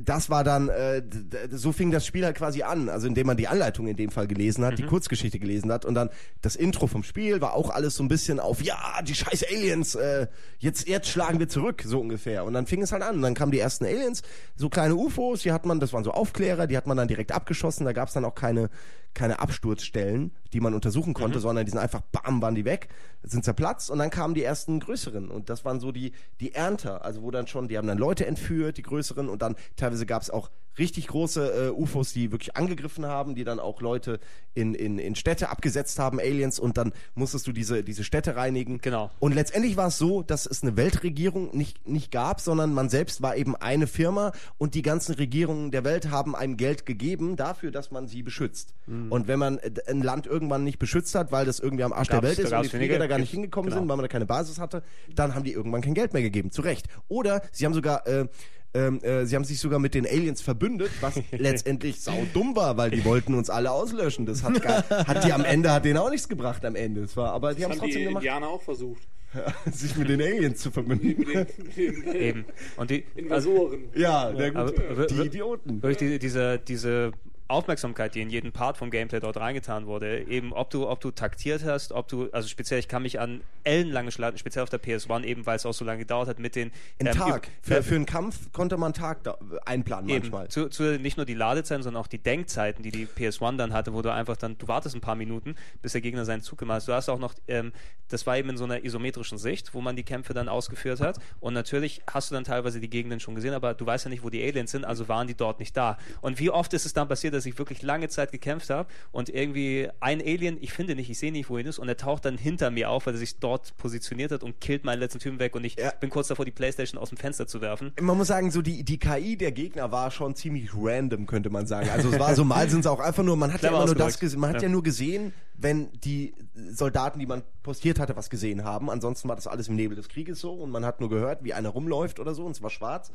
das war dann, äh, so fing das Spiel halt quasi an, also indem man die Anleitung in dem Fall gelesen hat, die Kurzgeschichte gelesen hat und dann das Intro vom Spiel war auch alles so ein bisschen auf, ja, die scheiß Aliens, äh, jetzt, jetzt schlagen wir zurück, so ungefähr. Und dann fing es halt an. Und dann kamen die ersten Aliens, so kleine UFOs, die hat man, das waren so Aufklärer, die hat man dann direkt abgeschossen, da gab es dann auch keine, keine Absturzstellen, die man untersuchen konnte, sondern die sind einfach, bam, waren die weg, sind zerplatzt und dann kamen die ersten größeren. Und das waren so die, die Ernter, also wo dann schon, die haben dann Leute entführt, die größeren und dann teilweise gab es auch richtig große äh, UFOs, die wirklich angegriffen haben, die dann auch Leute in, in, in Städte abgesetzt haben, Aliens und dann musstest du diese, diese Städte reinigen. Genau. Und letztendlich war es so, dass es eine Weltregierung nicht, nicht gab, sondern man selbst war eben eine Firma und die ganzen Regierungen der Welt haben einem Geld gegeben dafür, dass man sie beschützt. Mhm. Und wenn man äh, ein Land irgendwann nicht beschützt hat, weil das irgendwie am Arsch der Gab's- Welt da ist und die Flieger da gar nicht hingekommen genau. sind, weil man da keine Basis hatte, dann haben die irgendwann kein Geld mehr gegeben. Zu Recht. Oder sie haben sogar äh, ähm, äh, sie haben sich sogar mit den Aliens verbündet, was letztendlich sau dumm war, weil die wollten uns alle auslöschen. Das hat, gar, hat die am Ende, hat denen auch nichts gebracht am Ende. Es war, aber die haben Das es haben die trotzdem gemacht, Indianer auch versucht. sich mit den Aliens zu verbünden. Mit den, mit den Eben. Und die, also, Invasoren. Ja, na gut. aber- Die Idioten. Durch die, diese, diese Aufmerksamkeit, die in jeden Part vom Gameplay dort reingetan wurde, eben ob du, ob du taktiert hast, ob du, also speziell, ich kann mich an ellenlange Schlachten, speziell auf der PS1, eben weil es auch so lange gedauert hat, mit den Ein ähm, Tag. Für, für einen Kampf konnte man einen Tag da, einplanen Eben, manchmal. zu, zu, nicht nur die Ladezeiten, sondern auch die Denkzeiten, die die PS1 dann hatte, wo du einfach dann, du wartest ein paar Minuten, bis der Gegner seinen Zug gemacht hat. Du hast auch noch, ähm, das war eben in so einer isometrischen Sicht, wo man die Kämpfe dann ausgeführt hat. Und natürlich hast du dann teilweise die Gegenden schon gesehen, aber du weißt ja nicht, wo die Aliens sind, also waren die dort nicht da. Und wie oft ist es dann passiert, dass ich wirklich lange Zeit gekämpft habe und irgendwie ein Alien, ich finde nicht, ich sehe nicht, wohin ist, und er taucht dann hinter mir auf, weil er sich dort positioniert hat und killt meinen letzten Typen weg und ich Ja. bin kurz davor, die Playstation aus dem Fenster zu werfen. Man muss sagen, so die, die KI der Gegner war schon ziemlich random, könnte man sagen. Also es war so, mal sind es auch einfach nur, man hat ja immer nur das man hat Ja. ja nur gesehen, wenn die Soldaten, die man postiert hatte, was gesehen haben. Ansonsten war das alles im Nebel des Krieges so und man hat nur gehört, wie einer rumläuft oder so und es war schwarz.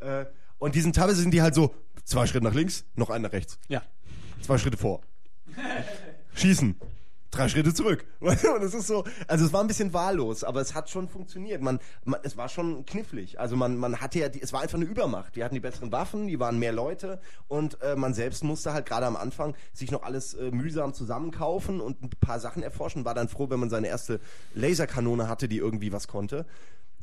Äh, und diesen teilweise sind die halt so, zwei Schritte nach links, noch einen nach rechts. Ja. Zwei Schritte vor. Schießen. Drei Schritte zurück. Und es ist so, also es war ein bisschen wahllos, aber es hat schon funktioniert. Man, man es war schon knifflig. Also man, man hatte ja, die, es war einfach eine Übermacht. Die hatten die besseren Waffen, die waren mehr Leute und äh, man selbst musste halt gerade am Anfang sich noch alles äh, mühsam zusammenkaufen und ein paar Sachen erforschen. War dann froh, wenn man seine erste Laserkanone hatte, die irgendwie was konnte.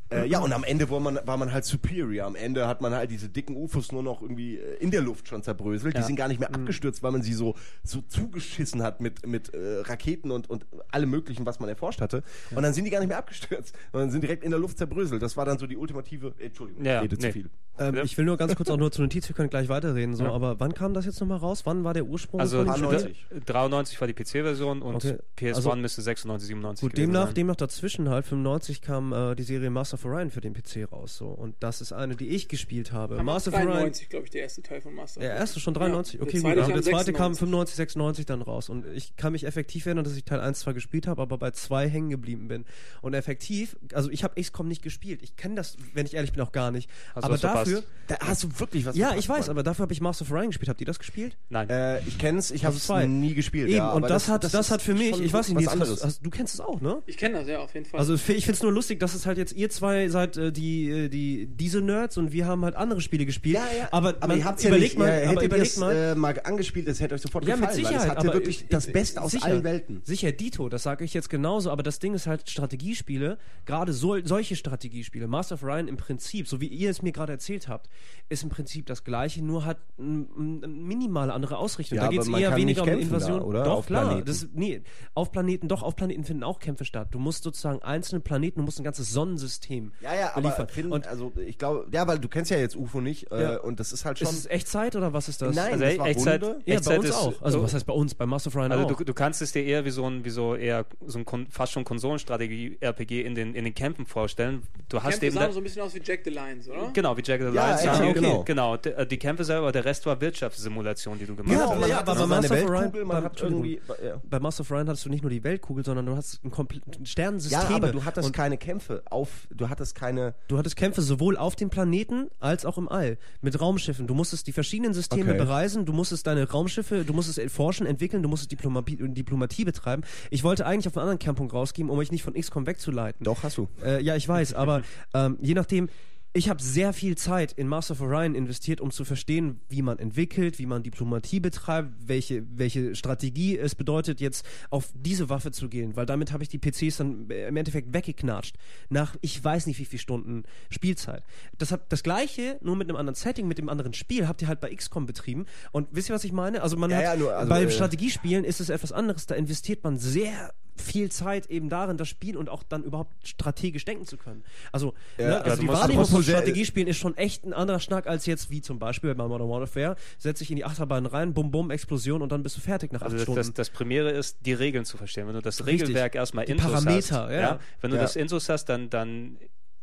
Äh, ja, und am Ende war man, war man halt superior. Am Ende hat man halt diese dicken UFOs nur noch irgendwie äh, in der Luft schon zerbröselt. Die Ja. sind gar nicht mehr abgestürzt, weil man sie so, so zugeschissen hat mit, mit äh, Raketen und, und allem Möglichen, was man erforscht hatte. Und dann sind die gar nicht mehr abgestürzt, sondern sind direkt in der Luft zerbröselt. Das war dann so die ultimative. Äh, Entschuldigung, Ja, ich rede zu nee. viel. Ähm, Ja. Ich will nur ganz kurz auch nur zur Notiz, wir können gleich weiterreden. So, Ja. aber wann kam das jetzt nochmal raus? Wann war der Ursprung? Also von dem Paar Spiel? 90. 93 war die PC-Version und Okay, PS1 also- müsste 96, 97 Gut, demnach, sein. demnach dazwischen halt, 95 kam äh, die Serie Master of Orion für den PC raus. So. Und das ist eine, die ich gespielt habe. Master of Orion. 93, glaube ich, der erste Teil von Master. Der erste schon 93, Ja, okay, der gut. zweite Aber kam der zweite kam 96. 95, 96 dann raus. Und ich kann mich effektiv erinnern, dass ich Teil 1 zwar gespielt habe, aber bei 2 hängen geblieben bin. Und effektiv, also ich habe XCOM nicht gespielt. Ich kenne das, wenn ich ehrlich bin, auch gar nicht. Du aber dafür. Da hast du wirklich was Ja, verpasst, ich weiß, Mann. aber dafür habe ich Master of Orion gespielt. Habt ihr das gespielt? Nein. Äh, ich kenne es, ich habe Also es nie gespielt. Eben, ja, und aber das, hat, das, ist hat für mich, ich weiß nicht, was Nils, anderes. hast, hast, du kennst es auch, ne? Ich kenne das, ja, auf jeden Fall. Also ich finde es nur lustig, dass es halt jetzt ihr zwei seid äh, die, äh, die diese Nerds und wir haben halt andere Spiele gespielt. Ja, ja. Aber, aber man, ihr habt ja überlegt nicht, mal, äh, hättet ihr es mal. äh, mal angespielt, es hätte euch sofort ja, gefallen, mit Sicherheit. weil es hatte wirklich ich- das Beste aus sicher, allen Welten. Sicher, Dito, das sage ich jetzt genauso, aber das Ding ist halt Strategiespiele, gerade so, solche Strategiespiele, Master of Ryan im Prinzip, so wie ihr es mir gerade erzählt habt, ist im Prinzip das gleiche, nur hat eine minimale andere Ausrichtung. Ja, da geht es eher weniger um kämpfen da, Invasion. oder? Doch, Auf klar. Das, nee, auf Planeten, doch, auf Planeten finden auch Kämpfe statt. Du musst sozusagen einzelne Planeten, du musst ein ganzes Sonnensystem System Ja, ja, aber beliefern. Finn, und also ich glaube, ja, weil du kennst ja jetzt UFO nicht äh, Ja. und das ist halt schon. ist es Echtzeit oder was ist das? Nein, Also das war Echtzeit- Runde. ja, bei uns ist- auch. Also was heißt bei uns? Bei Master of Ryan Also auch. du, du kannst es dir eher wie so ein, wie so eher so ein Kon fast schon Konsolenstrategie-RPG in den, in den Kämpfen vorstellen. Du hast Kämpfe eben sahen so ein bisschen aus wie Jack the Lions, oder? genau wie Jack the Lions. ja, okay. genau. Die, die Kämpfe selber, der Rest war Wirtschaftssimulation, die du gemacht Ja, hast. ja, aber so bei Master man hat irgendwie. Ja. bei Master of Ryan hattest du nicht nur die Weltkugel, sondern du hast ein komplettes Sternensystem. ja, aber du hattest keine Kämpfe auf, du hattest keine. du hattest Kämpfe sowohl auf dem Planeten als auch im All mit Raumschiffen. Du musstest die verschiedenen Systeme Okay. bereisen, du musstest deine Raumschiffe, du musstest erforschen, entwickeln, du musstest Diplomatie, Diplomatie betreiben. Ich wollte eigentlich auf einen anderen Kernpunkt rausgeben, um euch nicht von XCOM wegzuleiten. Doch, hast du. Äh, ja, ich weiß, aber ähm, je nachdem, ich habe sehr viel Zeit in Master of Orion investiert, um zu verstehen, wie man entwickelt, wie man Diplomatie betreibt, welche, welche Strategie es bedeutet, jetzt auf diese Waffe zu gehen, weil damit habe ich die PCs dann im Endeffekt weggeknatscht. Nach ich weiß nicht wie viele Stunden Spielzeit. Das, hat, das gleiche, nur mit einem anderen Setting, mit dem anderen Spiel, habt ihr halt bei XCOM betrieben. Und wisst ihr, was ich meine? Also man Ja, hat, ja, nur, also, bei äh, Strategiespielen ist es etwas anderes, da investiert man sehr viel Zeit eben darin, das Spiel und auch dann überhaupt strategisch denken zu können. Also, Ja, ne, ja, also du die Wahrnehmung von Strategiespielen ist schon echt ein anderer Schnack als jetzt, wie zum Beispiel bei Modern Warfare. Setz dich in die Achterbahn rein, bum bum, Explosion und dann bist du fertig nach acht Also das, Stunden. das, das Primäre ist, die Regeln zu verstehen. Wenn du das Richtig. Regelwerk erstmal Die Intus Parameter, hast, ja. wenn du Ja. das Intus hast, dann, dann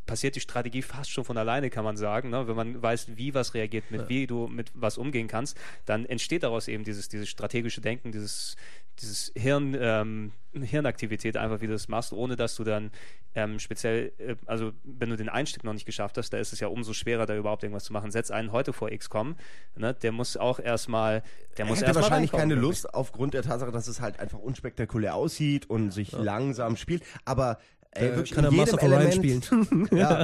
passiert die Strategie fast schon von alleine, kann man sagen. Ne? Wenn man weiß, wie was reagiert, mit wie du mit was umgehen kannst, dann entsteht daraus eben dieses, dieses strategische Denken, dieses, dieses Hirn, ähm, Hirnaktivität einfach, wie du das machst, ohne dass du dann ähm, speziell, äh, also wenn du den Einstieg noch nicht geschafft hast, da ist es ja umso schwerer, da überhaupt irgendwas zu machen. Setz einen heute vor XCOM, ne? der muss auch erstmal, der Er muss erstmal wahrscheinlich keine. Lust aufgrund der Tatsache, dass es halt einfach unspektakulär aussieht und sich langsam spielt. Aber ey, Äh, wirklich kann er in Master jedem of Orion Element, spielen. ja,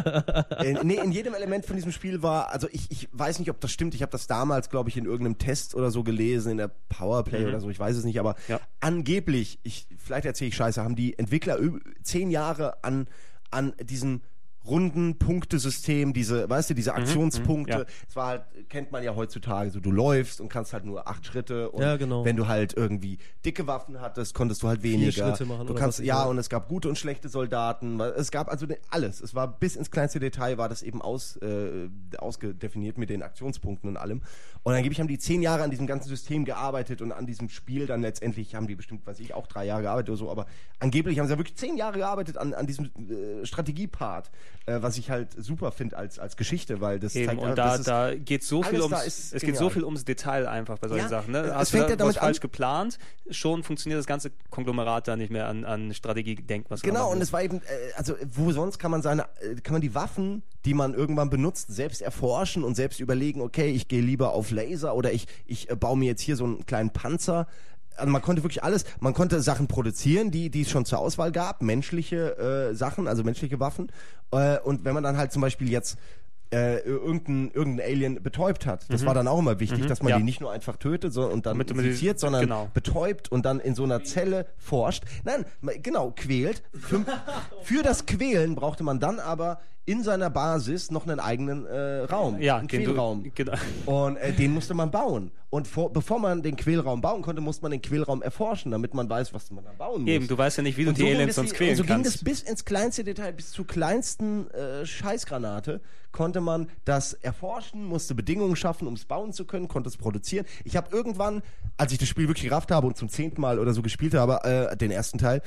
äh, nee, in jedem Element von diesem Spiel war, also ich, ich weiß nicht, ob das stimmt. Ich habe das damals, glaube ich, in irgendeinem Test oder so gelesen, in der Powerplay oder so, ich weiß es nicht, aber Ja. angeblich, ich, vielleicht erzähle ich Scheiße, haben die Entwickler zehn Jahre an, an diesem runden Punktesystem, diese, weißt du, diese Aktionspunkte. ja. Es war halt, kennt man ja heutzutage, so du läufst und kannst halt nur acht Schritte und Ja, genau. wenn du halt irgendwie dicke Waffen hattest, konntest du halt weniger. Schritte machen du kannst, ja, und es gab gute und schlechte Soldaten. Es gab also alles. Es war bis ins kleinste Detail war das eben aus, äh, ausgedefiniert mit den Aktionspunkten und allem. Und angeblich haben die zehn Jahre an diesem ganzen System gearbeitet und an diesem Spiel dann letztendlich haben die bestimmt, weiß ich, auch drei Jahre gearbeitet oder so, aber angeblich haben sie ja wirklich zehn Jahre gearbeitet an, an diesem äh, Strategiepart, äh, was ich halt super finde als, als Geschichte, weil das Eben, zeigt, und da, da geht so viel ums, es geht so genial. viel ums Detail einfach bei solchen Ja, Sachen. Ne? es Hast fängt du ja da was damit an- falsch geplant, schon funktioniert das ganze Konglomerat da nicht mehr an, an Strategie denkt, was Genau, und es war eben, äh, also wo sonst kann man seine, äh, kann man die Waffen, die man irgendwann benutzt, selbst erforschen und selbst überlegen, okay, ich gehe lieber auf Laser oder ich, ich äh, baue mir jetzt hier so einen kleinen Panzer. Also man konnte wirklich alles, man konnte Sachen produzieren, die, die es schon zur Auswahl gab, menschliche äh, Sachen, also menschliche Waffen. Äh, und wenn man dann halt zum Beispiel jetzt äh, irgendein, irgendein Alien betäubt hat. Das war dann auch immer wichtig, dass man Mhm. Ja. die nicht nur einfach tötet so, und dann die- infiziert, sondern genau. betäubt und dann in so einer Zelle forscht. Nein, genau, quält. Für, für das Quälen brauchte man dann aber in seiner Basis noch einen eigenen äh, Raum, ja, einen Quälraum. genau. Und äh, den musste man bauen. Und vor, bevor man den Quälraum bauen konnte, musste man den Quälraum erforschen, damit man weiß, was man da bauen muss. Eben, du weißt ja nicht, wie du Und die ging Aliens sonst quälen und so ging kannst. das bis ins kleinste Detail, bis zur kleinsten äh, Scheißgranate konnte man das erforschen, musste Bedingungen schaffen, um es bauen zu können, konnte es produzieren. Ich habe irgendwann, als ich das Spiel wirklich gerafft habe und zum zehnten Mal oder so gespielt habe, äh, den ersten Teil,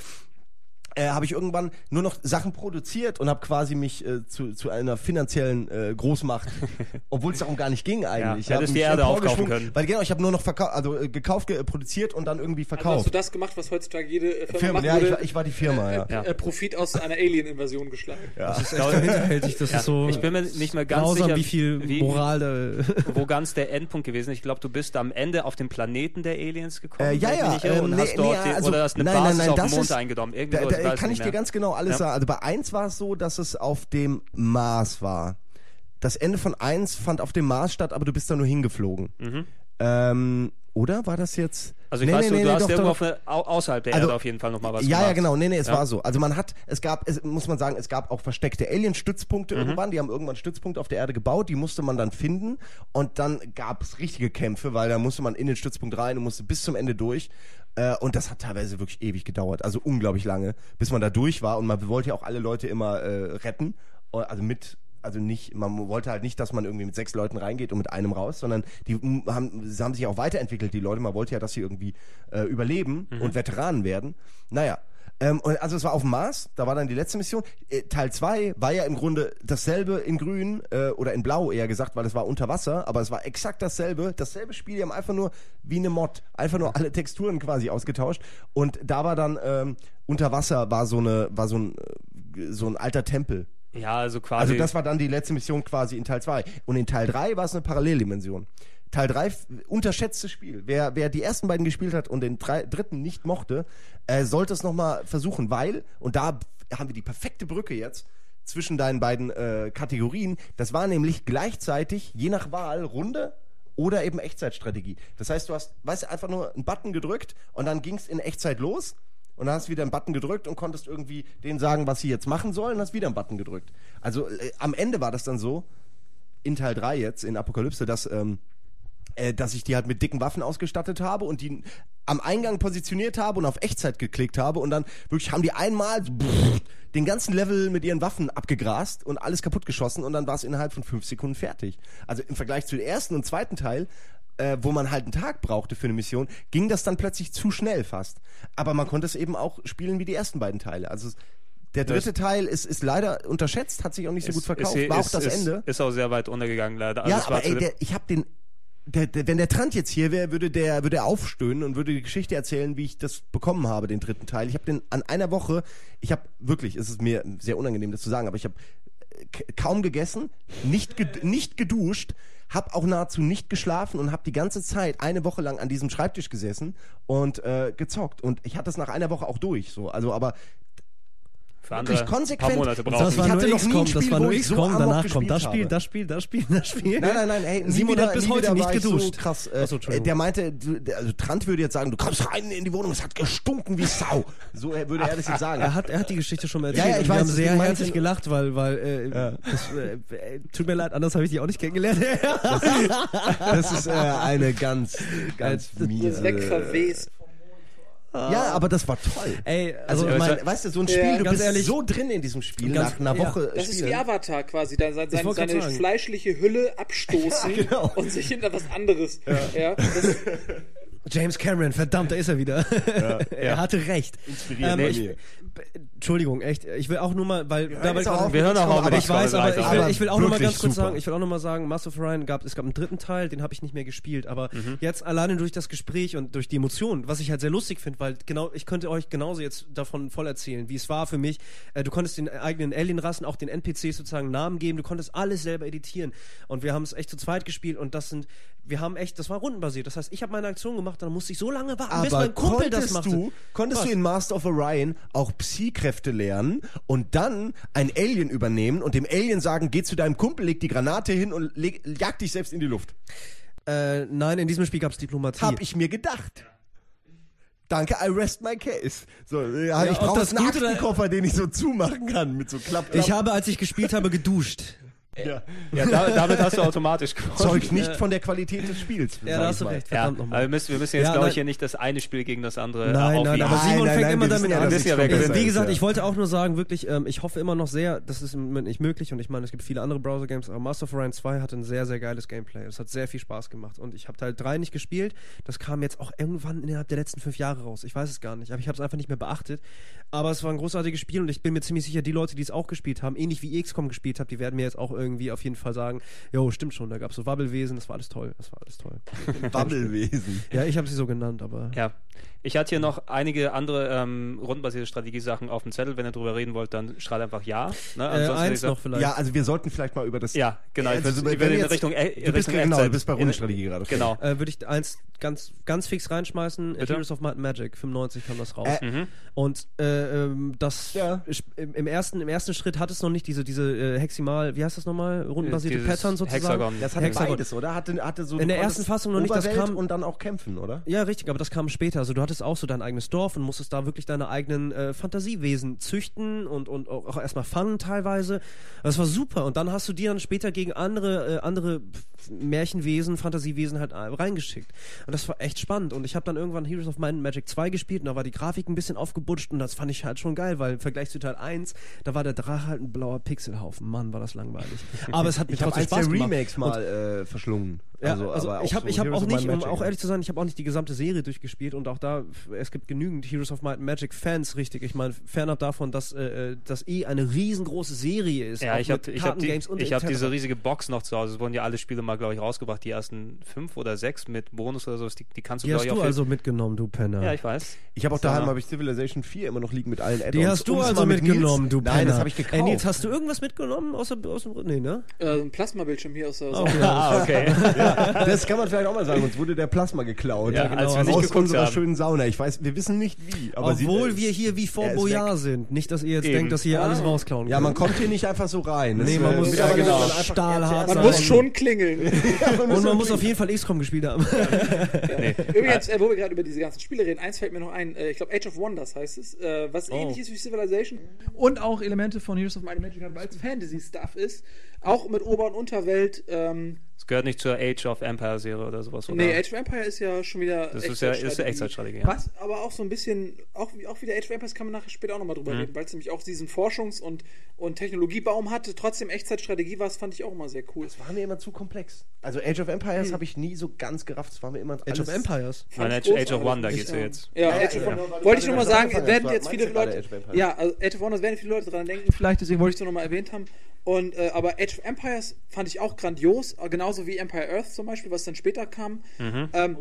äh, habe ich irgendwann nur noch Sachen produziert und habe quasi mich äh, zu, zu einer finanziellen äh, Großmacht, obwohl es darum gar nicht ging eigentlich. Ja, Ich hab hättest die Erde aufkaufen können. Weil genau, ich habe nur noch verkau also äh, gekauft, ge produziert und dann irgendwie Also hast verkauft. du das gemacht, was heutzutage jede äh, Firma Firmen, macht, ja, ich war, ich war die Firma, ja. Ja. äh, Profit aus einer Alien-Invasion geschlagen. Das ist echt hinterhältig, das ist so ich bin mir nicht mehr ganz sicher, wie viel wie- Moral da... wo ganz der Endpunkt gewesen ist. Ich glaube, du bist am Ende auf den Planeten der Aliens gekommen. Äh, ja, ja, ähm, und nee, hast dort nee, die, also- oder hast eine nein, nein, Basis nein, auf dem Mond ist- eingenommen. Irgendwie Da, da weiß kann ich dir mehr. ganz genau alles Ja. sagen. Also bei 1 war es so, dass es auf dem Mars war. Das Ende von 1 fand auf dem Mars statt, aber du bist da nur hingeflogen. Ähm, oder war das jetzt? Mhm. Also ich Nee, weiß, nee, du, nee, du hast doch, irgendwo auf eine, außerhalb der Also- Erde auf jeden Fall nochmal was ja, gemacht. ja, genau. Nee, nee, es Ja. war so. Also man hat, es gab, es, muss man sagen, es gab auch versteckte Mhm. Alien-Stützpunkte irgendwann. Die haben irgendwann Stützpunkte auf der Erde gebaut. Die musste man dann finden. Und dann gab es richtige Kämpfe, weil da musste man in den Stützpunkt rein und musste bis zum Ende durch. Äh, und das hat teilweise wirklich ewig gedauert. Also unglaublich lange, bis man da durch war. Und man wollte ja auch alle Leute immer äh, retten. also mit also nicht, man wollte halt nicht, dass man irgendwie mit sechs Leuten reingeht und mit einem raus, sondern die haben, sie haben sich auch weiterentwickelt, die Leute. Man wollte ja, dass sie irgendwie äh, überleben und Veteranen werden. Naja. Ähm, also es war auf dem Mars, da war dann die letzte Mission. Äh, Teil 2 war ja im Grunde dasselbe in grün äh, oder in blau eher gesagt, weil es war unter Wasser, aber es war exakt dasselbe, dasselbe Spiel, die haben einfach nur wie eine Mod, einfach nur alle Texturen quasi ausgetauscht und da war dann ähm, unter Wasser war so eine war so ein äh, so ein alter Tempel. Ja, also quasi. Also das war dann die letzte Mission quasi in Teil 2 und in Teil 3 war es eine Paralleldimension. Teil 3 f- unterschätztes Spiel. Wer, wer die ersten beiden gespielt hat und den drei, dritten nicht mochte, äh, sollte es nochmal versuchen, weil, und da haben wir die perfekte Brücke jetzt zwischen deinen beiden äh, Kategorien, das war nämlich gleichzeitig, je nach Wahl, Runde oder eben Echtzeitstrategie. Das heißt, du hast, weißt du, einfach nur einen Button gedrückt und dann ging es in Echtzeit los und dann hast du wieder einen Button gedrückt und konntest irgendwie denen sagen, was sie jetzt machen sollen, und hast wieder einen Button gedrückt. Also äh, am Ende war das dann so, in Teil 3 jetzt, in Apokalypse, dass, ähm, äh, dass ich die halt mit dicken Waffen ausgestattet habe und die am Eingang positioniert habe und auf Echtzeit geklickt habe und dann wirklich haben die einmal den ganzen Level mit ihren Waffen abgegrast und alles kaputt geschossen und dann war es innerhalb von fünf Sekunden fertig. Also im Vergleich zu dem ersten und zweiten Teil äh, wo man halt einen Tag brauchte für eine Mission, ging das dann plötzlich zu schnell fast. Aber man konnte es eben auch spielen wie die ersten beiden Teile. Also der dritte Teil ist, ist leider unterschätzt, hat sich auch nicht so gut verkauft. Ist, war ist, auch das ist, Ende. Ist auch sehr weit untergegangen, leider. Also Ja, aber ey, der, ich habe den, der, der, wenn der Trant jetzt hier wäre, würde der, würde er aufstöhnen und würde die Geschichte erzählen, wie ich das bekommen habe, den dritten Teil. Ich habe den an einer Woche, ich habe wirklich, es ist mir sehr unangenehm, das zu sagen, aber ich habe k- kaum gegessen, nicht, ged nicht geduscht, habe auch nahezu nicht geschlafen und habe die ganze Zeit eine Woche lang an diesem Schreibtisch gesessen und äh, gezockt. Und ich hatte es nach einer Woche auch durch. So, also aber wirklich konsequent- paar Monate brauchen. Das Ich war hatte nur XCOM, das war nur ich so XCOM, amok danach kommt das Spiel, das Spiel, das Spiel, das Spiel. Nein, nein, nein, ey, Simon hat bis heute nicht ich geduscht. So krass, äh, Achso, äh, der meinte, du- also Trant würde jetzt sagen, du kommst rein in die Wohnung, es hat gestunken wie Sau. So äh, würde er das jetzt sagen. Er hat, er hat die Geschichte schon mal Ja, erzählt. ja, ich und wir weiß, haben sehr herzlich ich- gelacht, weil, weil äh, das, äh, äh, tut mir leid, anders habe ich die auch nicht kennengelernt. Das ist äh, eine ganz, ganz Das miese. wegverwest. Ja, aber das war toll. Ey, Also, also, mein, weißt du, so ein Ja, Spiel, du ganz bist ehrlich- so drin in diesem Spiel Ganz- nach einer ja. Woche Das ist wie Avatar quasi, sein, sein, sein, seine fleischliche Hülle abstoßen Ja, genau. und sich hinter was anderes. Ja. das, James Cameron, verdammt, da ist er wieder. er hatte recht. Inspiriert Ähm, ich, Entschuldigung, echt. Ich will auch nur mal, weil dabei jetzt auch Wir hören auch auf mit ich weiß, aber ich will, Aber ich will auch noch mal ganz kurz super. sagen, ich will auch noch mal sagen, Master of Orion gab, es gab einen dritten Teil, den habe ich nicht mehr gespielt, aber Mhm. jetzt alleine durch das Gespräch und durch die Emotionen, was ich halt sehr lustig finde, weil genau, ich könnte euch genauso jetzt davon voll erzählen, wie es war für mich. Äh, du konntest den eigenen Alien-Rassen, auch den NPCs sozusagen Namen geben, du konntest alles selber editieren und wir haben es echt zu zweit gespielt und das sind, wir haben echt, das war rundenbasiert. Das heißt, ich habe meine Aktion gemacht, dann musste ich so lange warten, bis Aber mein Kumpel das machte. du, konntest Was? du in Master of Orion auch Psi-Kräfte lernen und dann ein Alien übernehmen und dem Alien sagen, geh zu deinem Kumpel, leg die Granate hin und leg, jag dich selbst in die Luft. Äh, nein, in diesem Spiel gab es Diplomatie. Hab ich mir gedacht. Danke, I rest my case. So, ja, ich ob brauche das einen Aktenkoffer, den ich so zumachen kann mit so Klapp, Klapp. Ich habe, als ich gespielt habe, geduscht. Ja. Ja, da, damit hast du automatisch gewonnen. Zeugt nicht von der Qualität des Spiels. Ja, da hast du recht, Ja, verdammt aber nochmal. wir müssen, wir müssen jetzt, Ja, glaube nein. ich, hier nicht das eine Spiel gegen das andere Nein, nein, aufwiegen. aber Simon Nein, fängt nein, immer damit ja, an. ja, wer gewinnt. Wie gesagt, ja. ich wollte auch nur sagen, wirklich, ähm, ich hoffe immer noch sehr, das ist im Moment nicht möglich und ich meine, es gibt viele andere Browser-Games, aber Master of Orion 2 hatte ein sehr, sehr geiles Gameplay. Es hat sehr viel Spaß gemacht und ich habe Teil 3 nicht gespielt. Das kam jetzt auch irgendwann innerhalb der letzten fünf Jahre raus. Ich weiß es gar nicht, aber ich habe es einfach nicht mehr beachtet. Aber es war ein großartiges Spiel und ich bin mir ziemlich sicher, die Leute, die es auch gespielt haben, ähnlich wie XCOM gespielt haben, die werden mir jetzt auch irgendwie auf jeden Fall sagen, jo, stimmt schon, da gab es so Wabbelwesen, das war alles toll, das war alles toll. Bubblewesen. Ja, ich habe sie so genannt, aber... Ja. Ich hatte hier noch einige andere ähm, rundenbasierte Strategiesachen auf dem Zettel. Wenn ihr drüber reden wollt, dann schreit einfach ja. Ne? Äh, ich eins noch vielleicht. Ja, also wir sollten vielleicht mal über das. Ja, genau. Ich Also, will, ich will in jetzt- Richtung, äh, du bist, Richtung genau, du bist bei Rundenstrategie gerade. Genau. Äh, würde ich eins ganz, ganz fix reinschmeißen. Bitte? Heroes of Might and Magic, 95 kam das raus. Äh, Mhm. Und äh, ähm, das Ja. im, im, ersten, im ersten Schritt hat es noch nicht diese, diese äh, Heximal, wie heißt das nochmal? Rundenbasierte Dieses Pattern sozusagen. Hexagon. Das hatte Hexagon. beides, oder? Hatte, hatte so, In der ersten Fassung noch nicht, das kam- und dann auch kämpfen, oder? Ja, richtig, aber das kam später. Also du hattest hattest auch so dein eigenes Dorf und musstest da wirklich deine eigenen äh, Fantasiewesen züchten und, und auch erstmal fangen teilweise. Das war super. Und dann hast du die dann später gegen andere, äh, andere Märchenwesen, Fantasiewesen halt äh, reingeschickt. Und das war echt spannend. Und ich habe dann irgendwann Heroes of Might and Magic 2 gespielt und da war die Grafik ein bisschen aufgebutscht und das fand ich halt schon geil, weil im Vergleich zu Teil 1, da war der Drache halt ein blauer Pixelhaufen. Mann, war das langweilig. Aber es hat mir Ich trotzdem Spaß gemacht. Remakes Und- mal äh, verschlungen. ja, also, aber ich habe so ich hab auch nicht, um auch ehrlich zu sein, ich habe auch nicht die gesamte Serie durchgespielt und auch da, es gibt genügend Heroes of Might and Magic Fans, richtig. Ich meine, fernab davon, dass äh, äh, das eh eine riesengroße Serie ist. Ja, ich habe mit ich hab die, ich hab diese riesige Box noch zu Hause. Es wurden ja alle Spiele mal, glaube ich, rausgebracht. Die ersten fünf oder sechs mit Bonus oder sowas. Die, die kannst du, Die glaube hast ich, auch du für- also mitgenommen, du Penner. Ja, ich weiß. Ich habe auch daheim habe ich Civilization 4 immer noch liegen mit allen Add-ons. die hast du also mit mitgenommen, Nils- du Penner. Nein, das habe ich gekauft. Ey, Nils, hast du irgendwas mitgenommen außer, aus dem... Nee, ne? Äh, ein Plasmabildschirm hier aus der Oh, Ah, okay. das kann man vielleicht auch mal sagen. Uns wurde der Plasma geklaut. Ja, als wir nicht aus geguckt unserer haben. schönen Sauna. Ich weiß, wir wissen nicht wie. Aber Obwohl sie, wir hier wie vor Boyard sind. Nicht, dass ihr jetzt Eben. denkt, dass ihr hier Ah. alles rausklauen Ja, könnt. man kommt hier nicht einfach so rein. Das Nee, man äh, muss mittlerweile genau. muss man einfach stahlhart Man sein. muss schon klingeln. Und man muss auf jeden Fall XCOM gespielt haben. Übrigens, äh, wo wir gerade über diese ganzen Spiele reden, eins fällt mir noch ein, äh, ich glaube Age of Wonders heißt es, äh, was ähnlich ist wie Civilization und auch Elemente von Heroes of Might and Magic weil es Fantasy-Stuff ist, auch mit Ober- und Unterwelt. Ähm, Es gehört nicht zur Age of Empire Serie oder sowas, oder? nee, Age of Empire ist ja schon wieder Das ist ja- ist ja Echtzeitstrategie. Ja. Was aber auch so ein bisschen, auch, auch wieder Age of Empires kann man nachher später auch nochmal Mhm. drüber reden, weil es nämlich auch diesen Forschungs- und, und Technologiebaum hatte, trotzdem Echtzeitstrategie war, das fand ich auch immer sehr cool. Das war mir immer zu komplex. Also Age of Empires Hm. habe ich nie so ganz gerafft. Das war mir immer Age of Empires. Nein, Age, Age of Wonder geht's ja jetzt. Ja, Ja, Age ja, of ja. Weil du Wollte ich gerade nur mal was sagen, werden jetzt viele ja Leute. Age of Empires. Ja, also Age of Wonders werden viele Leute dran denken, vielleicht, deswegen wollte ich es nochmal erwähnt haben. Und, äh, aber Age of Empires fand ich auch grandios, äh, genauso wie Empire Earth zum Beispiel, was dann später kam. Ähm,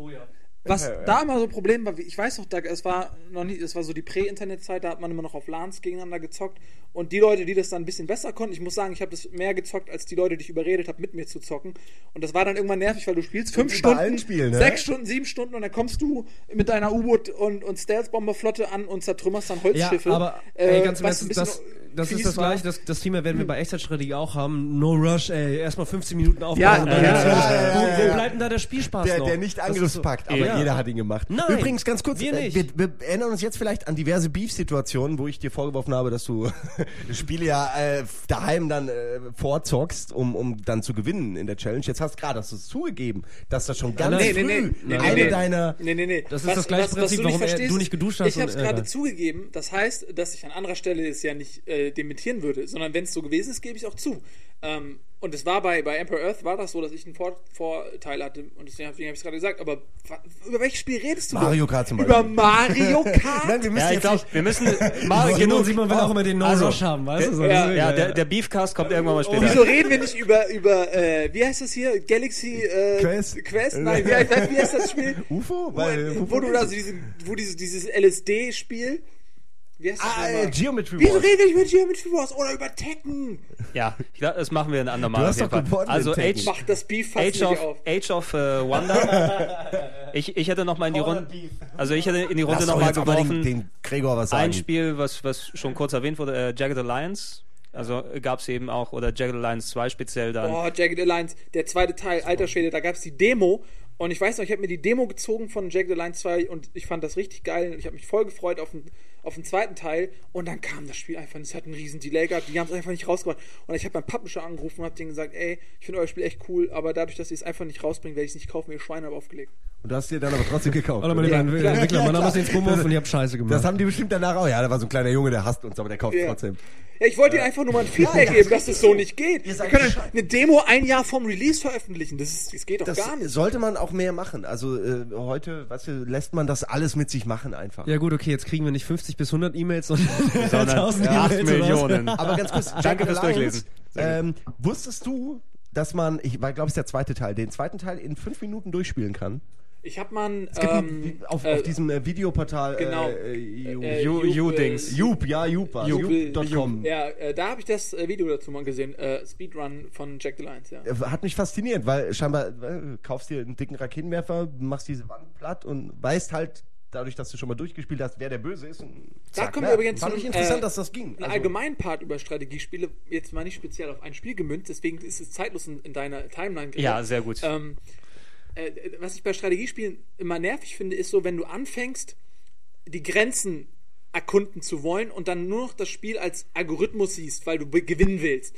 Was Empire da immer so ein Problem war, wie- ich weiß noch, da, es war noch nie, es war so die Prä-Internet-Zeit, da hat man immer noch auf LANs gegeneinander gezockt. Und die Leute, die das dann ein bisschen besser konnten, ich muss sagen, ich habe das mehr gezockt, als die Leute, die ich überredet habe, mit mir zu zocken. Und das war dann irgendwann nervig, weil du spielst fünf Stunden, Spielen, ne? sechs Stunden, sieben Stunden und dann kommst du mit deiner U-Boot und, und Stealth-Bomberflotte an und zertrümmerst dann Holzschiffe. Ja, aber äh, ey, ganz im was ein bisschen das ist fies das gleiche, das, das Thema werden wir bei Echtzeitstrategie auch haben. No Rush, ey, erstmal 15 Minuten aufbauen. Ja, ja, ja, los. ja, ja, wo, wo bleibt denn da der Spielspaß Der, noch? der nicht Das ist so- aber Ja. jeder hat ihn gemacht. Nein, Übrigens, ganz kurz, wir äh, nicht. wir, wir erinnern uns jetzt vielleicht an diverse Beef-Situationen, wo ich dir vorgeworfen habe, dass du Spiele ja äh, daheim dann äh, vorzockst, um, um dann zu gewinnen in der Challenge. Jetzt hast gerade hast du es zugegeben, dass das schon ganz Nee, früh nee, nee, nee, eine nee, nee. deiner Nee, nee, nee. Das ist das gleiche Prinzip, warum er- du nicht geduscht hast Ich habe es äh, gerade egal. zugegeben. Das heißt, dass ich an anderer Stelle es ja nicht äh, dementieren würde, sondern wenn es so gewesen ist, gebe ich auch zu. Ähm, und es war bei, bei Emperor Earth war das so, dass ich einen Vor Vorteil hatte und deswegen habe ich es gerade gesagt. Aber über welches Spiel redest du? Mario? Kart zum Über Beispiel. Mario Kart? Nein, wir müssen Ja, ich glaube, wir müssen mal Simon, genug. Simon will auch immer den No Also, Rush haben, weißt du? So, ja, Ja, der, der Beefcast kommt irgendwann mal später. Wieso reden wir nicht über, über äh, wie heißt das hier? Galaxy äh, Quest? Quest? Nein, wie heißt, wie heißt das Spiel? UFO? Wo, Weil, wo du also diesen, wo dieses, dieses LSD-Spiel. Wie heißt das ah, äh, Geometry Wieso Wars. reden wir nicht über Geometry Wars oder über Tekken? Ja, ich glaub, das machen wir ein andermal. Du auf hast jeden doch Fall. gewonnen Also. Age, Macht das Beef fast Age of, auf. Age of äh, Wonder. ich, ich hätte noch mal in die Runde. Also ich hätte in die Runde Lass noch mal geworfen. den, den Gregor was sagen. ein Spiel, was, was schon kurz erwähnt wurde, äh, Jagged Alliance. Also gab es eben auch, oder Jagged Alliance 2 speziell dann. Oh, Jagged Alliance, der zweite Teil, alter Schwede, da gab es die Demo. Und ich weiß noch, ich habe mir die Demo gezogen von Jagged Alliance 2 und ich fand das richtig geil. Und ich habe mich voll gefreut auf den, auf den zweiten Teil. Und dann kam das Spiel einfach, es hat einen riesen Delay gehabt, die haben es einfach nicht rausgebracht. Und ich habe beim Publisher angerufen und habe denen gesagt, ey, ich finde euer Spiel echt cool, aber dadurch, dass sie es einfach nicht rausbringen, werde ich es nicht kaufen, ihr Schweine habe aufgelegt. Und du hast dir dann aber trotzdem gekauft. Hallo meine Ja. Entwickler, mein Name ist Ja, Jens Bumhoff und ihr habt Scheiße gemacht. Das haben die bestimmt danach auch. Ja, da war so ein kleiner Junge, der hasst uns, aber der kauft Ja. trotzdem. Ja, ich wollte ihnen einfach nur mal ein Feedback geben, dass es so nicht geht. Ihr Wir können scheiße. eine Demo ein Jahr vom Release veröffentlichen. Das, ist, das geht doch Das gar nicht. sollte man auch mehr machen. Also äh, heute, weißt du, lässt man das alles mit sich machen einfach. ja gut, okay, jetzt kriegen wir nicht 50 bis 100 E-Mails, sondern, Sondern 1000 8 E-Mails oder was? Millionen. Aber ganz kurz, Danke fürs Durchlesen. Ähm, wusstest du, dass man, ich glaube, es ist der zweite Teil, den zweiten Teil in fünf Minuten durchspielen kann? Ich habe mal Es gibt ein- ähm, auf, äh, auf diesem äh, Videoportal genau. äh, äh, äh, You- Jup, You-Dings. äh, ja, Jup war Jup, Jup.com. Ja, äh, da habe ich das äh, Video dazu mal gesehen. Äh, Speedrun von Jack the Lions, ja. Äh, Hat mich fasziniert, weil scheinbar äh, kaufst dir einen dicken Raketenwerfer, machst diese Wand platt und weißt halt dadurch, dass du schon mal durchgespielt hast, wer der Böse ist. Und Da zack, kommen ne? wir übrigens Fand zu ich einem, interessant, äh, dass das ging. Also- allgemeinen Part über Strategiespiele, jetzt mal nicht speziell auf ein Spiel gemünzt, deswegen ist es zeitlos in, in deiner Timeline. Gregor. Ja, sehr gut. Ähm, äh, was ich bei Strategiespielen immer nervig finde, ist so, wenn du anfängst die Grenzen erkunden zu wollen und dann nur noch das Spiel als Algorithmus siehst, weil du gewinnen willst.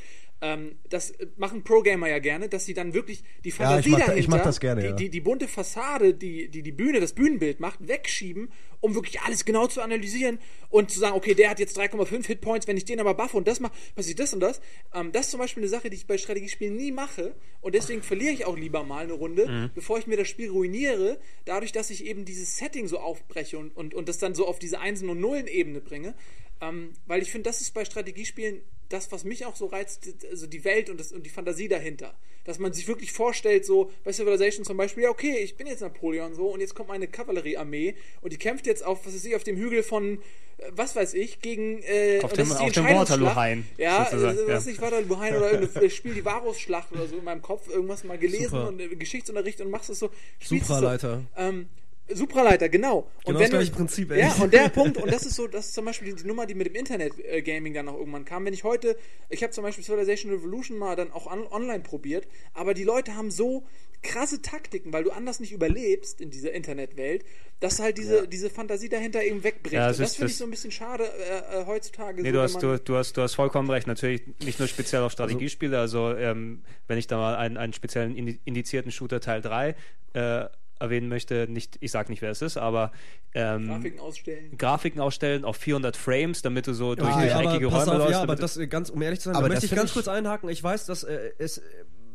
Ähm, das machen Pro-Gamer ja gerne, dass sie dann wirklich die Fantasie ich mach da- dahinter, ich mach das gerne, die, ja. die, die bunte Fassade, die, die die Bühne, das Bühnenbild macht, wegschieben, um wirklich alles genau zu analysieren und zu sagen, okay, der hat jetzt 3,5 Hitpoints, wenn ich den aber buffe und das mache, passiert das und das. Ähm, das ist zum Beispiel eine Sache, die ich bei Strategiespielen nie mache und deswegen verliere ich auch lieber mal eine Runde, Mhm. bevor ich mir das Spiel ruiniere, dadurch, dass ich eben dieses Setting so aufbreche und, und, und das dann so auf diese Einsen- und Nullen-Ebene bringe. Ähm, weil ich finde, das ist bei Strategiespielen das, was mich auch so reizt, also die Welt und, das, und die Fantasie dahinter. Dass man sich wirklich vorstellt, so bei Civilization zum Beispiel, ja, okay, ich bin jetzt Napoleon so und jetzt kommt meine Kavalleriearmee und die kämpft jetzt auf, was weiß ich, auf dem Hügel von, äh, was weiß ich, gegen äh, Auf dem- das auf dem. Waterloo-Hain, Ja, äh, was ja. ich, Waterloo-Hain oder irgendein Spiel, die Varus-Schlacht oder so in meinem Kopf, irgendwas mal gelesen Super. und äh, Geschichtsunterricht und machst es so. Supraleiter. So, ähm, Supraleiter, genau. Und Genau wenn das du- Prinzip, ey. Ja, und der Punkt, und das ist so, das ist zum Beispiel die, die Nummer, die mit dem Internet-Gaming dann auch irgendwann kam. Wenn ich heute, ich habe zum Beispiel Civilization Revolution mal dann auch an, online probiert, aber die Leute haben so krasse Taktiken, weil du anders nicht überlebst in dieser Internetwelt, dass halt diese, diese Fantasie dahinter eben wegbricht. Ja, das ist- finde ich das- so ein bisschen schade äh, äh, heutzutage. Nee, so, du hast, du, du, hast, du hast vollkommen recht. Natürlich nicht nur speziell auf Strategiespiele. Also, ähm, wenn ich da mal einen, einen speziellen indi- indizierten Shooter Teil 3 äh, erwähnen möchte, nicht, ich sag nicht, wer es ist, aber ähm, Grafiken ausstellen. Grafiken ausstellen auf 400 Frames, damit du so durch, durch aber eckige Räume auf, läufst. ja, aber das äh, ganz, um ehrlich zu sein, Aber da möchte ich ganz ich- kurz einhaken. Ich weiß, dass äh, es äh,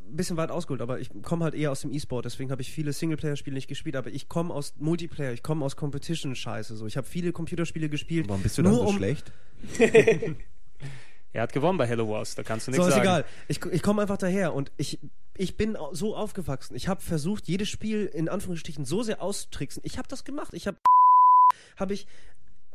ein bisschen weit ausgeholt, aber ich komme halt eher aus dem E-Sport, deswegen habe ich viele Singleplayer-Spiele nicht gespielt, aber ich komme aus Multiplayer, ich komme aus Competition-Scheiße. So. Ich habe viele Computerspiele gespielt. Warum bist du dann so um, schlecht? er hat gewonnen bei Hello Wars, da kannst du So, nichts ist sagen. egal. Ich, ich komme einfach daher und ich, ich bin so aufgewachsen. Ich habe versucht, jedes Spiel in Anführungsstrichen so sehr auszutricksen. Ich habe das gemacht. Ich habe habe ich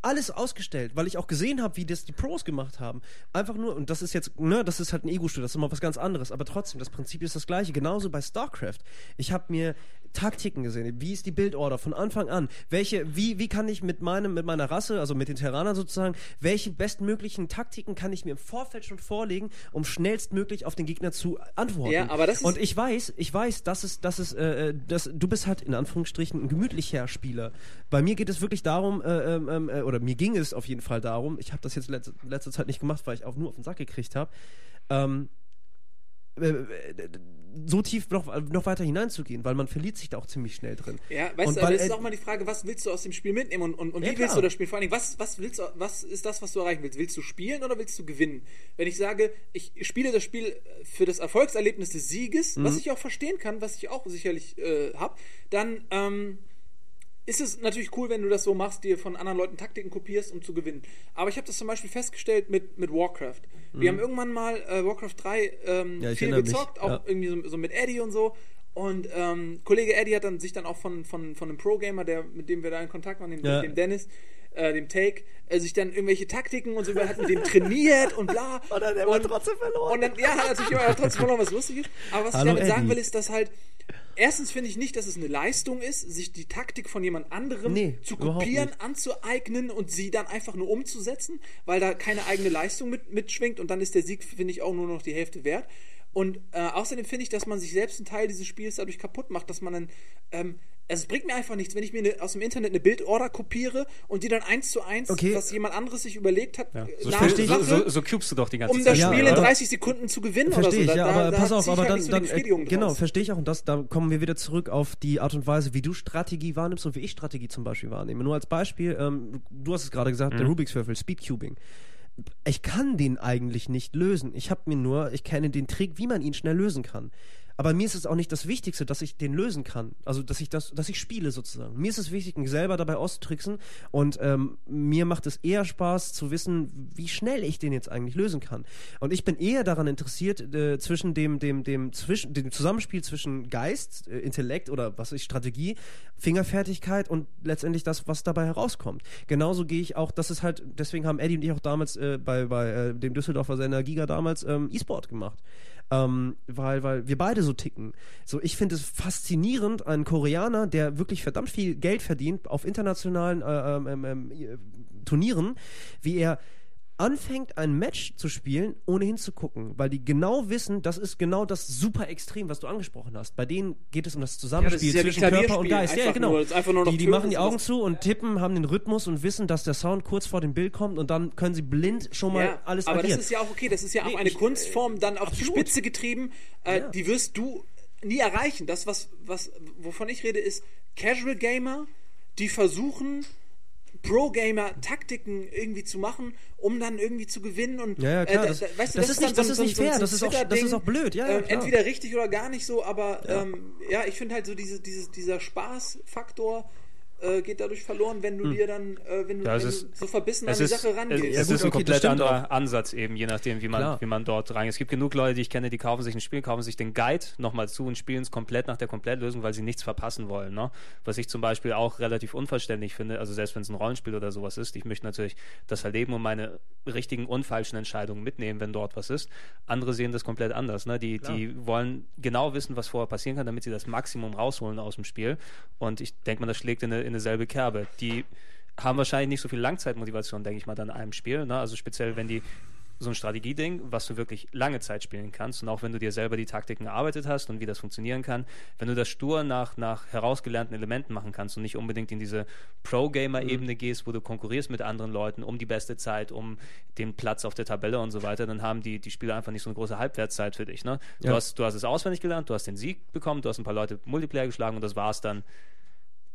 alles ausgestellt, weil ich auch gesehen habe, wie das die Pros gemacht haben. Einfach nur, und das ist jetzt, ne, das ist halt ein Ego-Spiel, das ist immer was ganz anderes, aber trotzdem, das Prinzip ist das gleiche. Genauso bei StarCraft. Ich habe mir Taktiken gesehen. Wie ist die Bildorder von Anfang an? Welche, wie, wie kann ich mit meinem, mit meiner Rasse, also mit den Terranern sozusagen, welche bestmöglichen Taktiken kann ich mir im Vorfeld schon vorlegen, um schnellstmöglich auf den Gegner zu antworten? Ja, aber das ist- und ich weiß, ich weiß, dass es, dass es, äh, dass du bist halt in Anführungsstrichen ein gemütlicher Spieler. Bei mir geht es wirklich darum, äh, ähm, äh, oder mir ging es auf jeden Fall darum. Ich habe das jetzt letzte, letzte Zeit nicht gemacht, weil ich auch nur auf den Sack gekriegt habe. Ähm, äh, äh, so tief noch, noch weiter hineinzugehen, weil man verliert sich da auch ziemlich schnell drin. Ja, weißt Und du, aber es ist auch mal die Frage, was willst du aus dem Spiel mitnehmen und, und, und Ja, wie willst klar. du das Spiel? Vor allen Dingen, was, was, willst du, was ist das, was du erreichen willst? Willst du spielen oder willst du gewinnen? Wenn ich sage, ich spiele das Spiel für das Erfolgserlebnis des Sieges, Mhm. was ich auch verstehen kann, was ich auch sicherlich äh, habe, dann ähm, ist es natürlich cool, wenn du das so machst, dir von anderen Leuten Taktiken kopierst, um zu gewinnen. Aber ich habe das zum Beispiel festgestellt mit, mit Warcraft. Wir haben irgendwann mal äh, Warcraft 3 ähm, Mhm. Ja, viel erinnere mich, gezockt, auch ja. irgendwie so, so mit Eddie und so. Und ähm, Kollege Eddie hat dann sich dann auch von, von, von einem Pro-Gamer, der, mit dem wir da in Kontakt waren, dem, Ja. dem Dennis, äh, dem Take, äh, sich dann irgendwelche Taktiken und so, hat mit dem trainiert und bla. Und dann hat er trotzdem verloren. Und dann, ja, hat er natürlich immer trotzdem verloren, was lustig ist. Aber was Hallo, ich damit sagen Eddie. will, ist, dass halt, erstens finde ich nicht, dass es eine Leistung ist, sich die Taktik von jemand anderem Nee, zu kopieren, anzueignen und sie dann einfach nur umzusetzen, weil da keine eigene Leistung mit, mitschwingt und dann ist der Sieg, finde ich, auch nur noch die Hälfte wert. Und äh, außerdem finde ich, dass man sich selbst einen Teil dieses Spiels dadurch kaputt macht, dass man dann, ähm, also es bringt mir einfach nichts, wenn ich mir eine, aus dem Internet eine Bildorder kopiere und die dann eins zu eins, Okay. was jemand anderes sich überlegt hat, Ja. äh, So, nachmache, so, so, so cubest du doch die ganze um Zeit. das Ja, Spiel in aber- 30 Sekunden zu gewinnen Verstehe oder so. ich, ja, Da- aber da pass auf, aber halt dann, so dann äh, genau, verstehe ich auch und das, da kommen wir wieder zurück auf die Art und Weise, wie du Strategie wahrnimmst und wie ich Strategie zum Beispiel wahrnehme. Nur als Beispiel, ähm, du hast es gerade gesagt, Mhm. der Rubik's Würfel, Speedcubing. Ich kann den eigentlich nicht lösen. Ich habe mir nur, ich kenne den Trick, wie man ihn schnell lösen kann. Aber mir ist es auch nicht das Wichtigste, dass ich den lösen kann. Also, dass ich das, dass ich spiele sozusagen. Mir ist es wichtig, mich selber dabei auszutricksen. Und ähm, mir macht es eher Spaß zu wissen, wie schnell ich den jetzt eigentlich lösen kann. Und ich bin eher daran interessiert, äh, zwischen dem, dem, dem, zwischen, dem Zusammenspiel zwischen Geist, äh, Intellekt oder was ist Strategie, Fingerfertigkeit und letztendlich das, was dabei herauskommt. Genauso gehe ich auch, das ist halt, deswegen haben Eddie und ich auch damals äh, bei, bei äh, dem Düsseldorfer Sender Giga damals ähm, E-Sport gemacht. Ähm, weil, weil wir beide so ticken. So, ich finde es faszinierend, einen Koreaner, der wirklich verdammt viel Geld verdient auf internationalen äh, ähm, ähm, ähm, Turnieren, wie er anfängt, ein Match zu spielen, ohne hinzugucken, weil die genau wissen, das ist genau das super Extrem, was du angesprochen hast. Bei denen geht es um das Zusammenspiel Ja, das ja zwischen Körper und Geist. Ja, einfach genau. nur- die die machen die Augen zu und tippen, haben den Rhythmus und wissen, dass der Sound kurz vor dem Bild kommt und dann können sie blind schon mal Ja, alles aber agieren. das ist ja auch okay, das ist ja auch Nee, eine ich- Kunstform dann auf die. Spitze getrieben, äh, Ja. die wirst du nie erreichen. Das, was, was, wovon ich rede, ist Casual Gamer, die versuchen, Pro-Gamer Taktiken irgendwie zu machen, um dann irgendwie zu gewinnen und Ja, ja, klar, äh, das- weißt du, das das, ist nicht- so, das ist so, nicht so, fair, so das ist auch- das ist auch blöd, ja, ja, äh, entweder richtig oder gar nicht so, aber ja, ähm, ja ich finde halt so diese, diese, dieser Spaßfaktor äh, geht dadurch verloren, wenn du dir dann, äh, wenn du, Ja, es wenn ist- du so verbissen an Es die ist, Sache es, rangehst. es Ja, ist gut, ein okay, komplett anderer Ansatz eben, je nachdem, wie man, Klar. wie man dort rein. Es gibt genug Leute, die ich kenne, die kaufen sich ein Spiel, kaufen sich den Guide nochmal zu und spielen es komplett nach der Komplettlösung, weil sie nichts verpassen wollen. Ne? Was ich zum Beispiel auch relativ unverständlich finde, also selbst wenn es ein Rollenspiel oder sowas ist, ich möchte natürlich das erleben und meine richtigen und falschen Entscheidungen mitnehmen, wenn dort was ist. Andere sehen das komplett anders. Ne? Die, die wollen genau wissen, was vorher passieren kann, damit sie das Maximum rausholen aus dem Spiel. Und ich denke mal, das schlägt in, eine, in eine selbe Kerbe. Die haben wahrscheinlich nicht so viel Langzeitmotivation, denke ich mal, dann in einem Spiel. Ne? Also speziell, wenn die so ein Strategieding, was du wirklich lange Zeit spielen kannst und auch wenn du dir selber die Taktiken erarbeitet hast und wie das funktionieren kann, wenn du das stur nach, nach herausgelernten Elementen machen kannst und nicht unbedingt in diese Pro-Gamer-Ebene gehst, wo du konkurrierst mit anderen Leuten um die beste Zeit, um den Platz auf der Tabelle und so weiter, dann haben die, die Spieler einfach nicht so eine große Halbwertszeit für dich. Ne? Du, Ja. hast, du hast es auswendig gelernt, du hast den Sieg bekommen, du hast ein paar Leute Multiplayer geschlagen und das war's dann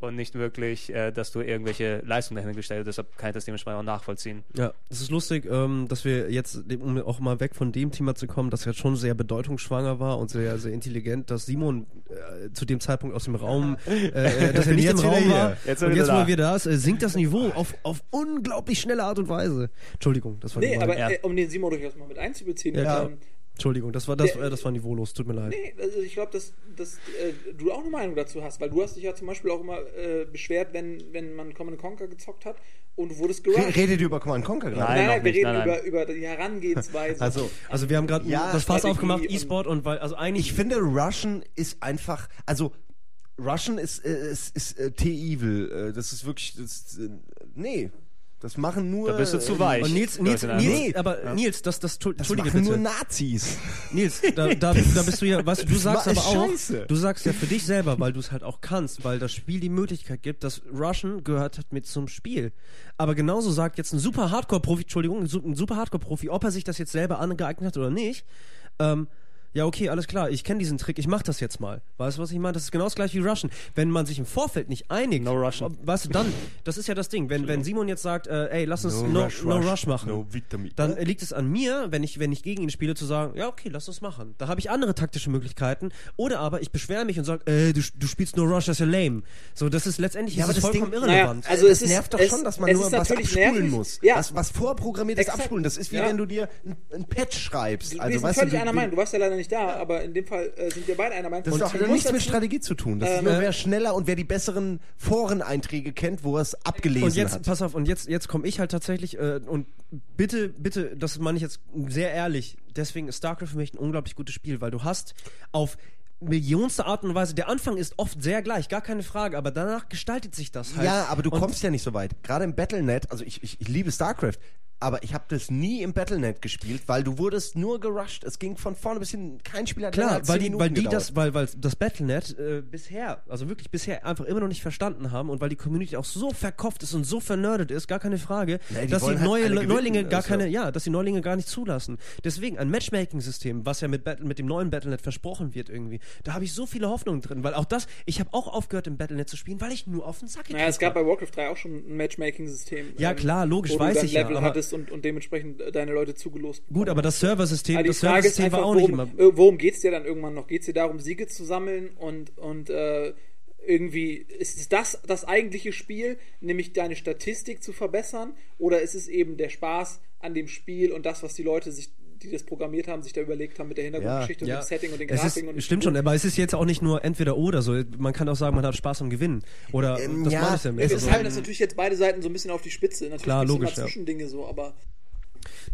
und nicht wirklich, äh, dass du irgendwelche Leistungen dahinter gestellt hast. Deshalb kann ich das dementsprechend auch nachvollziehen. Ja, es ist lustig, ähm, dass wir jetzt, um auch mal weg von dem Thema zu kommen, das jetzt schon sehr bedeutungsschwanger war und sehr, sehr intelligent, dass Simon äh, zu dem Zeitpunkt aus dem Raum, äh, äh, dass er nicht Jetzt im Raum war. Jetzt und wieder jetzt, wo wieder da ist, äh, sinkt das Niveau auf, auf unglaublich schnelle Art und Weise. Entschuldigung, das war Nee, aber Ja. äh, um den Simon durchaus mal mit einzubeziehen. Ja, ähm, Entschuldigung, das war, das, äh, das war niveaulos, tut mir leid. nee, also ich glaube, dass, dass äh, du auch eine Meinung dazu hast, weil du hast dich ja zum Beispiel auch immer äh, beschwert, wenn, wenn man Command Conquer gezockt hat und du wurdest gerusht. Redet ihr über Command Conquer gerade? Nein, noch wir nicht, reden nein, nein. Über, über die Herangehensweise. Also, Also wir haben gerade Ja, das Fass aufgemacht, und- E-Sport und weil, also eigentlich ich finde, Russian ist einfach, also Russian ist, äh, ist, ist äh, T-Evil. Äh, das ist wirklich, das, äh, nee, das machen nur. Da bist du zu weich. Und Nils, Nils, Nils, Nee. aber Nils, das, das, Das entschuldige machen bitte. nur Nazis. Nils, da, da, da bist du ja, weißt du, du sagst aber auch, scheiße. du sagst ja für dich selber, weil du es halt auch kannst, weil das Spiel die Möglichkeit gibt, dass Russian gehört hat mit zum Spiel. Aber genauso sagt jetzt ein super Hardcore-Profi, Entschuldigung, ein super Hardcore-Profi, ob er sich das jetzt selber angeeignet hat oder nicht, ähm, ja, okay, alles klar, ich kenne diesen Trick, ich mach das jetzt mal. Weißt du, was ich meine? Das ist genau das gleiche wie Russian. Wenn man sich im Vorfeld nicht einigt, No Russian. weißt du, dann, das ist ja das Ding, wenn, wenn Simon jetzt sagt, äh, ey, lass uns no, rush, no rush, rush machen, no dann liegt es an mir, wenn ich, wenn ich gegen ihn spiele, zu sagen, ja, okay, lass das machen. Da habe ich andere taktische Möglichkeiten. Oder aber ich beschwere mich und sage, äh, du, du spielst nur Rush, das ist ja lame. So, das ist letztendlich Ja, ist aber es das vollkommen Ding- irrelevant. Naja, also das es ist- nervt doch es- schon, dass man es nur ist was abspulen nervig. muss. Ja. Was, was vorprogrammiertes Exakt. abspulen. Das ist wie Ja. wenn du dir ein, ein Patch schreibst. Du Also, bist weißt völlig du, einer Meinung. Du warst ja leider nicht da, aber in dem Fall äh, sind wir beide einer Meinung. Das Und hat nichts mit dazu- Strategie zu tun. Das ist Ähm, nur, äh, wer schneller und wer die besseren Foreneinträge kennt, wo er es abgelesen Und jetzt, hat. pass auf, und jetzt, jetzt komme ich halt tatsächlich, äh, und bitte, bitte, das meine ich jetzt sehr ehrlich, deswegen ist StarCraft für mich ein unglaublich gutes Spiel, weil du hast auf millionste Art und Weise, der Anfang ist oft sehr gleich, gar keine Frage, aber danach gestaltet sich das halt. Ja, aber du Und- kommst ja nicht so weit. Gerade im Battlenet, also ich, ich, ich liebe StarCraft, aber ich habe das nie im Battlenet gespielt, weil du wurdest nur gerusht. Es ging von vorne bis hin, kein Spieler hat Klar, weil 10 die, weil die gedauert. das, weil, weil das Battlenet äh, bisher, also wirklich bisher einfach immer noch nicht verstanden haben und weil die Community auch so verkopft ist und so vernerdet ist, gar keine Frage, die dass die halt neue gewinnen, Neulinge gar also. keine, ja, dass die Neulinge gar nicht zulassen. Deswegen ein Matchmaking-System, was ja mit, Battle, mit dem neuen Battlenet versprochen wird irgendwie, da habe ich so viele Hoffnungen drin, weil auch das, ich habe auch aufgehört im Battlenet zu spielen, weil ich nur auf den Sack Naja, es gab bei Warcraft 3 auch schon ein Matchmaking-System. Ja, klar, logisch, wo weiß du dann ich ja, Level aber- hattest und, und dementsprechend äh, deine Leute zugelost Gut, aber das Serversystem, die das Serversystem einfach, war auch nicht worum, immer. äh, worum geht es dir dann irgendwann noch? Geht es dir darum, Siege zu sammeln und, und äh, irgendwie, ist das das eigentliche Spiel, nämlich deine Statistik zu verbessern? Oder ist es eben der Spaß an dem Spiel und das, was die Leute sich, die das programmiert haben, sich da überlegt haben mit der Hintergrundgeschichte und dem Setting und den es Grafiken? ist, und stimmt schon, aber es ist jetzt auch nicht nur entweder oder so. Man kann auch sagen, man hat Spaß am Gewinnen. Oder Ähm, das ja, meine ich damit. es Wir ist Also- treiben das natürlich jetzt beide Seiten so ein bisschen auf die Spitze. Natürlich Klar, logisch, immer ja. Zwischendinge so, aber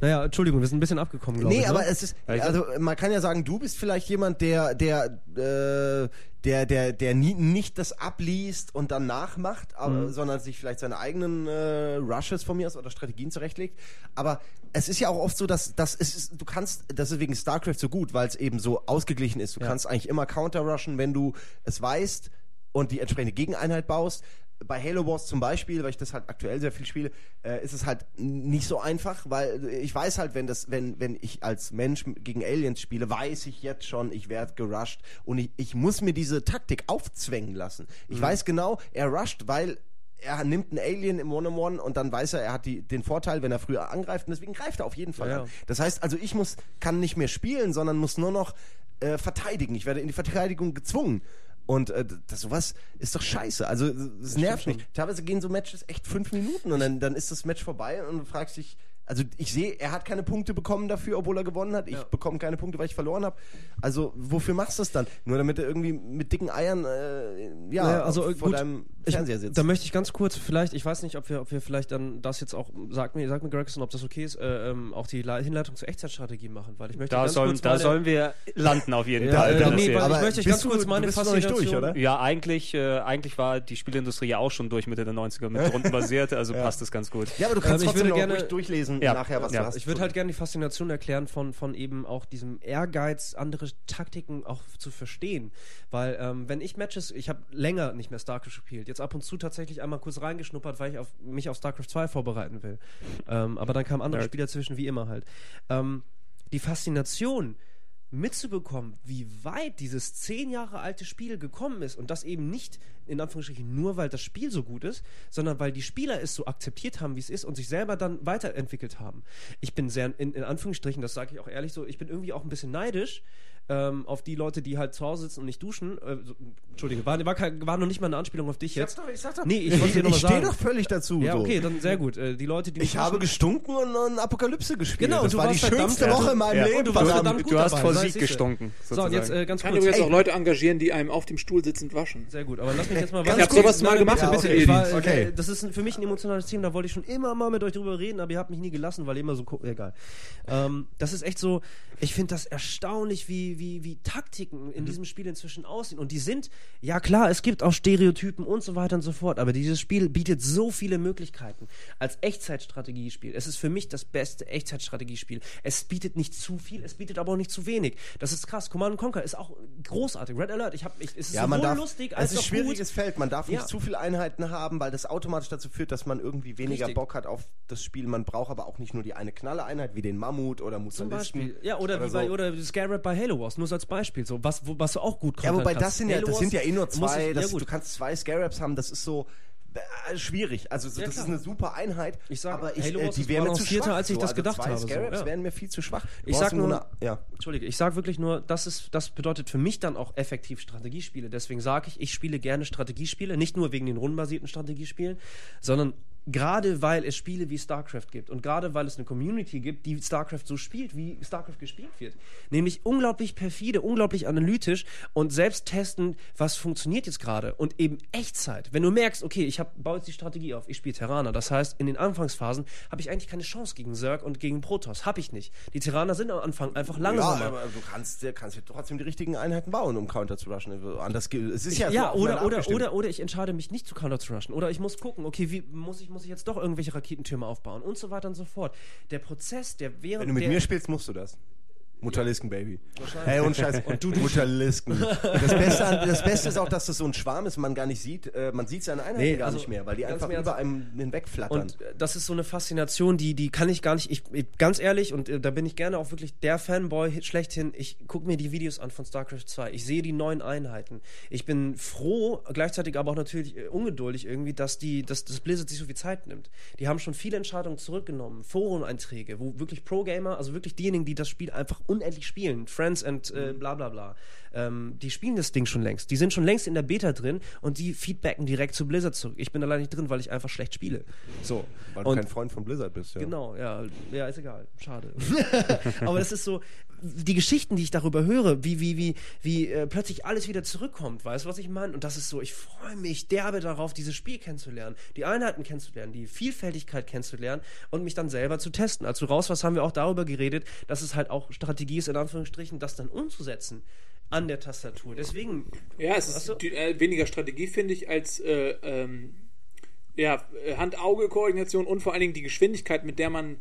Naja, Entschuldigung, wir sind ein bisschen abgekommen, glaube Nee, ich. aber ne? es ist, also man kann ja sagen, du bist vielleicht jemand, der, der, äh, der, der, der nie, nicht das abliest und dann nachmacht, aber, Mhm. sondern sich vielleicht seine eigenen äh, Rushes von mir aus oder Strategien zurechtlegt. Aber es ist ja auch oft so, dass, dass es ist, du kannst, das ist wegen StarCraft so gut, weil es eben so ausgeglichen ist. Du Ja. kannst eigentlich immer counter-rushen, wenn du es weißt und die entsprechende Gegeneinheit baust. Bei Halo Wars zum Beispiel, weil ich das halt aktuell sehr viel spiele, äh, ist es halt nicht so einfach, weil ich weiß halt, wenn das, wenn, wenn ich als Mensch gegen Aliens spiele, weiß ich jetzt schon, ich werde gerusht und ich, ich muss mir diese Taktik aufzwängen lassen. Ich weiß genau, er rusht, weil er nimmt einen Alien im One-on-One und dann weiß er, er hat die, den Vorteil, wenn er früher angreift und deswegen greift er auf jeden Fall Ja, an. ja. Das heißt also, ich muss, kann nicht mehr spielen, sondern muss nur noch äh, verteidigen. Ich werde in die Verteidigung gezwungen. Und äh, das, sowas ist doch scheiße. Also es nervt mich. Teilweise gehen so Matches echt fünf Minuten und dann, dann ist das Match vorbei und du fragst dich, also ich sehe, er hat keine Punkte bekommen dafür, obwohl er gewonnen hat. Ich bekomme keine Punkte, weil ich verloren habe. Also wofür machst du das dann? Nur damit er irgendwie mit dicken Eiern äh, ja, Naja, also, vor äh, gut. deinem Ich, Fernseher sitzt. da möchte ich ganz kurz, vielleicht, ich weiß nicht, ob wir, ob wir vielleicht dann das jetzt auch, sag mir, sag mir Gregson, ob das okay ist, äh, ähm, auch die Le- Hinleitung zur Echtzeitstrategie machen, weil ich möchte Da, ganz sollen, kurz da meine- sollen wir landen auf jeden Ja, Fall. äh, Das nee, weil Aber ich möchte ganz du- kurz du meine noch nicht Faszination. durch, oder? Ja, eigentlich, äh, eigentlich war die Spielindustrie ja auch schon durch Mitte der 90er mit Runden basiert, also passt das ganz gut. ja, aber du kannst Ähm, ich trotzdem würde noch gerne- ruhig durchlesen Ja, nachher, was ja. du hast. Ich würde halt gerne die Faszination erklären von, von eben auch diesem Ehrgeiz, andere Taktiken auch zu verstehen. Weil, ähm, wenn ich Matches, ich habe länger nicht mehr StarCraft gespielt, jetzt ab und zu tatsächlich einmal kurz reingeschnuppert, weil ich auf, mich auf StarCraft 2 vorbereiten will. Ähm, aber dann kamen andere Nerd. Spiele dazwischen, wie immer halt. Ähm, die Faszination mitzubekommen, wie weit dieses zehn Jahre alte Spiel gekommen ist und das eben nicht in Anführungsstrichen nur, weil das Spiel so gut ist, sondern weil die Spieler es so akzeptiert haben, wie es ist und sich selber dann weiterentwickelt haben. Ich bin sehr, in, in Anführungsstrichen, das sage ich auch ehrlich so, ich bin irgendwie auch ein bisschen neidisch ähm, auf die Leute, die halt zu Hause sitzen und nicht duschen. Äh, so, Entschuldige, war, war, kein, war noch nicht mal eine Anspielung auf dich jetzt. doch, ich sag doch. Nee, ich ich mal stehe doch völlig dazu. Ja, so. okay, dann sehr gut. Äh, die Leute, die nicht Ich habe gestunken und, und Apokalypse gespielt. Genau, das du war die warst verdammt schönste. Woche in meinem Ja. Leben. Und du warst verdammt. verdammt gut du hast dabei, vor Sieg gestunken. So, jetzt äh, ganz Kann kurz. übrigens Ey, auch Leute engagieren, die einem auf dem Stuhl sitzend waschen. Sehr gut, aber lass mich jetzt mal Ich hab sowas mal Nein, gemacht. Ich war, Okay. äh, Das ist für mich ein emotionales Thema, da wollte ich schon immer mal mit euch drüber reden, aber ihr habt mich nie gelassen, weil ihr immer so egal. Ähm, das ist echt so, ich finde das erstaunlich, wie, wie, wie Taktiken in diesem Spiel inzwischen aussehen. Und die sind, ja klar, es gibt auch Stereotypen und so weiter und so fort, aber dieses Spiel bietet so viele Möglichkeiten als Echtzeitstrategiespiel. Es ist für mich das beste Echtzeitstrategiespiel. Es bietet nicht zu viel, es bietet aber auch nicht zu wenig. Das ist krass. Command Conquer ist auch großartig. Red Alert, ich hab, ich, es ist Ja, sowohl darf, lustig als es ist auch ein schwieriges gut. Feld. Man darf nicht Ja. zu viele Einheiten haben, weil das automatisch dazu führt, dass man irgendwie weniger Richtig. Bock hat auf das Spiel. Man braucht aber auch nicht nur die eine Knalle-Einheit wie den Mammut oder Zum Mutalisten. Beispiel. Ja, oder, oder wie bei, so. oder Scarab bei Halo Wars, nur so als Beispiel. So, was, wo, was du auch gut Ja, wobei kontern das kannst. sind ja, Halo das sind ja eh nur zwei. ich- das, ja, du kannst zwei Scarabs haben, das ist so äh, schwierig. Also so, Ja, das klar. ist eine super Einheit. Ich sag, aber ich, Halo äh, die wären mir zu schwach. als ich so. das also gedacht zwei habe, so, Scarabs ja. wären mir viel zu schwach. Du Ich sag nur- eine- ja. Entschuldige, ich sage wirklich nur, das, ist, das bedeutet für mich dann auch effektiv Strategiespiele. Deswegen sage ich, ich spiele gerne Strategiespiele, nicht nur wegen den rundenbasierten Strategiespielen, sondern gerade weil es Spiele wie StarCraft gibt und gerade weil es eine Community gibt, die StarCraft so spielt, wie StarCraft gespielt wird. Nämlich unglaublich perfide, unglaublich analytisch und selbst testen, was funktioniert jetzt gerade und eben Echtzeit. Wenn du merkst, okay, ich hab, baue jetzt die Strategie auf, ich spiele Terraner, das heißt, in den Anfangsphasen habe ich eigentlich keine Chance gegen Zerg und gegen Protoss. Habe ich nicht. Die Terraner sind am Anfang einfach Ja, langsamer. aber du kannst, kannst ja trotzdem die richtigen Einheiten bauen, um Counter zu rushen. Anders, es ist ja, Ja, so oder, oder, oder, oder ich entscheide mich nicht zu Counter zu rushen. Oder ich muss gucken, okay, wie muss ich, muss ich jetzt doch irgendwelche Raketentürme aufbauen und so weiter und so fort. Der Prozess, der während Wenn du mit mir spielst, musst du das. Mutterlisken, Baby. Hey, und Scheiß. Und du- Mutterlisken. Das Beste, an, das Beste ist auch, dass das so ein Schwarm ist, man gar nicht sieht. Äh, man sieht seine Einheiten Nee, gar also nicht mehr, weil die einfach über einem hinwegflattern. Und äh, das ist so eine Faszination, die, die kann ich gar nicht, ich, ich ganz ehrlich, und äh, da bin ich gerne auch wirklich der Fanboy schlechthin, ich gucke mir die Videos an von StarCraft 2, ich sehe die neuen Einheiten. Ich bin froh, gleichzeitig aber auch natürlich äh, ungeduldig irgendwie, dass, die, dass das Blizzard sich so viel Zeit nimmt. Die haben schon viele Entscheidungen zurückgenommen, Foreneinträge, wo wirklich Pro-Gamer, also wirklich diejenigen, die das Spiel einfach unendlich spielen. Friends and äh, bla bla bla. Ähm, die spielen das Ding schon längst. Die sind schon längst in der Beta drin und die feedbacken direkt zu Blizzard zurück. Ich bin allein nicht drin, weil ich einfach schlecht spiele. So. Weil du Und- kein Freund von Blizzard bist, ja. Genau, ja, ja, ist egal, schade. Aber das ist so, die Geschichten, die ich darüber höre, wie, wie, wie, wie äh, plötzlich alles wieder zurückkommt, weißt du, was ich meine? Und das ist so, ich freue mich derbe darauf, dieses Spiel kennenzulernen, die Einheiten kennenzulernen, die Vielfältigkeit kennenzulernen und mich dann selber zu testen. Als du raus warst, haben wir auch darüber geredet, dass es halt auch Strategie ist, in Anführungsstrichen, das dann umzusetzen an der Tastatur. Deswegen, Ja, es ist äh, weniger Strategie, finde ich, als äh, ähm, ja, Hand-Auge-Koordination und vor allen Dingen die Geschwindigkeit, mit der man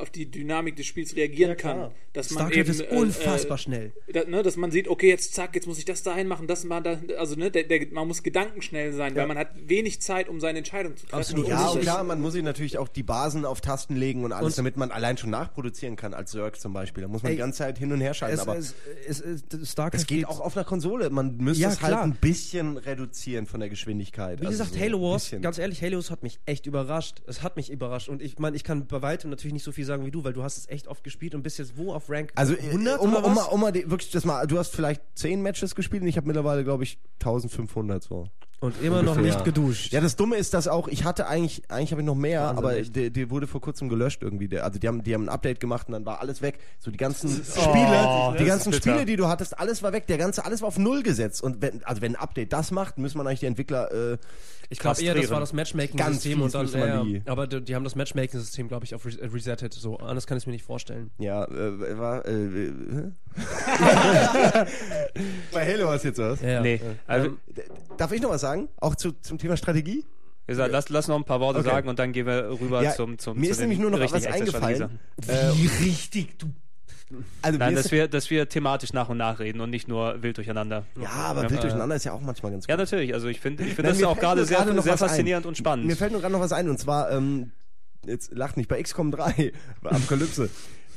auf die Dynamik des Spiels reagieren kann. Dass man StarCraft eben, ist äh, unfassbar äh, schnell. Da, ne, dass man sieht, okay, jetzt zack, jetzt muss ich das dahin machen, das mal da, also ne, der, der, man muss gedankenschnell sein, weil man hat wenig Zeit, um seine Entscheidung zu treffen. Absolut. Ja, und klar, man muss sich natürlich auch die Basen auf Tasten legen und alles, Und- damit man allein schon nachproduzieren kann, als Zerg zum Beispiel. Da muss man Ey, die ganze Zeit hin und her schalten, Es, aber es, es, es, StarCraft geht auch auf einer Konsole. Man müsste Ja, es halt ein bisschen reduzieren von der Geschwindigkeit. Wie Also gesagt, so Halo Wars, ganz ehrlich, Halo Wars hat mich echt überrascht. Es hat mich überrascht. Und ich meine, ich kann bei weitem natürlich nicht so viel sagen wie du, weil du hast es echt oft gespielt und bist jetzt wo auf Rank Also, äh, 100 um, oder um, was? mal- um mal die, wirklich das mal, du hast vielleicht 10 Matches gespielt und ich habe mittlerweile, glaube ich, 1500 so. Und immer noch nicht geduscht. Ja, das Dumme ist, dass auch, ich hatte eigentlich, eigentlich habe ich noch mehr, Wahnsinn, aber echt. der, der wurde vor kurzem gelöscht irgendwie. Der, also die haben, die haben ein Update gemacht und dann war alles weg. So die ganzen Spiele, Oh, die ganzen. Spiele, die du hattest, alles war weg. Der ganze, alles war auf Null gesetzt. Und wenn, also wenn ein Update das macht, müssen man eigentlich die Entwickler, äh, Ich glaube eher, das war das Matchmaking-System und dann, ja, die- aber die, die haben das Matchmaking-System, glaube ich, auf res äh, resettet. So, anders kann ich es mir nicht vorstellen. ja, äh, war, äh, äh? Bei Halo war es jetzt was. Ja, Nee, ja. also, Ähm, Darf ich noch was sagen? Auch zu, zum Thema Strategie? wie gesagt, lass, lass noch ein paar Worte Okay. sagen und dann gehen wir rüber Ja, zum, zum mir zu ist nämlich nur noch richtig was eingefallen. Strategiesachen. Äh, richtig, du. Also Nein, dass wir, dass wir thematisch nach und nach reden und nicht nur wild durcheinander. ja, aber wild durcheinander ist ja auch manchmal ganz gut. Ja, natürlich. Also ich finde ich Nein, das auch gerade sehr, noch sehr was ein. faszinierend und spannend. Mir fällt nur gerade noch was ein und zwar, ähm, jetzt lacht nicht, bei XCOM 3, bei Apokalypse.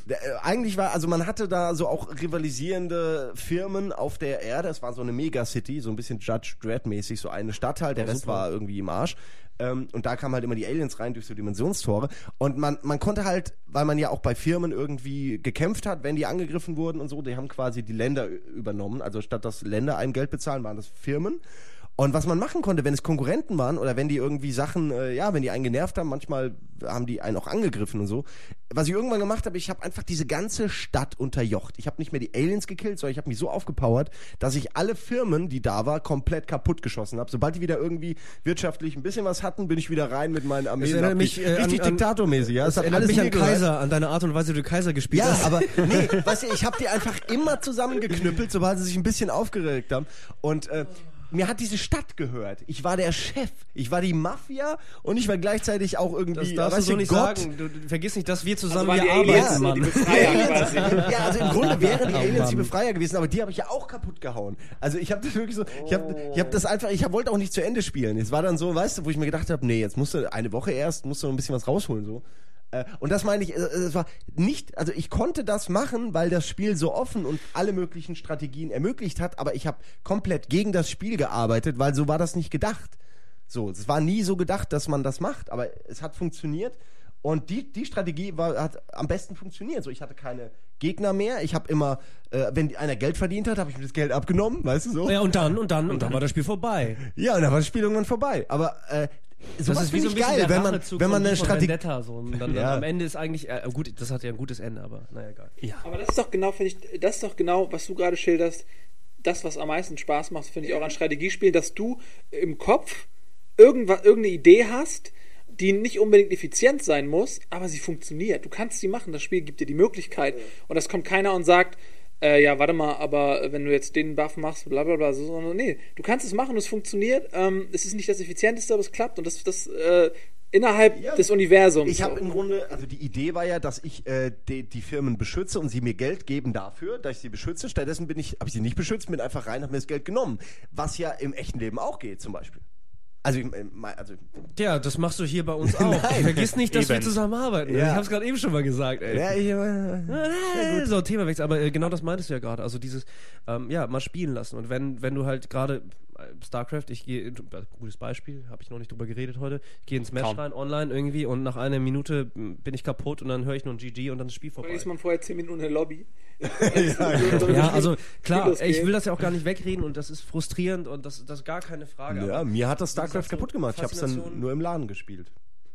Äh, Eigentlich war, also man hatte da so auch rivalisierende Firmen auf der Erde. Es war so eine Megacity, so ein bisschen Judge Dredd-mäßig, so eine Stadt halt. Der Rest war irgendwie im Arsch. Ähm, und da kamen halt immer die Aliens rein durch so Dimensionstore. Und man, man konnte halt, weil man ja auch bei Firmen irgendwie gekämpft hat, wenn die angegriffen wurden und so, die haben quasi die Länder übernommen. Also statt dass Länder einem Geld bezahlen, waren das Firmen. Und was man machen konnte, wenn es Konkurrenten waren oder wenn die irgendwie Sachen, äh, ja, wenn die einen genervt haben, manchmal haben die einen auch angegriffen und so. Was ich irgendwann gemacht habe, ich habe einfach diese ganze Stadt unterjocht. Ich habe nicht mehr die Aliens gekillt, sondern ich habe mich so aufgepowert, dass ich alle Firmen, die da war, komplett kaputt geschossen habe. Sobald die wieder irgendwie wirtschaftlich ein bisschen was hatten, bin ich wieder rein mit meinen Armeen. erinnert Hab mich, äh, richtig an- diktatormäßig, ja. Das hat erinnert alles mich an gehört. Kaiser, an deine Art und Weise, wie du Kaiser gespielt Ja, hast. aber nee, weißt du, ich habe die einfach immer zusammengeknüppelt, sobald sie sich ein bisschen aufgeregt haben. Und äh, mir hat diese Stadt gehört. Ich war der Chef. Ich war die Mafia und ich war gleichzeitig auch irgendwie. das darfst du weißt so nicht Gott. sagen. Du, du vergiss nicht, dass wir also zusammen waren die hier Aliens arbeiten, so die Mann. Befreier quasi. Ja, also im Grunde wären die Oh, Aliens die Mann. Befreier gewesen, aber die habe ich ja auch kaputt gehauen. Also ich habe das wirklich so, ich habe ich hab das einfach, ich hab, wollte auch nicht zu Ende spielen. Es war dann so, weißt du, wo ich mir gedacht habe, nee, jetzt musst du eine Woche erst, musst du noch ein bisschen was rausholen so. Äh, Und das meine ich, äh, es war nicht, also ich konnte das machen, weil das Spiel so offen und alle möglichen Strategien ermöglicht hat, aber ich habe komplett gegen das Spiel gearbeitet, weil so war das nicht gedacht. So, es war nie so gedacht, dass man das macht, aber es hat funktioniert. Und die, die Strategie war, hat am besten funktioniert. So, ich hatte keine Gegner mehr. Ich habe immer, äh, wenn einer Geld verdient hat, habe ich mir das Geld abgenommen, weißt du so? Ja, und dann, und dann, und dann war das Spiel vorbei. Ja, und dann war das Spiel irgendwann vorbei. Aber äh, sowas finde ich geil, der wenn man, wenn man eine Strategie. So. Ja. am Ende ist eigentlich, äh, gut, das hat ja ein gutes Ende, aber naja, egal. Aber das ist doch genau, finde ich, das ist doch genau, was du gerade schilderst, das, was am meisten Spaß macht, finde ich auch an Strategiespielen, dass du im Kopf irgendwas, irgendeine Idee hast, die nicht unbedingt effizient sein muss, aber sie funktioniert. Du kannst sie machen, das Spiel gibt dir die Möglichkeit. Und das kommt keiner und sagt, äh, ja, warte mal, aber wenn du jetzt den Buff machst, bla bla bla, so, sondern nee, du kannst es machen es funktioniert. Ähm, es ist nicht das Effizienteste, aber es klappt und das, das äh, innerhalb Ja, des Universums. Ich habe im Grunde, also die Idee war ja, dass ich äh, die, die Firmen beschütze und sie mir Geld geben dafür, dass ich sie beschütze. Stattdessen bin ich, habe ich sie nicht beschützt, bin einfach rein, habe mir das Geld genommen. Was ja im echten Leben auch geht, zum Beispiel. Also, also Tja, das machst du hier bei uns auch. Nein. Vergiss nicht, dass wir Eben. zusammenarbeiten. Ja. Ich hab's gerade eben schon mal gesagt, ey. ja, ich, äh, Äh, so Themawechsel, aber äh, genau das meintest du ja gerade. Also dieses, ähm, ja, mal spielen lassen. Und wenn, wenn du halt gerade StarCraft, ich gehe, äh, gutes Beispiel, habe ich noch nicht drüber geredet heute, ich gehe ins Match Kaum. rein online irgendwie und nach einer Minute m, bin ich kaputt und dann höre ich nur ein GG und dann ist das Spiel vorbei. Dann ist man vorher 10 Minuten in der Lobby. Ja, also klar, ich will das ja auch gar nicht wegreden und das ist frustrierend und das, das ist gar keine Frage. Ja, mir hat das StarCraft so kaputt gemacht. Ich habe es dann nur im Laden gespielt.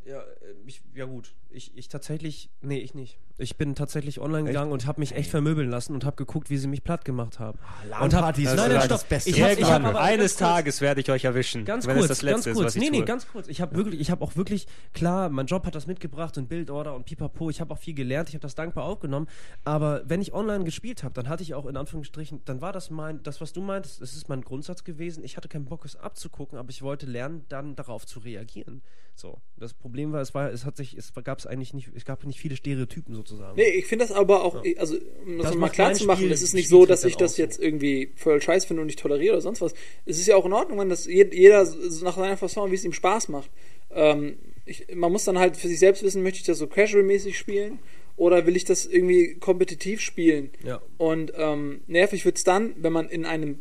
Ja, äh, ich, ja gut. Ich, ich tatsächlich, nee, ich nicht. Ich bin tatsächlich online gegangen und habe mich echt vermöbeln lassen und habe geguckt, wie sie mich platt gemacht haben. und hab, nein, nein, stopp. das Beste. Ich hab, ich hab eines Tages werde ich euch erwischen. Ganz wenn kurz, es das letzte ganz ist, kurz. ich nee, nee, tue. ganz kurz. Ich habe wirklich, ich habe auch wirklich, klar, mein Job hat das mitgebracht und Bildorder und Pipapo. Ich habe auch viel gelernt, ich habe das dankbar aufgenommen. Aber wenn ich online gespielt habe, dann hatte ich auch in Anführungsstrichen, dann war das mein, das, was du meintest, das ist mein Grundsatz gewesen. Ich hatte keinen Bock, es abzugucken, aber ich wollte lernen, dann darauf zu reagieren. So. Das Problem war, es war, es hat sich, es gab es eigentlich nicht, es gab nicht viele Stereotypen sozusagen. Nee, ich finde das aber auch, also um das, Das mal klar zu machen, Spiel- es ist nicht Spiel so, dass ich das so. jetzt irgendwie voll scheiß finde und nicht toleriere oder sonst was. Es ist ja auch in Ordnung, wenn das jed- jeder so nach seiner Fasson, wie es ihm Spaß macht. Ähm, ich, man muss dann halt für sich selbst wissen, möchte ich das so casual-mäßig spielen oder will ich das irgendwie kompetitiv spielen? Ja. Und ähm, nervig wird's dann, wenn man in einem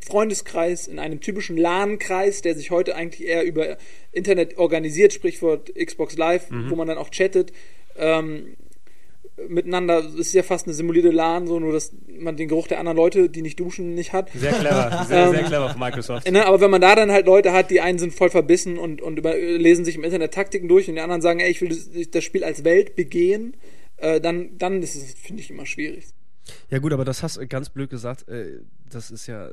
Freundeskreis, in einem typischen LAN-Kreis, der sich heute eigentlich eher über Internet organisiert, Sprichwort Xbox Live, wo man dann auch chattet, ähm, miteinander, es ist ja fast eine simulierte LAN, so nur, dass man den Geruch der anderen Leute, die nicht duschen, nicht hat. Sehr clever, sehr, sehr Ähm, clever von Microsoft. Ne, aber wenn man da dann halt Leute hat, die einen sind voll verbissen und, und über, lesen sich im Internet Taktiken durch und die anderen sagen, ey, ich will das, das Spiel als Welt begehen, äh, dann, dann ist es, finde ich, immer schwierig. Ja gut, aber das hast du ganz blöd gesagt. Äh, das ist ja,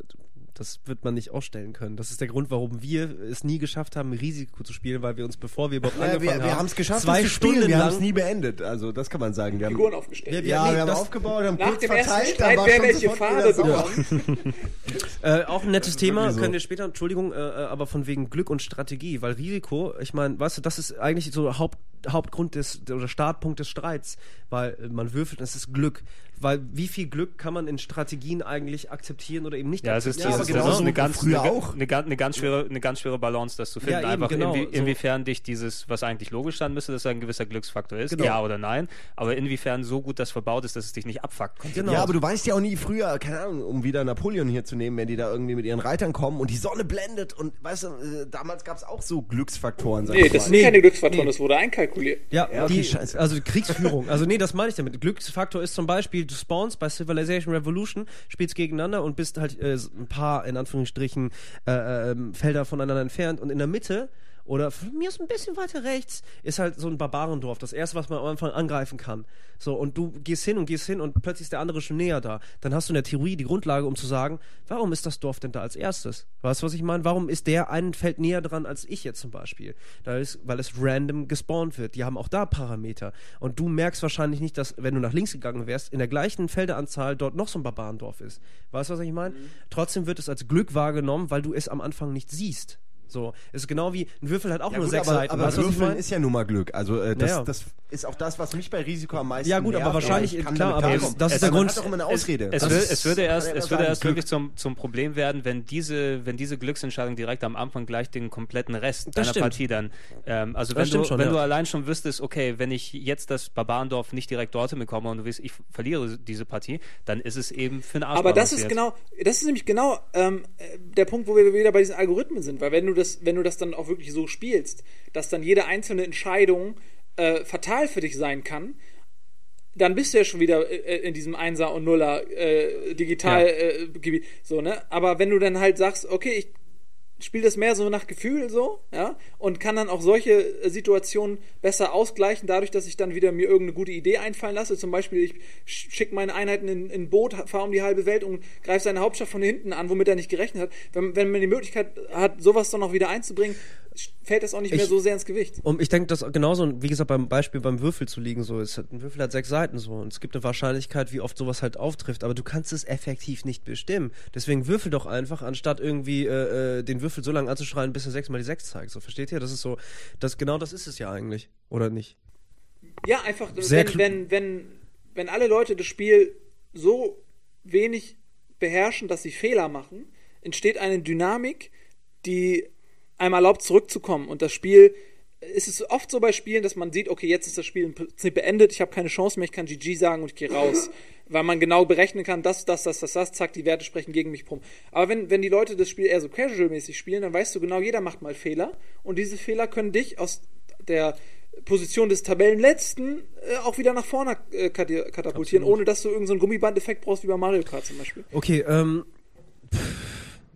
das wird man nicht ausstellen können. Das ist der Grund, warum wir es nie geschafft haben, Risiko zu spielen, weil wir uns, bevor wir überhaupt Ja, angefangen wir haben, wir haben es geschafft, zwei das zu spielen. Stunden Wir haben es nie beendet. Also das kann man sagen. Wir haben, Figuren aufgestellt. Ja, wir- ja, nee, wir haben das- aufgebaut, haben Nach kurz verteilt, Streit, dann war wer welche Farbe bekommt. Äh, auch ein nettes Thema, so. können wir später, Entschuldigung, äh, äh, aber von wegen Glück und Strategie, weil Risiko, ich meine, weißt du, das ist eigentlich so Haupt, Hauptgrund des oder Startpunkt des Streits, weil man würfelt, und es ist Glück. Weil wie viel Glück kann man in Strategien eigentlich akzeptieren oder eben nicht Ja, es ist, akzeptieren? das, ist, das ist eine, wie ganz, eine, auch. Eine, ganz- eine, ganz schwere, eine ganz schwere Balance, das zu finden. Ja, eben, Einfach genau, inwie, so. inwiefern dich dieses, was eigentlich logisch sein müsste, dass da ein gewisser Glücksfaktor ist, Genau. ja oder nein, aber inwiefern so gut das verbaut ist, dass es dich nicht abfuckt. Genau. Ja, aber du weißt ja auch nie früher, keine Ahnung, um wieder Napoleon hier zu nehmen, wenn die da irgendwie mit ihren Reitern kommen und die Sonne blendet und weißt du, äh, damals gab es auch so Glücksfaktoren, sag Nee, das sind Nee, keine Glücksfaktoren, nee. das wurde einkalkuliert. Ja, Ja, okay, die, scheiße. also Kriegsführung. Also nee, das meine ich damit. Glücksfaktor ist zum Beispiel, du spawnst bei Civilization Revolution, spielst gegeneinander und bist halt äh, ein paar, in Anführungsstrichen, äh, ähm, Felder voneinander entfernt und in der Mitte oder von mir ist ein bisschen weiter rechts, ist halt so ein Barbarendorf, das erste, was man am Anfang angreifen kann. So, und du gehst hin und gehst hin und plötzlich ist der andere schon näher da. Dann hast du in der Theorie die Grundlage, um zu sagen, warum ist das Dorf denn da als erstes? Weißt du, was ich meine? Warum ist der ein Feld näher dran als ich jetzt zum Beispiel? Da ist, weil es random gespawnt wird. Die haben auch da Parameter. Und du merkst wahrscheinlich nicht, dass, wenn du nach links gegangen wärst, in der gleichen Feldeanzahl dort noch so ein Barbarendorf ist. Weißt du, was ich meine? Trotzdem wird es als Glück wahrgenommen, weil du es am Anfang nicht siehst. So, es ist genau wie ein Würfel hat auch Ja, nur gut, sechs aber, Seiten. aber weißt Würfeln ist ja nun mal Glück. Also äh, das, Naja. das ist auch das, was mich bei Risiko am meisten Ja, gut, aber nervt, wahrscheinlich- ich kann klar, aber klarkommen. das ist Es- der man Grund- hat doch immer eine Ausrede. Es, Das will, ist- es würde erst, es würde erst Glück. wirklich zum, zum Problem werden, wenn diese, wenn diese Glücksentscheidung direkt am Anfang gleich den kompletten Rest deiner stimmt. Partie dann. Ähm, also Das wenn, du, schon, wenn ja. du allein schon wüsstest, okay, wenn ich jetzt das Barbarendorf nicht direkt dorthin bekomme und du weißt, ich verliere diese Partie, dann ist es eben für einen Arsch Aber das ist genau, das ist nämlich genau ähm, äh, der Punkt, wo wir wieder bei diesen Algorithmen sind, weil wenn du das, wenn du das dann auch wirklich so spielst, dass dann jede einzelne Entscheidung äh, fatal für dich sein kann, dann bist du ja schon wieder äh, in diesem Einser und Nuller äh, digital Ja. äh, so ne. Aber wenn du dann halt sagst, okay, ich spiele das mehr so nach Gefühl so, ja, und kann dann auch solche äh, Situationen besser ausgleichen, dadurch, dass ich dann wieder mir irgendeine gute Idee einfallen lasse. Zum Beispiel, ich schicke meine Einheiten in in ein Boot, fahre um die halbe Welt und greife seine Hauptstadt von hinten an, womit er nicht gerechnet hat. Wenn, wenn man die Möglichkeit hat, sowas dann noch wieder einzubringen, fällt das auch nicht mehr Ich- so sehr ins Gewicht. Und ich denke, dass genauso, wie gesagt, beim Beispiel beim Würfel zu liegen, so ist ein Würfel hat sechs Seiten so und es gibt eine Wahrscheinlichkeit, wie oft sowas halt auftrifft, aber du kannst es effektiv nicht bestimmen. Deswegen würfel doch einfach, anstatt irgendwie äh, äh, den Würfel so lange anzuschreien, bis er sechsmal die sechs zeigt. So versteht ihr? Das ist so, das genau das ist es ja eigentlich, oder nicht? Ja, einfach, Sehr wenn, wenn, wenn, wenn alle Leute das Spiel so wenig beherrschen, dass sie Fehler machen, entsteht eine Dynamik, die einem erlaubt, zurückzukommen und das Spiel ist es oft so bei Spielen, dass man sieht, okay, jetzt ist das Spiel im Prinzip beendet, ich habe keine Chance mehr, ich kann GG sagen und ich gehe raus. Weil man genau berechnen kann, das, das, das, das, das, zack, die Werte sprechen gegen mich prum. Aber wenn, wenn die Leute das Spiel eher so casual-mäßig spielen, dann weißt du genau, jeder macht mal Fehler und diese Fehler können dich aus der Position des Tabellenletzten äh, auch wieder nach vorne äh, kat- katapultieren, ohne dass du irgendeinen so Gummiband-Effekt brauchst wie bei Mario Kart zum Beispiel. Okay, ähm.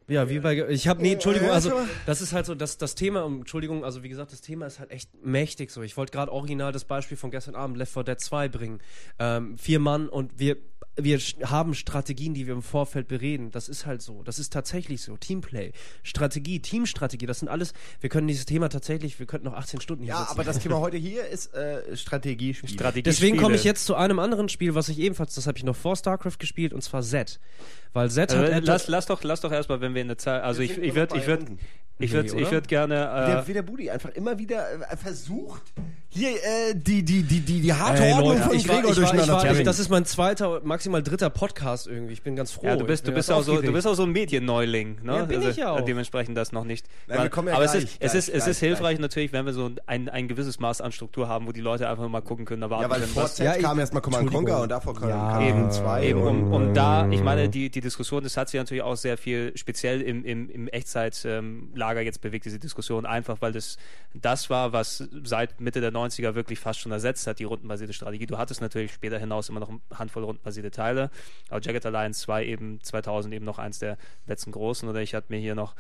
Ja, wie bei. Ich habe nee, Entschuldigung, also das ist halt so das, das Thema, Entschuldigung, also wie gesagt, das Thema ist halt echt mächtig so. Ich wollte gerade original das Beispiel von gestern Abend Left 4 Dead 2 bringen. Ähm, vier Mann und wir wir haben Strategien, die wir im Vorfeld bereden. Das ist halt so. Das ist tatsächlich so. Teamplay, Strategie, Teamstrategie, das sind alles. Wir können dieses Thema tatsächlich, wir könnten noch 18 Stunden hier Ja, sitzen. aber das Thema heute hier ist äh, Strategiespiel. Strategie Deswegen komme ich jetzt zu einem anderen Spiel, was ich ebenfalls, das habe ich noch vor StarCraft gespielt, und zwar Z. Weil Z hat Äh, lass, lass doch, lass doch erstmal, wenn wir in der Zeit, also ich, sind ich noch würde, ich würde, unten. Ich würde, Nee, ich würde gerne, Der, äh, wie der Budi einfach immer wieder äh, versucht, hier äh, die, die, die, die, die harte Ey, Ordnung von ich Gregor ich ich durcheinander zu ich, bringen. das ist mein zweiter, maximal dritter Podcast irgendwie. Ich bin ganz froh. ja, du bist, Ich du bist auch so, du bist auch so ein Medienneuling, ne? Ja, bin ich ja auch. Dementsprechend das noch nicht. Nein, wir kommen ja aber gleich, es ist, es gleich, ist, es ist gleich, hilfreich natürlich, wenn wir so ein, ein gewisses Maß an Struktur haben, wo die Leute einfach mal gucken können, ja, weil vor Z Ja, ich- kam erstmal Command. Conquer und davor kam Ja, kam eben, 2. eben um, um da, ich meine, die, die Diskussion, das hat sich natürlich auch sehr viel speziell im, im, im Echtzeitlager jetzt bewegt, diese Diskussion, einfach weil das das war, was seit Mitte der 90er wirklich fast schon ersetzt hat, die rundenbasierte Strategie. Du hattest natürlich später hinaus immer noch eine Handvoll rundenbasierte Teile, aber Jagged Alliance 2 eben 2000 eben noch eins der letzten großen oder ich hatte mir hier noch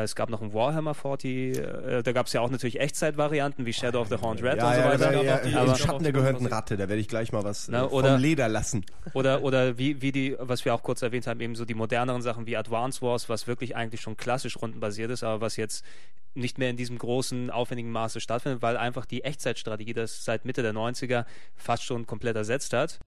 es gab noch ein Warhammer 40, äh, da gab es ja auch natürlich Echtzeitvarianten wie Shadow of the Horned Red ja, und so ja, weiter. ja, ja, die- Im aber, Schatten der gehörnten Ratte, da werde ich gleich mal was äh, oder- vom Leder lassen. Oder, oder wie, wie die, was wir auch kurz erwähnt haben, eben so die moderneren Sachen wie Advance Wars, was wirklich eigentlich schon klassisch rundenbasiert ist, aber was jetzt nicht mehr in diesem großen, aufwendigen Maße stattfindet, weil einfach die Echtzeitstrategie das seit Mitte der 90er fast schon komplett ersetzt hat.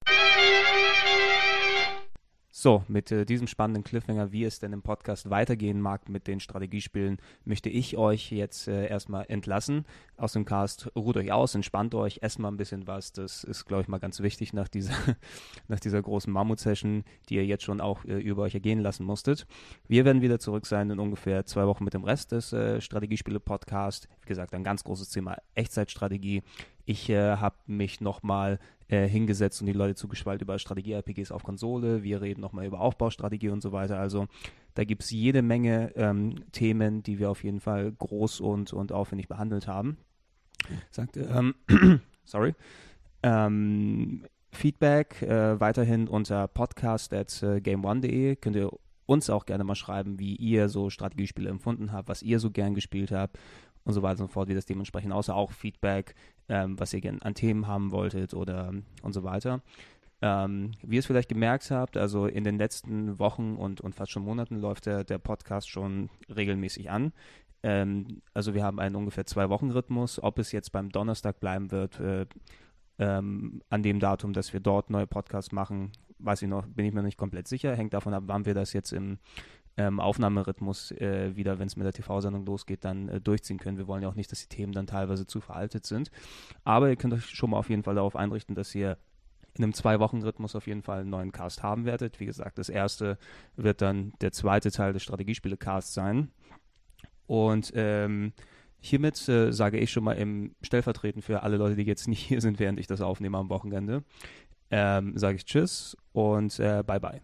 So, mit äh, diesem spannenden Cliffhanger, wie es denn im Podcast weitergehen mag mit den Strategiespielen, möchte ich euch jetzt äh, erstmal entlassen aus dem Cast. Ruht euch aus, entspannt euch, esst mal ein bisschen was. Das ist, glaube ich, mal ganz wichtig nach dieser, nach dieser großen Mammut-Session, die ihr jetzt schon auch äh, über euch ergehen lassen musstet. Wir werden wieder zurück sein in ungefähr zwei Wochen mit dem Rest des äh, Strategiespiele-Podcasts. Wie gesagt, ein ganz großes Thema Echtzeitstrategie. Ich äh, habe mich nochmal äh, hingesetzt und die Leute zugeschwallt über Strategie-RPGs auf Konsole. Wir reden nochmal über Aufbaustrategie und so weiter. Also da gibt es jede Menge ähm, Themen, die wir auf jeden Fall groß und, und aufwendig behandelt haben. Sagte, ähm, sorry. Ähm, Feedback äh, weiterhin unter podcast at äh, game1.de. Könnt ihr uns auch gerne mal schreiben, wie ihr so Strategiespiele empfunden habt, was ihr so gern gespielt habt und so weiter und so fort, wie das dementsprechend aussah. Auch Feedback, ähm, was ihr gerne an Themen haben wolltet oder und so weiter. Ähm, wie ihr es vielleicht gemerkt habt, also in den letzten Wochen und, und fast schon Monaten läuft der, der Podcast schon regelmäßig an. Ähm, also wir haben einen ungefähr zwei Wochen Rhythmus. Ob es jetzt beim Donnerstag bleiben wird, äh, ähm, an dem Datum, dass wir dort neue Podcasts machen, weiß ich noch, bin ich mir nicht komplett sicher. Hängt davon ab, wann wir das jetzt im ähm, Aufnahmerhythmus äh, wieder, wenn es mit der TV-Sendung losgeht, dann äh, durchziehen können. Wir wollen ja auch nicht, dass die Themen dann teilweise zu veraltet sind. Aber ihr könnt euch schon mal auf jeden Fall darauf einrichten, dass ihr in einem Zwei-Wochen-Rhythmus auf jeden Fall einen neuen Cast haben werdet. Wie gesagt, das erste wird dann der zweite Teil des Strategiespiele-Casts sein. Und ähm, hiermit äh, sage ich schon mal im Stellvertreten für alle Leute, die jetzt nicht hier sind, während ich das aufnehme am Wochenende, ähm, sage ich Tschüss und äh, Bye-bye.